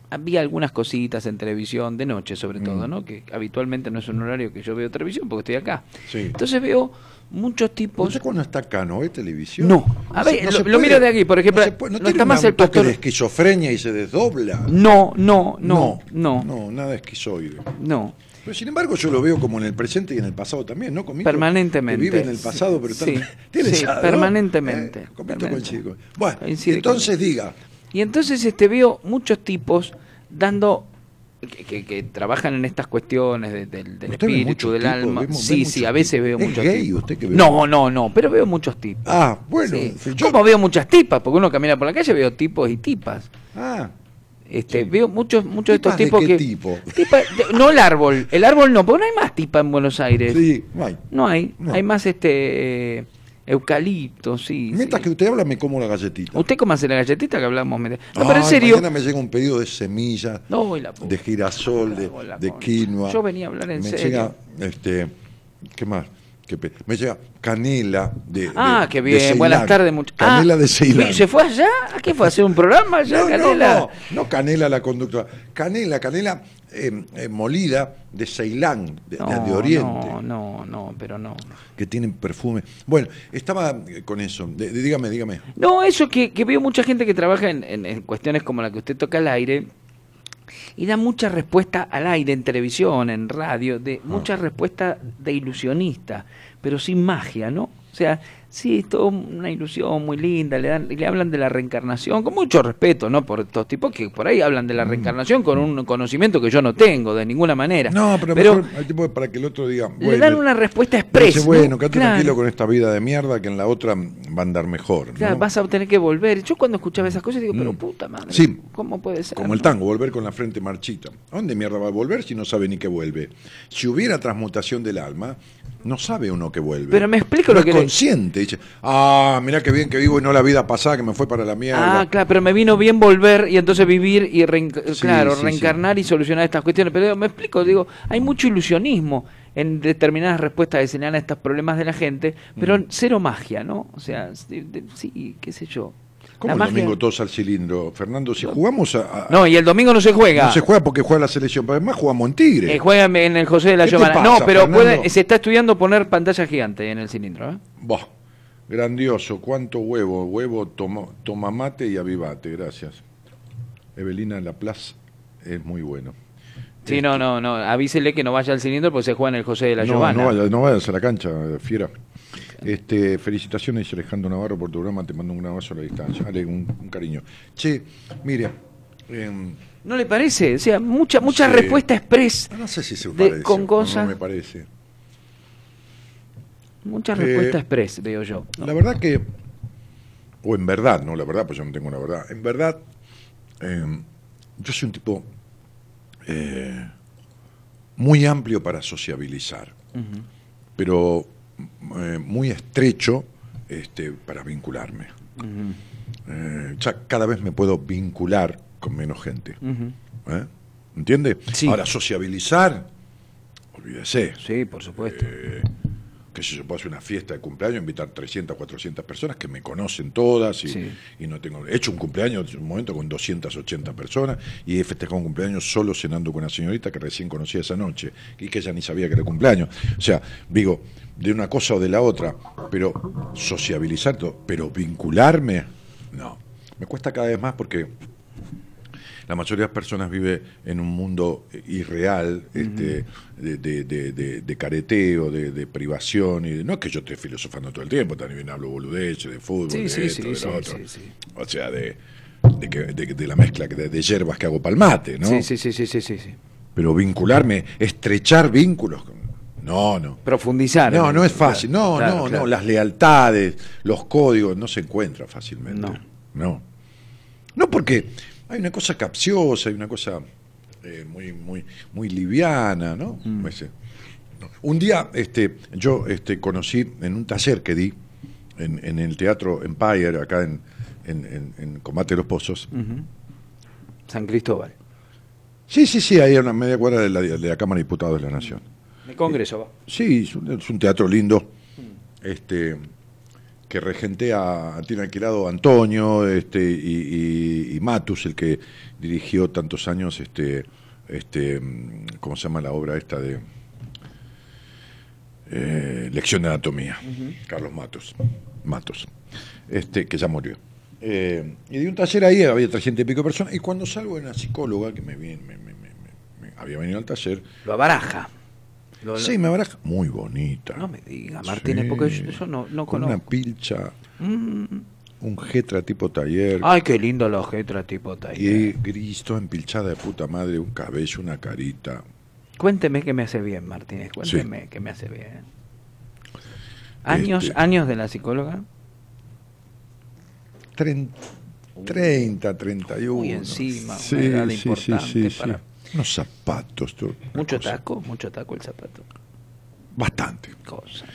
había algunas cositas en televisión, de noche sobre todo, Mm. ¿no? Que habitualmente no es un horario que yo veo televisión porque estoy acá. Sí. Entonces veo muchos tipos... ¿Usted cuando está acá no televisión? No. A se- ver, lo- lo miro de aquí, por ejemplo, No, puede- ¿no no tiene está un más el pastor- de esquizofrenia y se desdobla? No, no, no, no, No, nada esquizoide. no. Pero sin embargo yo lo veo como en el presente y en el pasado también, ¿no? Comito, Permanentemente. Que vive en el pasado, pero Sí, también- *laughs* tiene sí, ¿no? permanentemente, Eh, coincide con- Bueno, Coincide entonces diga, Y entonces este veo muchos tipos dando que, que- que trabajan en estas cuestiones de- del, del ¿Usted ve espíritu, del tipos? alma. Vemos- sí, sí, a veces tipos. veo ¿Es muchos gay tipos. usted que ve? No, no, no, pero veo muchos tipos. ah, bueno, Sí. si yo- Como veo muchas tipas, porque uno camina por la calle veo tipos y tipas. Ah, Este, Sí. veo muchos muchos de estos ¿Tipas de tipos qué que tipo? Tipa- de- no el árbol, el árbol no, porque no hay más tipa en Buenos Aires. sí, no hay. No hay, No. hay más este eucalipto, sí. Mientras sí. que usted habla me como la galletita. ¿Usted cómo hace la galletita que hablamos? No, pero en serio. Mañana me llega un pedido de semillas, No, de girasol, de, quinoa. Yo venía a hablar en me serio. llega, este, ¿qué más? ¿Qué pe- me llega canela de Ah, de- qué bien. Buenas tardes, muchachos. Canela de Ceilán. ¿Se fue allá? ¿A qué fue a hacer un programa allá, No, no, Canela? no, no canela la conductora. Canela, canela eh, molida de Ceilán, de, de- No, de Oriente, No, no, no, pero no. que tienen perfume. Bueno, estaba con eso. De- de- dígame, dígame. No, eso que, que veo mucha gente que trabaja en, en- en cuestiones como la que usted toca al aire y da mucha respuesta al aire en televisión, en radio, de Ah. mucha respuesta de ilusionista, pero sin magia, ¿no? O sea, sí, es toda una ilusión muy linda, le, dan, le hablan de la reencarnación, con mucho respeto, ¿no? Por estos tipos que por ahí hablan de la reencarnación con un conocimiento que yo no tengo de ninguna manera. Mm. No, pero, mejor hay tipo para que el otro diga. le bueno, dan una respuesta dice, expresa. ¿no? bueno, quédate Claro. tranquilo con esta vida de mierda que en la otra va a andar mejor. vas a tener que volver. Yo cuando escuchaba esas cosas digo, pero Mm. puta madre, Sí. ¿cómo puede ser? Como el tango, volver con la frente marchita. ¿A dónde mierda va a volver si no sabe ni que vuelve? Si hubiera transmutación del alma, no sabe uno que vuelve. Pero me explico No lo es que le- consciente. Dice, ah, mirá qué bien que vivo y no la vida pasada que me fue para la mierda. Ah, claro, pero me vino bien volver y entonces vivir y Sí, claro, sí, reencarnar y solucionar estas cuestiones. Pero me explico, digo, hay mucho ilusionismo en determinadas respuestas que se le dan a estos problemas de la gente, pero Mm. cero magia, ¿no? O sea, sí, qué sé yo. ¿Cómo La el magia- domingo todos al cilindro? Fernando, si jugamos a... a- No, y el domingo no se juega. no se juega porque juega la selección, pero además jugamos en Tigre. Eh, juega en el José de la ¿Qué te Giovana. pasa, No, pero puede, se está estudiando poner pantalla gigante en el cilindro. ¿eh? Grandioso, cuánto huevo, huevo, toma, toma mate y avivate, gracias. Evelina Laplace es muy bueno. Sí, no, no, no. Avísele que no vaya al cilindro porque se juega en el José de la no, no, vayas, no vayas a la cancha, fiera. Este, felicitaciones, Alejandro Navarro, por tu programa. Te mando un abrazo a la distancia. Dale, un, un cariño. Che, mire. em, ¿No le parece? O sea, mucha, mucha respuesta express. no sé si se de- parece. con cosas. No me parece. Mucha Eh, respuesta express, veo yo. ¿no? La verdad que, o en verdad, no, la verdad, pues yo no tengo la verdad. En verdad, eh, yo soy un tipo eh, muy amplio para sociabilizar, pero eh, muy estrecho este, para vincularme. Eh, ya cada vez me puedo vincular con menos gente. Ujú. ¿eh? ¿Entiende? Sí. Ahora, sociabilizar, olvídese. Sí, por supuesto. Que si yo puedo hacer una fiesta de cumpleaños, invitar 300, 400 personas que me conocen todas y, Sí. y no tengo... He hecho un cumpleaños en un momento con 280 personas y he festejado un cumpleaños solo cenando con una señorita que recién conocía esa noche y que ella ni sabía que era cumpleaños. O sea, digo, de una cosa o de la otra, pero sociabilizar, pero vincularme, no. Me cuesta cada vez más porque la mayoría de las personas vive en un mundo eh, irreal, este, de, de- de- de- de careteo, de, privación. y de- No es que yo esté filosofando todo el tiempo, también hablo boludeces, de fútbol, Sí, de sí, esto, sí, de lo otro. O sea, de, de, que- la mezcla de, hierbas que hago palmate, ¿no? Sí, sí, sí, sí, sí, sí. Pero vincularme, estrechar vínculos, con- no, no. Profundizar. No, no es fácil. No, Claro, no, claro. no. Las lealtades, los códigos, no se encuentran fácilmente. No. No. No, porque hay una cosa capciosa, hay una cosa eh, muy, muy, muy liviana, ¿no? Mm. Ese. Un día este, yo este, conocí en un taller que di en, en el Teatro Empire, acá en, en, Combate de los Pozos. San Cristóbal. Sí, sí, sí, ahí a una media cuadra de la, de la Cámara de Diputados de la Nación. De Congreso va. Sí, es un, es un teatro lindo, este, que regentea, tiene alquilado Antonio este, y, y- y Matus, el que dirigió tantos años, este, este, mm, ¿cómo se llama la obra esta de eh, Lección de Anatomía? Carlos Matos, Matos, este, que ya murió. Eh, y di un taller ahí, había 300 y pico personas, y cuando salgo de una psicóloga que me- me- me había venido al taller, Lo abaraja. Lo- Sí, me baraja. Muy bonita. No me diga, Martínez, Sí. porque yo, yo no, no Con una conozco. pilcha, Mm. un jetra tipo taller. Ay, qué lindo los Getra tipo taller. Y gris, toda empilchada de puta madre, un cabello, una carita. Cuénteme que me hace bien, Martínez. Cuénteme que me hace bien. ¿Años, Este- años de la psicóloga? Tren- 30, 31. Muy encima, Sí, una edad sí, sí, importante para- Unos zapatos. Mucho cosa. taco, mucho taco el zapato. Bastante. Cosa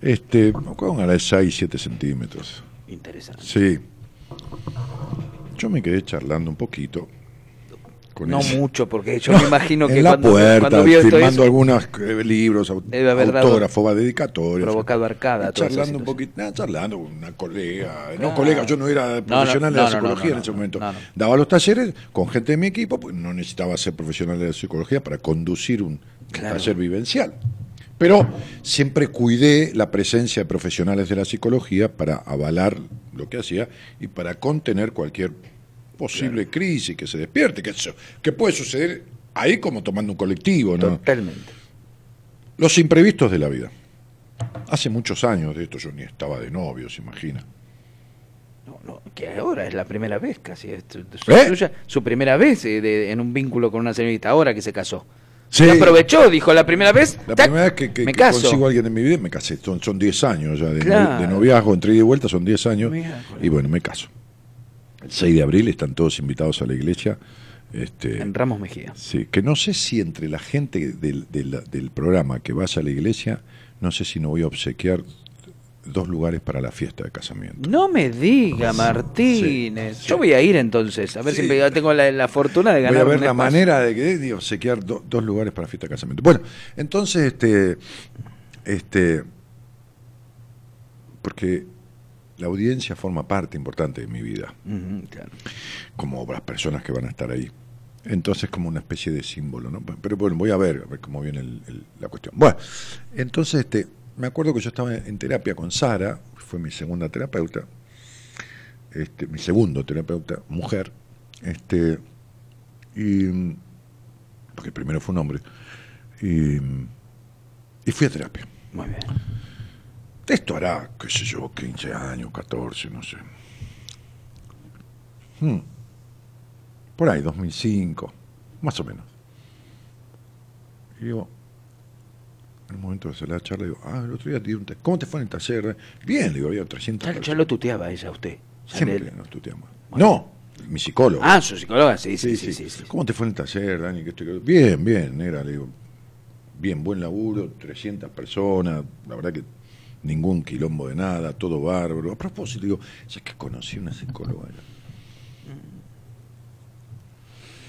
Este, con de 6, 7 centímetros. interesante. Sí. Yo me quedé charlando un poquito. Con No mucho, porque yo me *laughs* imagino que en la cuando, puerta, cuando vio esto firmando algunos eh, libros, dado- autógrafos, va, dedicatorias. provocado arcada. esa charlando un poquito, charlando con una colega, Claro. no colega, yo no era no, profesional de la psicología en ese momento. Daba los talleres con gente de mi equipo, pues no necesitaba ser profesional de la psicología para conducir un Claro. taller vivencial. Pero siempre cuidé la presencia de profesionales de la psicología para avalar lo que hacía y para contener cualquier posible crisis que se despierte, que, eso, que puede suceder ahí como tomando un colectivo, ¿no? Totalmente. Los imprevistos de la vida. Hace muchos años de esto yo ni estaba de novio, se imagina. No, no, que ahora es la primera vez casi. es su, su- ¿Eh? suya- su primera vez eh, de- en un vínculo con una señorita, ahora que se casó. Sí. Y aprovechó, dijo, la primera vez, La tac, primera vez que, que- me que caso. consigo a alguien en mi vida, me casé. Son, son 10 años ya de, no- Claro. de noviazgo, entre ida y vuelta son 10 años. Mira, Y bueno, me caso. El 6 de abril están todos invitados a la iglesia. Este, En Ramos Mejía. sí, que no sé si entre la gente del, del- del programa que vaya a la iglesia, no sé si no voy a obsequiar dos lugares para la fiesta de casamiento. No me diga, Martínez. sí. Yo voy a ir entonces, a ver Sí. si me- tengo la, la fortuna de Voy ganar a ver un la espacio. manera de que de obsequiar do- dos lugares para fiesta de casamiento. Bueno, entonces, este, este, porque la audiencia forma parte importante de mi vida, claro. como las personas que van a estar ahí. Entonces, como una especie de símbolo, ¿no? Pero bueno, voy a ver, a ver cómo viene el- el- la cuestión. Bueno, entonces, este, me acuerdo que yo estaba en terapia con Sara, fue mi segunda terapeuta, este, mi segundo terapeuta, mujer, este, y porque el primero fue un hombre, y, y fui a terapia. Muy bien. Esto hará, qué sé yo, 15 años, 14, no sé. Hmm. Por ahí, 2005, más o menos. Y digo, en el momento de hacer la charla, digo, ah, el otro día te di un ¿Cómo te fue en el taller? Bien, digo, había 300 Ya, ya lo tuteaba ella a usted. Siempre nos tuteamos. No, mi psicólogo. Ah, su psicóloga, sí, sí, sí. sí, sí. ¿Cómo te fue en el taller, Dani? Que estoy- Bien, bien, negra, le digo. Bien, buen laburo, 300 personas, la verdad que ningún quilombo de nada, todo bárbaro. A propósito, digo, ya que conocí una psicóloga. allá.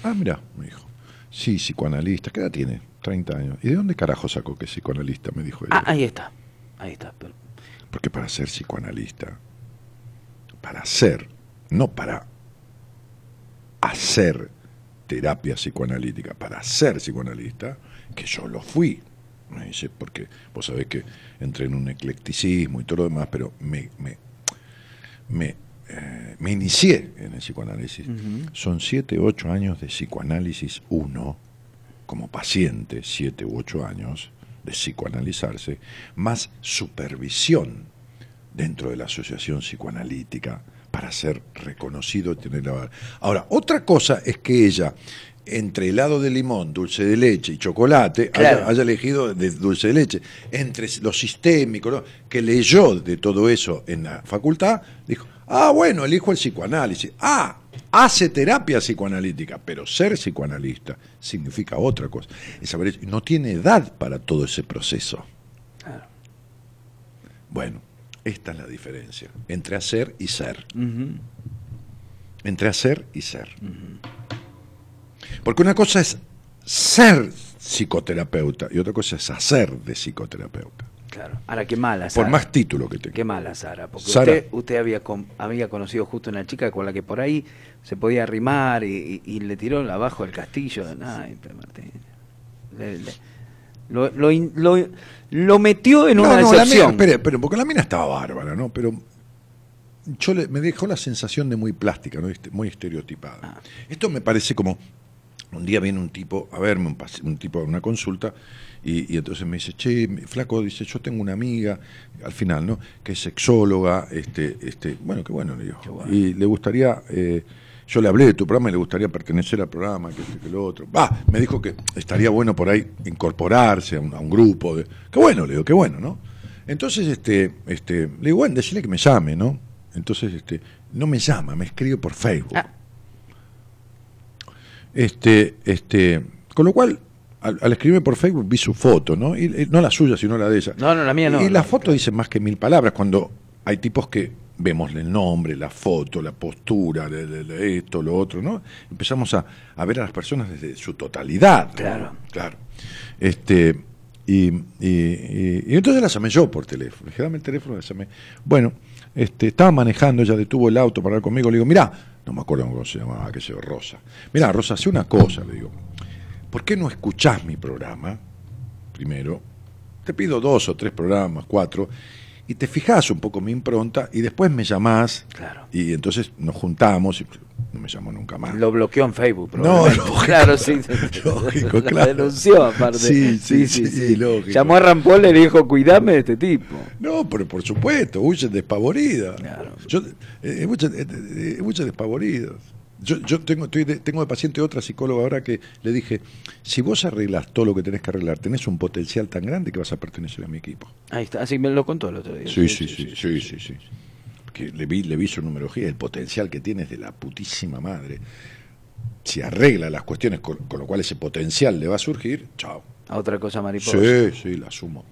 Ah, mira, me dijo. Sí, psicoanalista. ¿Qué edad tiene? 30 años. ¿Y de dónde carajo sacó que es psicoanalista? Me dijo ella. Ah, ahí está. Ahí está. pero- Porque para ser psicoanalista, para ser, no para hacer terapia psicoanalítica, para ser psicoanalista, que yo lo fui. Me dice, porque vos sabés que entré en un eclecticismo y todo lo demás, pero me, me, me, eh, me inicié en el psicoanálisis. Son siete, ocho años de psicoanálisis uno, como paciente, siete u ocho años de psicoanalizarse, más supervisión dentro de la asociación psicoanalítica para ser reconocido y tener la... Ahora, otra cosa es que ella, entre helado de limón, dulce de leche y chocolate, Claro. haya, haya elegido de dulce de leche, entre lo sistémico, ¿no? que leyó de todo eso en la facultad, dijo, ah, bueno, elijo el psicoanálisis. Ah, hace terapia psicoanalítica, pero ser psicoanalista significa otra cosa. Es no tiene edad para todo ese proceso. Bueno, esta es la diferencia entre hacer y ser. Entre hacer y ser. Porque una cosa es ser psicoterapeuta y otra cosa es hacer de psicoterapeuta. Claro. Ahora, qué mala, Sara. Por más título que tenga. Qué mala, Sara. Porque Sara. usted, usted había, con- había conocido justo una chica con la que por ahí se podía arrimar y, y- y le tiró abajo del castillo. Ay, Martín. Le- le- lo, lo lo- lo metió en No, una no, mina, decepción. espere, espere, porque la mina estaba bárbara, ¿no? Pero yo le- me dejó la sensación de muy plástica, ¿no? Este- Muy estereotipada. Ah. Esto me parece como un día viene un tipo a verme, un, un tipo a una consulta, y, y entonces me dice, che, flaco, dice, yo tengo una amiga, al final, ¿no? Que es sexóloga, este, este, bueno, qué bueno, le digo. Y le gustaría, eh, yo le hablé de tu programa y le gustaría pertenecer al programa, que este, que lo otro. Va, me dijo que estaría bueno por ahí incorporarse a un, a un grupo. De, qué bueno, le digo, qué bueno, ¿no? Entonces, este, este, le digo, bueno, decirle que me llame, ¿no? Entonces, este, no me llama, me escribe por Facebook. Ah. Este, este, con lo cual, al, al escribirme por Facebook vi su foto, ¿no? Y, y no la suya, sino la de ella. No, no, la mía no. Y la foto dice más que mil palabras cuando hay tipos que vemos el nombre, la foto, la postura, de, de- de esto, lo otro, ¿no? Empezamos a, a ver a las personas desde su totalidad. ¿no? Claro. Claro. Este, y, y- y- y entonces la llamé yo por teléfono. Le dije, dame el teléfono, la llamé. Bueno, este, estaba manejando, ella detuvo el auto para hablar conmigo. Le digo, mirá, no me acuerdo cómo se llamaba, que se Rosa. Mirá, Rosa, hace una cosa, le digo. ¿Por qué no escuchás mi programa? Primero, te pido dos o tres programas, cuatro, y te fijás un poco mi impronta y después me llamás Claro. y entonces nos juntamos y no me llamó nunca más. Lo bloqueó en Facebook. No, lógico. claro, *laughs* sí. Lógico, La claro. denunció, aparte. Sí, sí, sí, lógico. Llamó a Rampol y le dijo, cuidame de este tipo. No, pero por supuesto, huyen despavoridas. Claro. Yo, eh, huyen, eh, eh, huyen despavoridos. Yo, yo tengo, estoy de, tengo de paciente otra psicóloga ahora que le dije, si vos arreglas todo lo que tenés que arreglar, tenés un potencial tan grande que vas a pertenecer a mi equipo. Ahí está, así me lo contó el otro día. Sí, sí, sí, sí, sí, sí. Que le vi, le vi su numerología, el potencial que tienes de la putísima madre. Si arregla las cuestiones con, con lo cual ese potencial le va a surgir, chao. A otra cosa mariposa. Sí, sí, la asumo.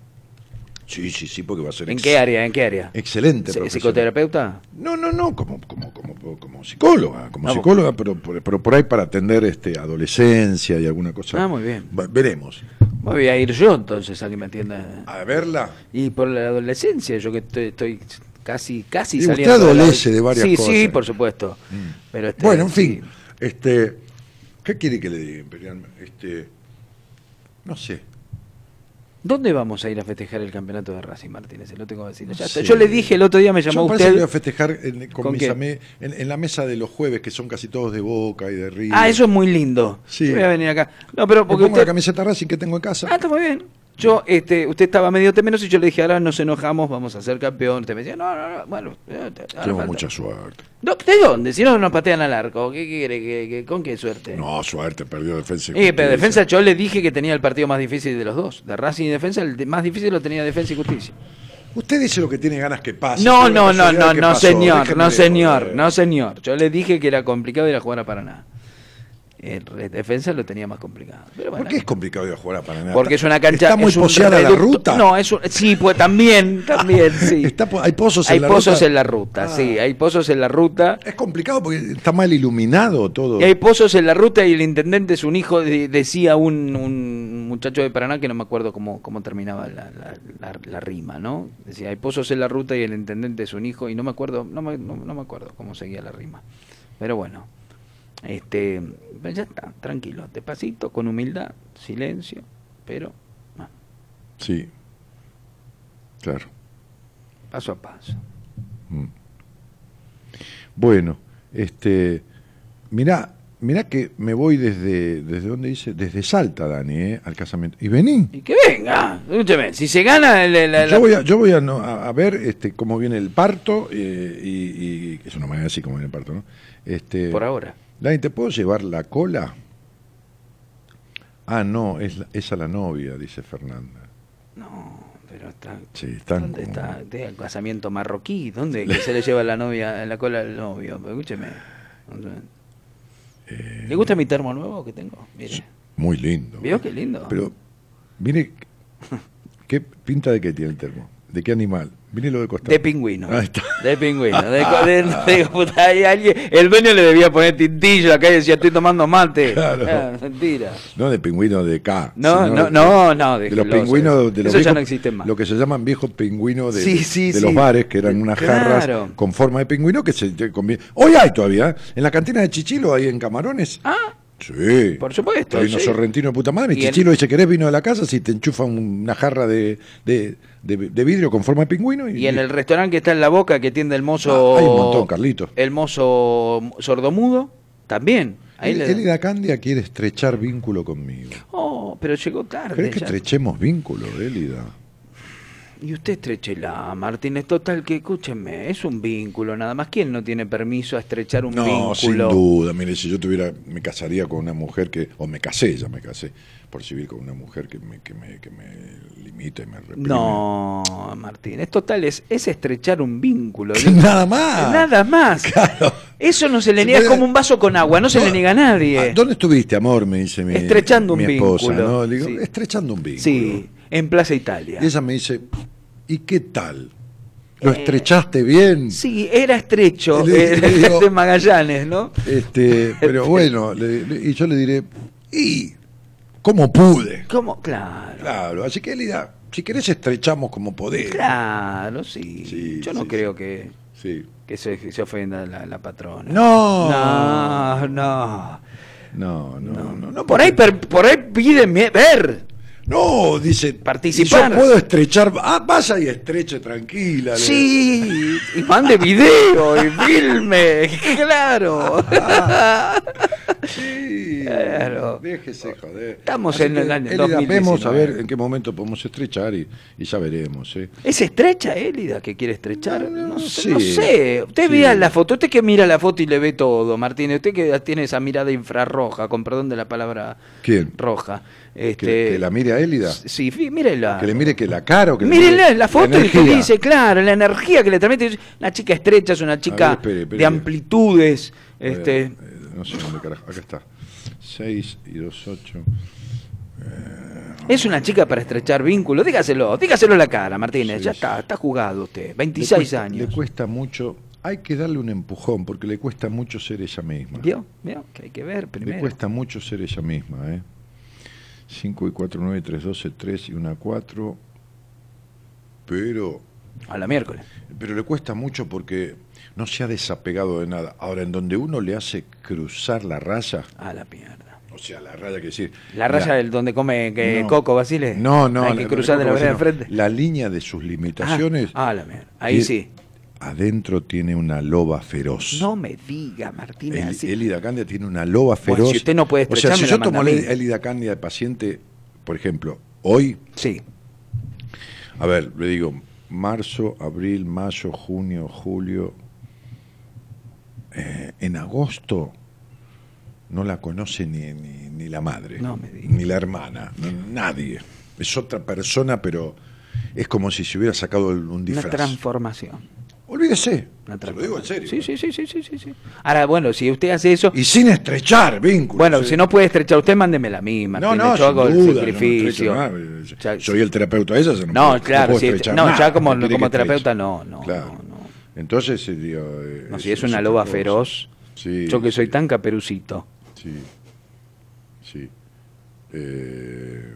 Sí, sí, sí, porque va a ser ¿En qué área? ¿En qué área? excelente. ¿Psi- profesional. ¿Psicoterapeuta? No, no, no, como, como, como, como psicóloga, como Ah, psicóloga, pero, por- pero por ahí para atender este adolescencia y alguna cosa. Ah, muy bien. Va- veremos. Voy a ir yo entonces a que me atienda. A verla. Y por la adolescencia, yo que estoy, estoy casi, casi Y usted saliendo. la- adolece de varias sí, cosas. Sí, por supuesto. Pero este, Bueno, en sí. fin, este, ¿qué quiere que le diga, Imperial? Este, no sé. ¿Dónde vamos a ir a festejar el campeonato de Racing Martínez? Lo tengo que decir. Ya está. Sí. Yo le dije el otro día, me llamó Yo parece que voy usted. a festejar en, con ¿Con mis en, en la mesa de los jueves, que son casi todos de Boca y de River. Ah, eso es muy lindo. Sí. Yo Voy a venir acá. No, pero Me porque pongo usted. la camiseta Racing que tengo en casa. Ah, está muy bien. Yo, este, usted estaba medio temeroso y yo le dije, ahora nos enojamos, vamos a ser campeón. Usted me decía, no, no, no, bueno. eh, falta". mucha suerte. No, ¿De dónde? Si no nos patean al arco, ¿qué quiere? ¿Qué- qué- ¿Con qué suerte? No, suerte, perdió defensa. y Eh, pero defensa, yo le dije que tenía el partido más difícil de los dos. De Racing y defensa, el más difícil lo tenía defensa y justicia. Usted dice lo que tiene ganas que pase. No, no, no, no, no, señor, no, de señor, no, señor. Yo le dije que era complicado ir a jugar a Paraná. El defensa lo tenía más complicado. Pero bueno, ¿Por qué es complicado ir a jugar a Paraná? Porque es una cancha. ¿Está muy es poseada la ruta? No, es un- sí, pues también, *laughs* también, sí. Está ¿Hay pozos hay en la pozos ruta? en la ruta, Ah. sí, hay pozos en la ruta. Es complicado porque está mal iluminado todo. Y hay pozos en la ruta y el intendente es un hijo, de- decía un, un muchacho de Paraná que no me acuerdo cómo, cómo terminaba la, la- la- la rima, ¿no? Decía, hay pozos en la ruta y el intendente es un hijo y no me acuerdo, no me, no, no me acuerdo cómo seguía la rima. Pero bueno, este, pues ya está, tranquilo, despacito, con humildad, silencio, pero Sí. Claro. paso a paso. Mm. Bueno, este, mirá, mirá que me voy desde, desde dónde dice, desde Salta, Dani, ¿eh? al casamiento. Y vení. Y que venga, escúcheme, si se gana el- el- la- Yo voy a, yo voy a, no- a- a ver este, cómo viene el parto, eh, y, y- que es una manera así como viene el parto, ¿no? Este, por ahora. Dani, ¿te puedo llevar la cola? Ah, no, es, la- es a la novia, dice Fernanda. No, pero está. Sí, están ¿Dónde como- está? ¿De el casamiento marroquí? ¿Dónde que se le lleva la novia en la cola al novio? Escúcheme. Eh, ¿Le gusta mi termo nuevo que tengo? Mire. Muy lindo. ¿Vio qué lindo? Pero, mire, ¿qué pinta de qué tiene el termo? ¿De qué animal? Mire lo de costado. De pingüino. Ahí está. De pingüino. *laughs* De, de- de- puta, hay alguien- el dueño le debía poner tintillo acá y decía, estoy tomando mate. Claro. Ah, mentira. No de pingüino de K. No, no, no, no, De, los pingüinos de los eso ya no existe más. Lo que se llaman viejos pingüinos de, Sí, sí, de sí. los bares, que eran unas jarras con forma de pingüino que se conviene. Hoy hay todavía, ¿eh? en la cantina de Chichilo, ahí en Camarones. Ah, Sí. Por supuesto, Hay unos sí. sorrentinos de puta madre. Mi Y Chichilo dice, ¿querés vino de la casa? Si te enchufan una jarra de, de, de- de vidrio con forma de pingüino. Y, y en el restaurante que está en la boca que tiende el mozo. Ah, hay un montón, Carlito. El mozo sordomudo, también. Ahí Él- le- quiere estrechar vínculo conmigo. Oh, pero llegó tarde. ¿Crees que ya. estrechemos vínculo, Elida? Y usted estrechela, Martínez. Total, que escúcheme, es un vínculo nada más. ¿Quién no tiene permiso a estrechar un No, vínculo? sin duda. Mire, si yo tuviera, me casaría con una mujer que, o me casé, ya me casé por civil con una mujer que me, que me, que me limita y me reprime. No, Martínez, total, es, es estrechar un vínculo. *laughs* Nada más. Nada más. Claro. Eso no se le niega, es como un vaso con agua, no se No, le niega a nadie. Ah, ¿Dónde estuviste, amor? Me dice mi, Estrechando un esposa, vínculo. ¿no? Le digo, Sí. estrechando un vínculo. Sí, en Plaza Italia. Y ella me dice, ¿y qué tal? ¿Lo Eh, estrechaste bien? Sí, era estrecho, Le- eh, le digo- *laughs* de Magallanes, ¿no? Este, pero *laughs* bueno, le- y yo le diré, ¿y cómo pude? ¿Cómo? Claro. Claro, así que Elida, si querés estrechamos como podés. Claro, sí. Sí, Yo no sí, creo sí. que, que se, se ofenda la, la patrona. No. No, no. No, no, no, no. Por ahí, per- por ahí piden ver. No, dice, Participar. Yo puedo estrechar. Ah, vaya y estreche tranquila. Sí, y mande *laughs* video y filme, *laughs* claro. Sí. Claro. Déjese joder. Estamos Así en que, el año Elida, 2019. Vemos a ver en qué momento podemos estrechar y, y ya veremos. ¿eh? ¿Es estrecha Élida que quiere estrechar? No, sé, sí. no sé. Usted Sí. vea la foto, usted que mira la foto y le ve todo, Martínez. Usted que tiene esa mirada infrarroja, con perdón de la palabra ¿Quién? roja. Que, Este, que la mire a Élida. Sí, mírela. Que le mire que la cara o que le mire la foto y te energía. dice, claro, la energía que le transmite. Una chica estrecha, es una chica ver, espere, espere. de amplitudes. Ver, Este, eh, no sé dónde carajo. Acá está. 6 y 2, 8. es una chica para estrechar vínculos. Dígaselo, dígaselo la cara, Martínez. Sí, ya está, está jugado usted. Le 26 cuesta- años. Le cuesta mucho. Hay que darle un empujón porque le cuesta mucho ser ella misma. ¿Vio? ¿Vio? Que hay que ver Le primero. cuesta mucho ser ella misma, ¿eh? 5 y 4, 9, 3, 12, 3 y 1, 4. Pero, A la miércoles. pero le cuesta mucho porque no se ha desapegado de nada. Ahora, en donde uno le hace cruzar la raya, A la mierda. o sea, la raya que decir. La raya del donde come que No. Coco Basile. No, no. Hay que la- cruzar de la vereda enfrente. no. La línea de sus limitaciones. Ah, a la mierda. Ahí y- sí. Adentro tiene una loba feroz. No me diga, Martínez. El-. Elida Candia tiene una loba feroz. Bueno, si usted no puede O sea, si yo tomo. Elida Candia de paciente, por ejemplo, hoy, Sí. a ver, le digo, marzo, abril, mayo, junio, julio, eh, en agosto no la conoce ni, ni, ni la madre, No me digas. ni la hermana, ni nadie. Es otra persona, pero es como si se hubiera sacado un Una disfraz. transformación. Olvídese, se lo digo en serio. Sí, sí, sí, sí, sí, sí. Ahora, bueno, si usted hace eso, Y sin estrechar vínculos. bueno, eh. si no puede estrechar usted, mándeme la misma. No, no, yo hago el no sacrificio. Ya- Soy el terapeuta ella, yo no, No, puedo- claro, puedo sí, estrechar no, ya como, ¿Qué quiere como terapeuta no, no, Claro. no, no. Entonces, eh, digo, eh, No, si es es una loba cosa. feroz, Sí, yo que soy tan caperucito. Sí, sí. Eh,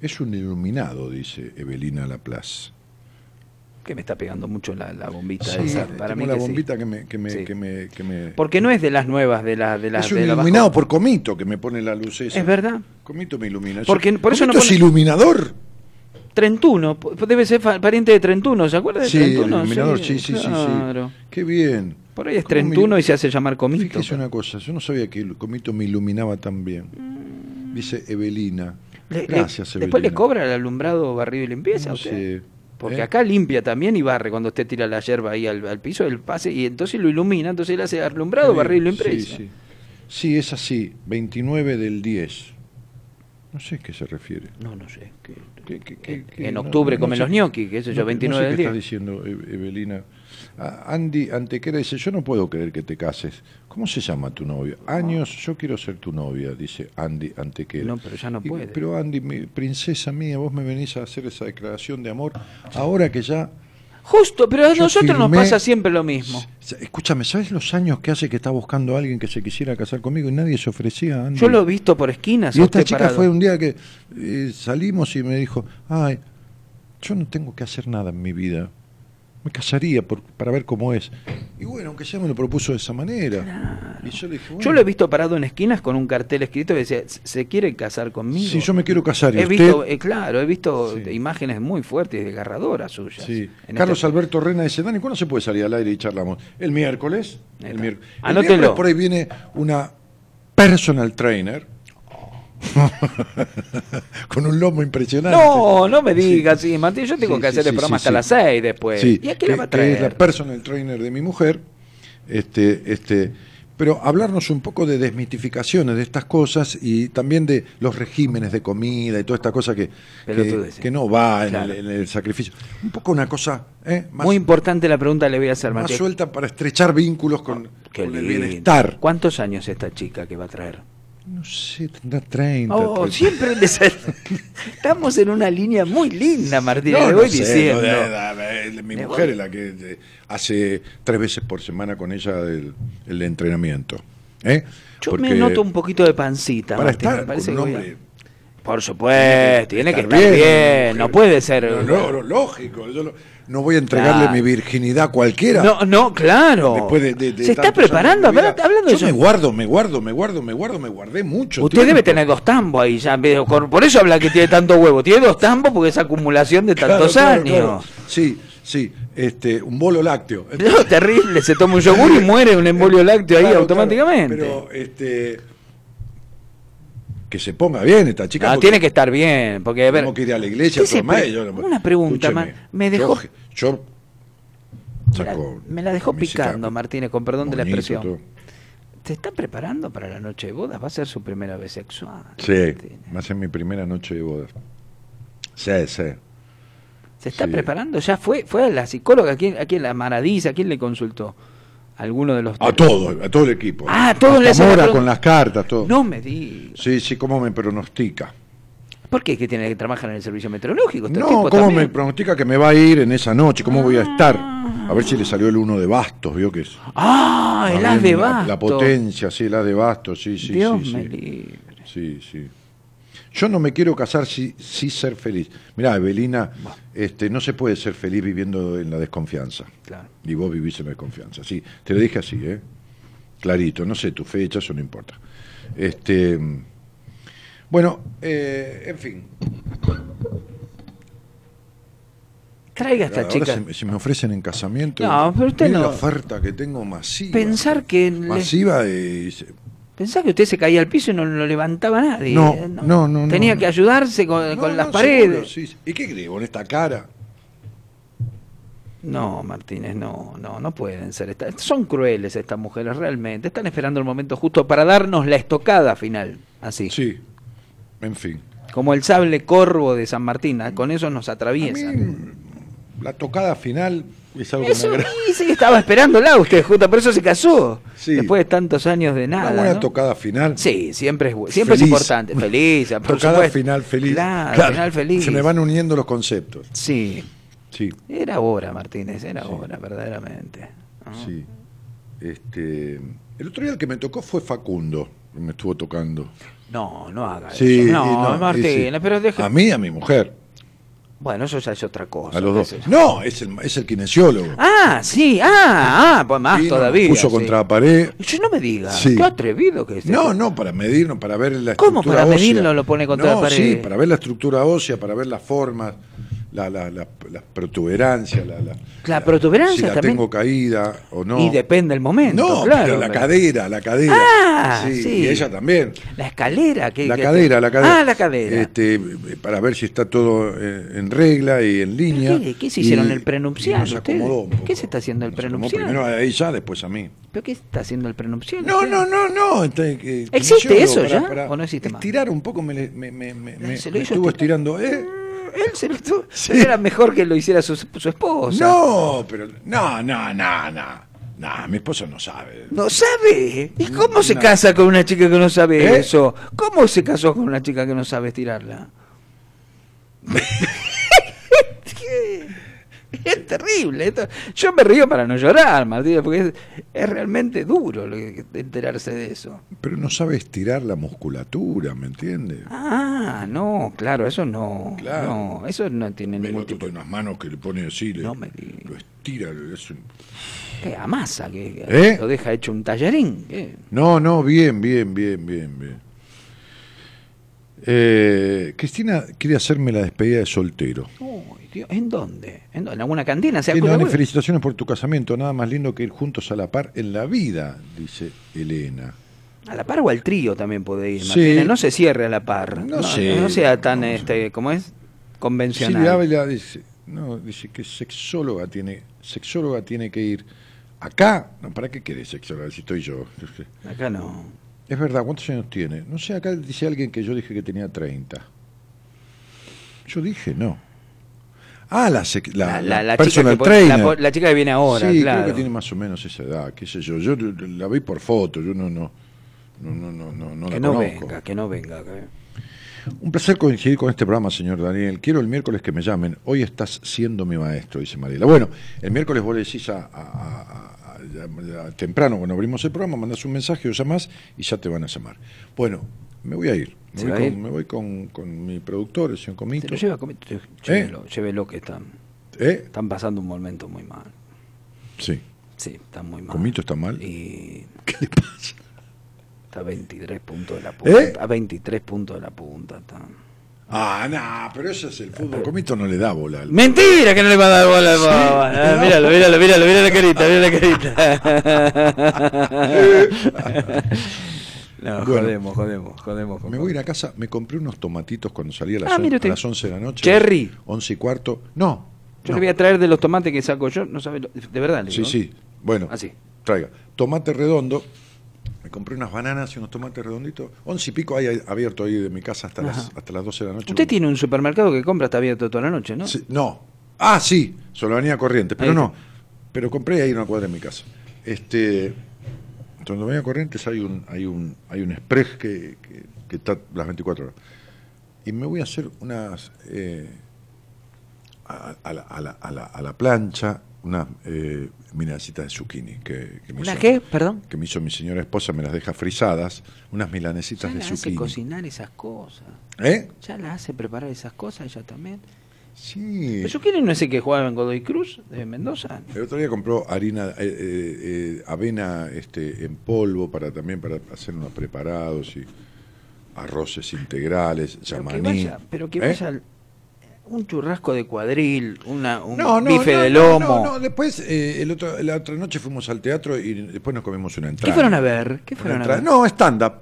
es un iluminado, dice Evelina Laplace. Que me está pegando mucho la, la bombita Sí, esa. Para mí la que sí. bombita que me, que me, Sí. que me, que me- Porque no es de las nuevas, de la de la es un de la iluminado por Comito que me pone la luz esa. Es verdad. Comito me ilumina. Porque por eso no Comito es pone- iluminador. Trentuno, debe ser pariente de Trentuno, ¿se acuerda de Sí, el Trentuno? iluminador, sí, sí, sí, sí. claro. Qué bien. Por ahí es ¿Cómo Trentuno y se hace llamar Comito. Fíjese una cosa, yo no sabía que el Comito me iluminaba tan bien. Dice Evelina. Le- le- Gracias, Evelina. Después le cobra el alumbrado, barrido y limpieza. No sé. Porque ¿eh? acá limpia también y barre cuando usted tira la yerba ahí al, al piso, él pase y entonces lo ilumina, entonces él hace alumbrado, Sí, barrido y sí, limpieza. sí. Sí, es así, 29 del 10. No sé a qué se refiere. No, no sé. ¿Qué- qué- qué- qué? en octubre no, comen los gnocchi, qué sé yo, No, 29 no sé del qué 10. está diciendo E- Evelina. Ah, Andy Antequera dice, yo no puedo creer que te cases. ¿Cómo se llama tu novio? Años, yo quiero ser tu novia, dice Andy Antequera. No, pero ya no Y- puede. pero Andy, mi princesa mía, vos me venís a hacer esa declaración de amor ahora que ya... Justo, pero a nosotros nos pasa siempre lo mismo. Escúchame, ¿sabes los años que hace que está buscando a alguien que se quisiera casar conmigo y nadie se ofrecía, Andy? Yo lo he visto por esquinas. Y esta chica parado. fue un día que eh, salimos y me dijo, ay, yo no tengo que hacer nada en mi vida. Me casaría por- para ver cómo es. Y bueno, aunque sea me lo propuso de esa manera. Y yo le dije, bueno, Yo lo he visto parado en esquinas con un cartel escrito que decía, ¿se quiere casar conmigo? si yo me quiero casar y He usted... visto, eh, claro, he visto Sí. imágenes muy fuertes y desgarradoras suyas. Sí. En Carlos este- Alberto Rena dice, Dani, ¿cuándo se puede salir al aire y charlamos? El miércoles. El, miércoles. El Anótelo. miércoles por ahí viene una personal trainer *laughs* con un lomo impresionante. No, no me digas, sí, Martín, yo tengo Sí, que sí, hacer el sí, programa sí, hasta las 6 después. ¿Y a la va a que es la traer? personal trainer de mi mujer. Este, este, pero hablarnos un poco de desmitificaciones de estas cosas y también de los regímenes de comida y toda esta cosa que, que, no va en, el, en el sacrificio. Un poco una cosa ¿eh? más, Muy importante la pregunta le voy a hacer, más Martín. suelta para estrechar vínculos con, con el bienestar. ¿Cuántos años esta chica que va a traer? No sé, tendrá 30. Oh, 30. siempre les- estamos en una línea muy linda, Martín. No, le no voy sé, diciendo. no, mi mujer voy- es la que hace tres veces por semana con ella el, el entrenamiento. ¿eh? Yo Porque me noto un poquito de pancita, para Martín, me estar parece con un hombre Por supuesto, tiene que estar bien, no puede ser. No, no, no, lógico. Yo no, no voy a entregarle Claro. mi virginidad a cualquiera. No, no, claro. Después de, de- de Se está preparando, hablando de Yo eso. me guardo, me guardo, me guardo, me guardo, me guardé mucho. Usted debe tener dos tambos ahí ya. Por eso habla que tiene tanto huevo. Tiene dos tambos porque es acumulación de tantos claro, años. claro. Sí, sí, este, un bolo lácteo. No, terrible, se toma un yogur y muere un embolio lácteo ahí automáticamente. pero este que se ponga bien esta chica. No, tiene que estar bien, porque a ver, que ir a la iglesia. ¿qué se tomar, pre- yo una pregunta, me dejó- Yo, yo me la, saco me la dejó picando, Martínez, con perdón de la expresión. todo. ¿Se está preparando para la noche de bodas? ¿Va a ser su primera vez sexual? Sí, Martínez? va a ser mi primera noche de bodas. Sí, sí. ¿Se está Sí. preparando? ¿Ya fue fue a la psicóloga? ¿A quién, a quién la Maradiza? ¿A quién le consultó? ¿Alguno de los A todo, a todo el equipo. Ah, todos le Hasta hacen la Mora con las cartas, todo. No me diga. Sí, sí, cómo me pronostica. ¿Por qué? ¿Que tiene que trabajar en el servicio meteorológico? este No, cómo también? me pronostica que me va a ir en esa noche, cómo voy a estar. A ver si le salió el uno de bastos, vio que es. ¡Ah! El Ah, as de la- basto. La potencia, sí, el as de bastos, sí, sí, Dios sí. me sí. libre. Sí, sí. Yo no me quiero casar si, si ser feliz. Mirá, Evelina, este, no se puede ser feliz viviendo en la desconfianza. Claro. Y vos vivís en la desconfianza. Sí, te lo dije así, ¿eh? Clarito, no sé tu fecha, eso no importa. Este, bueno, eh, en fin. Traiga a esta Ahora chica. si, me- si me ofrecen en casamiento, No, pero usted no. la oferta que tengo masiva. Pensar que le- Masiva y... se- Pensá que usted se caía al piso y no lo levantaba nadie. No, eh, no, no, Tenía no. que ayudarse con, las paredes. sí, sí. ¿Y qué creo con esta cara? No, Martínez, no, no, no pueden ser. esta- son crueles estas mujeres, realmente. Están esperando el momento justo para darnos la estocada final. Así. Sí, en fin. Como el sable corvo de San Martín. ah, Con eso nos A atraviesan. mí, la tocada final es algo Eso, y sí, estaba esperándola usted, justo por eso se casó. Sí. Después de tantos años de nada. Una buena ¿no? tocada final. Sí, siempre es, siempre es importante. Feliz, por Tocada supuesto. final feliz. Claro, final feliz. Se me van uniendo los conceptos. Sí, Sí, era hora, Martínez, era hora, verdaderamente. Ah. sí. Este, el otro día el que me tocó fue Facundo, me estuvo tocando. No, no haga Sí, eso. No, y Martínez, sí. pero deje. A mí a mi mujer, Bueno, eso ya es otra cosa. a los dos. No, es el, es el kinesiólogo. Ah, sí, ah, ah, pues más Vino, todavía. Puso sí. contra la pared. Yo no me diga, Sí. qué atrevido que es. No, no, para medirnos, para ver la ¿Cómo estructura para ósea. medirlo lo pone contra No, la pared? Sí, para ver la estructura ósea, para ver las formas, la, la, la, la protuberancia, la, la, La protuberancia si la también. tengo caída o no. Y depende del momento, No, claro. pero la cadera, la cadera. Ah, sí. Y ella también. La escalera, que La cadera, la cadera. Ah, la cadera. Este, para ver si está todo eh, en regla y en línea. ¿Qué, qué se Y- hicieron el prenupcial? nos acomodó un poco. ¿Qué se está haciendo el prenupcial? Primero a ella, después a mí. ¿Pero qué está haciendo el prenupcial? No, usted? no, no, no. este, que- ¿Existe eso para- ya? para ¿O no existe más? Estirar un poco me, me, me, me, estuvo estirando. ¿eh? Él se pero Era mejor que lo hiciera su, su esposa. No, pero. No, no, no, no. No, mi esposa no sabe. ¿No sabe? ¿Y cómo se No. casa con una chica que no sabe ¿Eh? eso? ¿Cómo se casó con una chica que no sabe estirarla? *laughs* *laughs* ¿Qué? *laughs* Es terrible. esto- Yo me río para no llorar, Martínez, porque es, es realmente duro lo que- enterarse de eso. Pero no sabe estirar la musculatura, ¿me entiende? Ah, no, claro, eso no. Claro. No, eso no tiene ningún otro tipo tiene unas manos que le pone así, le- No me lo estira. es un- ¿Qué amasa? que ¿Eh? lo deja hecho un tallarín? ¿Qué? No, no, bien, bien, bien, bien, bien. Eh, Cristina quiere hacerme la despedida de soltero. Uy, Dios, ¿En dónde? ¿En, dónde? ¿En alguna cantina? ¿Se Sí, felicitaciones por tu casamiento. Nada más lindo que ir juntos a la par en la vida, dice Elena. A la par o al trío también puede ir, Sí. No se cierre a la par. No sé. No sea tan, No este, ¿cómo es? Convencional. Silvia Ávila dice, no, dice que sexóloga tiene, sexóloga tiene que ir acá. No, ¿para qué querés sexóloga si estoy yo? Acá no. Es verdad, ¿cuántos años tiene? No sé, acá dice alguien que yo dije que tenía 30. Yo dije no. Ah, la, la, la chica personal que, po- trainer. la la chica que viene ahora, sí, claro. creo que tiene más o menos esa edad, qué sé yo. Yo la vi por foto, yo no, no, no, no, no, no, que la no conozco. venga, que no venga. que- Un placer coincidir con este programa, señor Daniel. Quiero el miércoles que me llamen. Hoy estás siendo mi maestro, dice Mariela. Bueno, el miércoles vos le decís a, a- a- temprano, cuando abrimos el programa, mandas un mensaje o llamás y ya te van a llamar. Bueno, me voy a ir. Me ¿Se voy, con, ir? me voy con, con mi productor, el señor Se Comito. lo lleva a comer- Llévelo, llévelo que están, ¿Eh? están pasando un momento muy mal. Sí. Sí, están muy mal. ¿Comito está mal? Y *laughs* ¿Qué le pasa? está a 23 puntos de la punta. ¿Eh? A 23 puntos de la punta. Está. Ah, no, pero eso es el fútbol. Comito no le da bola. al- Mentira que no le va a dar bola al boba. Ah, Míralo, míralo, míralo, míralo la carita, mira la carita. *laughs* No, Bueno. jodemos, jodemos, jodemos. Me voy a ir a casa, me compré unos tomatitos cuando salí a las, Ah, on- a las 11 de la noche. Cherry. 11 y cuarto. No. Yo no. le voy a traer de los tomates que saco yo, no sabe, lo- de verdad. le Sí, digo. sí. Bueno, Así. traiga. Tomate redondo. Me compré unas bananas y unos tomates redonditos. Once y pico hay abierto ahí de mi casa hasta, las, hasta las 12 de la noche. Usted tiene un supermercado que compra, está abierto toda la noche, ¿no? Sí, no. Ah, sí. Solavanía Corrientes. Pero no. Pero compré ahí una cuadra en mi casa. Este. Donde venía Corrientes hay un, hay un, hay un express que, que, que está las 24 horas. Y me voy a hacer unas. eh, a, a la, a, la, a, la, a la plancha, unas eh, milanesitas de zucchini. Que, que me ¿Una hizo- qué? Perdón. que me hizo mi señora esposa, me las deja frisadas, unas milanesitas Ya de la hace zucchini. cocinar esas cosas. ¿Eh? Ya la hace preparar esas cosas ella también. Sí. ¿Pero zucchini no es el que jugaba en Godoy Cruz de Mendoza? El otro día compró harina, eh, eh, eh, avena este, en polvo para también para hacer unos preparados y arroces integrales, Pero que yamaní. vaya, pero que vaya al- un churrasco de cuadril, una, un No, no, bife no, de lomo. No, no, después, eh, el otro, la otra noche fuimos al teatro y después nos comimos una ¿Qué entrada. fueron a ver? ¿Qué fueron a ver? No, stand-up.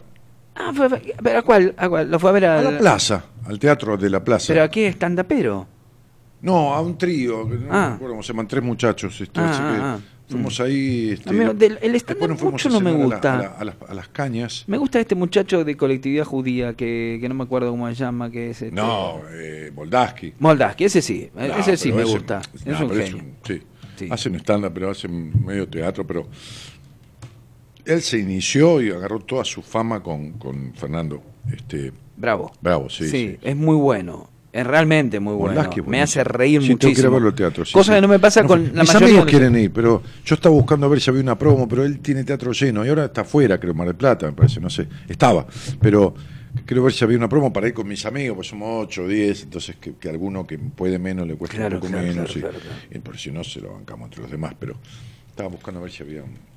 Ah, fue, fue- ¿pero ¿a cuál? ¿A cuál? ¿Lo fue a ver a, A la plaza, al teatro de la plaza. ¿Pero a qué estandapero? No, a un trío, no Ah. me acuerdo cómo se llaman, tres muchachos. Este, Ah, así que ah, ah. Fuimos ahí. Este, A mí del- el stand-up mucho no me cenar a la- gusta. A, la- a las, a las cañas. Me gusta este muchacho de colectividad judía que, que no me acuerdo cómo se llama, que es este- No, eh, Moldaski. Moldaski, ese sí, No, ese sí me ese- gusta. no, es un genio. sí. Sí. Hacen stand-up, pero hacen medio teatro, pero él se inició y agarró toda su fama con, con Fernando. Este, Bravo. Bravo, sí, sí. es muy bueno. Es realmente muy bueno. Me hace reír Sí, tengo que ir a muchísimo. verlo al teatro. sí, Cosa sí. que no me pasa No, con la Mis mayoría amigos quieren ir, pero yo estaba buscando a ver si había una promo, pero él tiene teatro lleno y ahora está afuera, creo, Mar del Plata, me parece, no sé. Estaba, pero quiero ver si había una promo para ir con mis amigos, pues somos 8 o 10, entonces que, que alguno que puede menos le cuesta Claro, un poco claro, menos. claro, y por si no, se lo bancamos entre los demás, pero estaba buscando a ver si había un-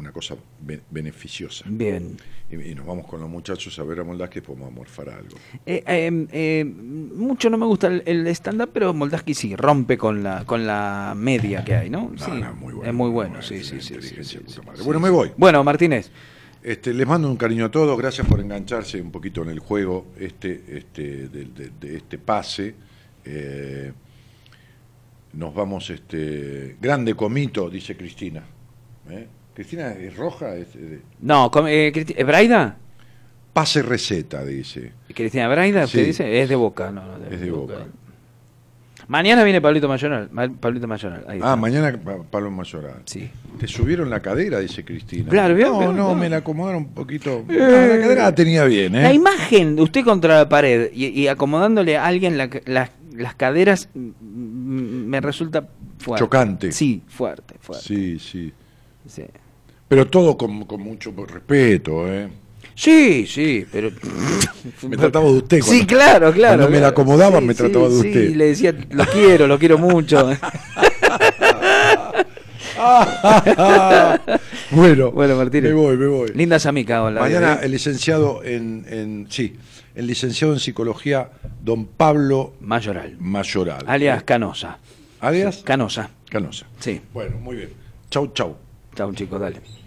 una cosa be- beneficiosa. Bien. Y, y nos vamos con los muchachos a ver a Moldaski y podemos morfar algo. Eh, eh, eh, mucho no me gusta el, el stand-up, pero Moldaski sí, rompe con la, con la media que hay, ¿no? sí, muy bueno, es muy bueno, sí, sí, sí, inteligencia sí, de sí, puta madre. sí, Bueno, me voy. Bueno, Martínez. Este, les mando un cariño a todos, gracias por engancharse un poquito en el juego este, este, de, de- de este pase. Eh, nos vamos, este, grande comito, dice Cristina. ¿Eh? Cristina es roja, es de- No, eh, ¿eh, ¿Braida? pase receta, dice. Cristina Braida, ¿usted Sí. dice? Es de Boca, no, no, Es de Boca. Mañana viene Pablito Mayoral. Ma- Pablito Mayoral. ahí Ah, mañana Pa- Pablo Mayoral. Sí. Te subieron la cadera, dice Cristina. Claro, ¿vio? No, no, No. me la acomodaron un poquito. Ah, la cadera la tenía bien, ¿eh? La imagen de usted contra la pared y, y acomodándole a alguien la- la- las caderas mm, mm, me resulta fuerte. Chocante. Sí, fuerte, fuerte. Sí, sí. Sí, Pero todo con, con mucho respeto, ¿eh? sí, sí, pero... *laughs* Me trataba de usted. Sí, cuando- claro, claro. Cuando me la acomodaban, Sí, me sí, trataba de sí, usted. y le decía, lo quiero, lo quiero mucho. *laughs* *laughs* bueno, Bueno, Martínez. me voy, me voy. Lindas amigas, hola. Mañana el licenciado en, en- sí, el licenciado en psicología, don Pablo Mayoral. Mayoral. Alias Canosa. Alias Canosa. Canosa. Sí. Bueno, muy bien. Chau, chau. Chao, chicos, dale.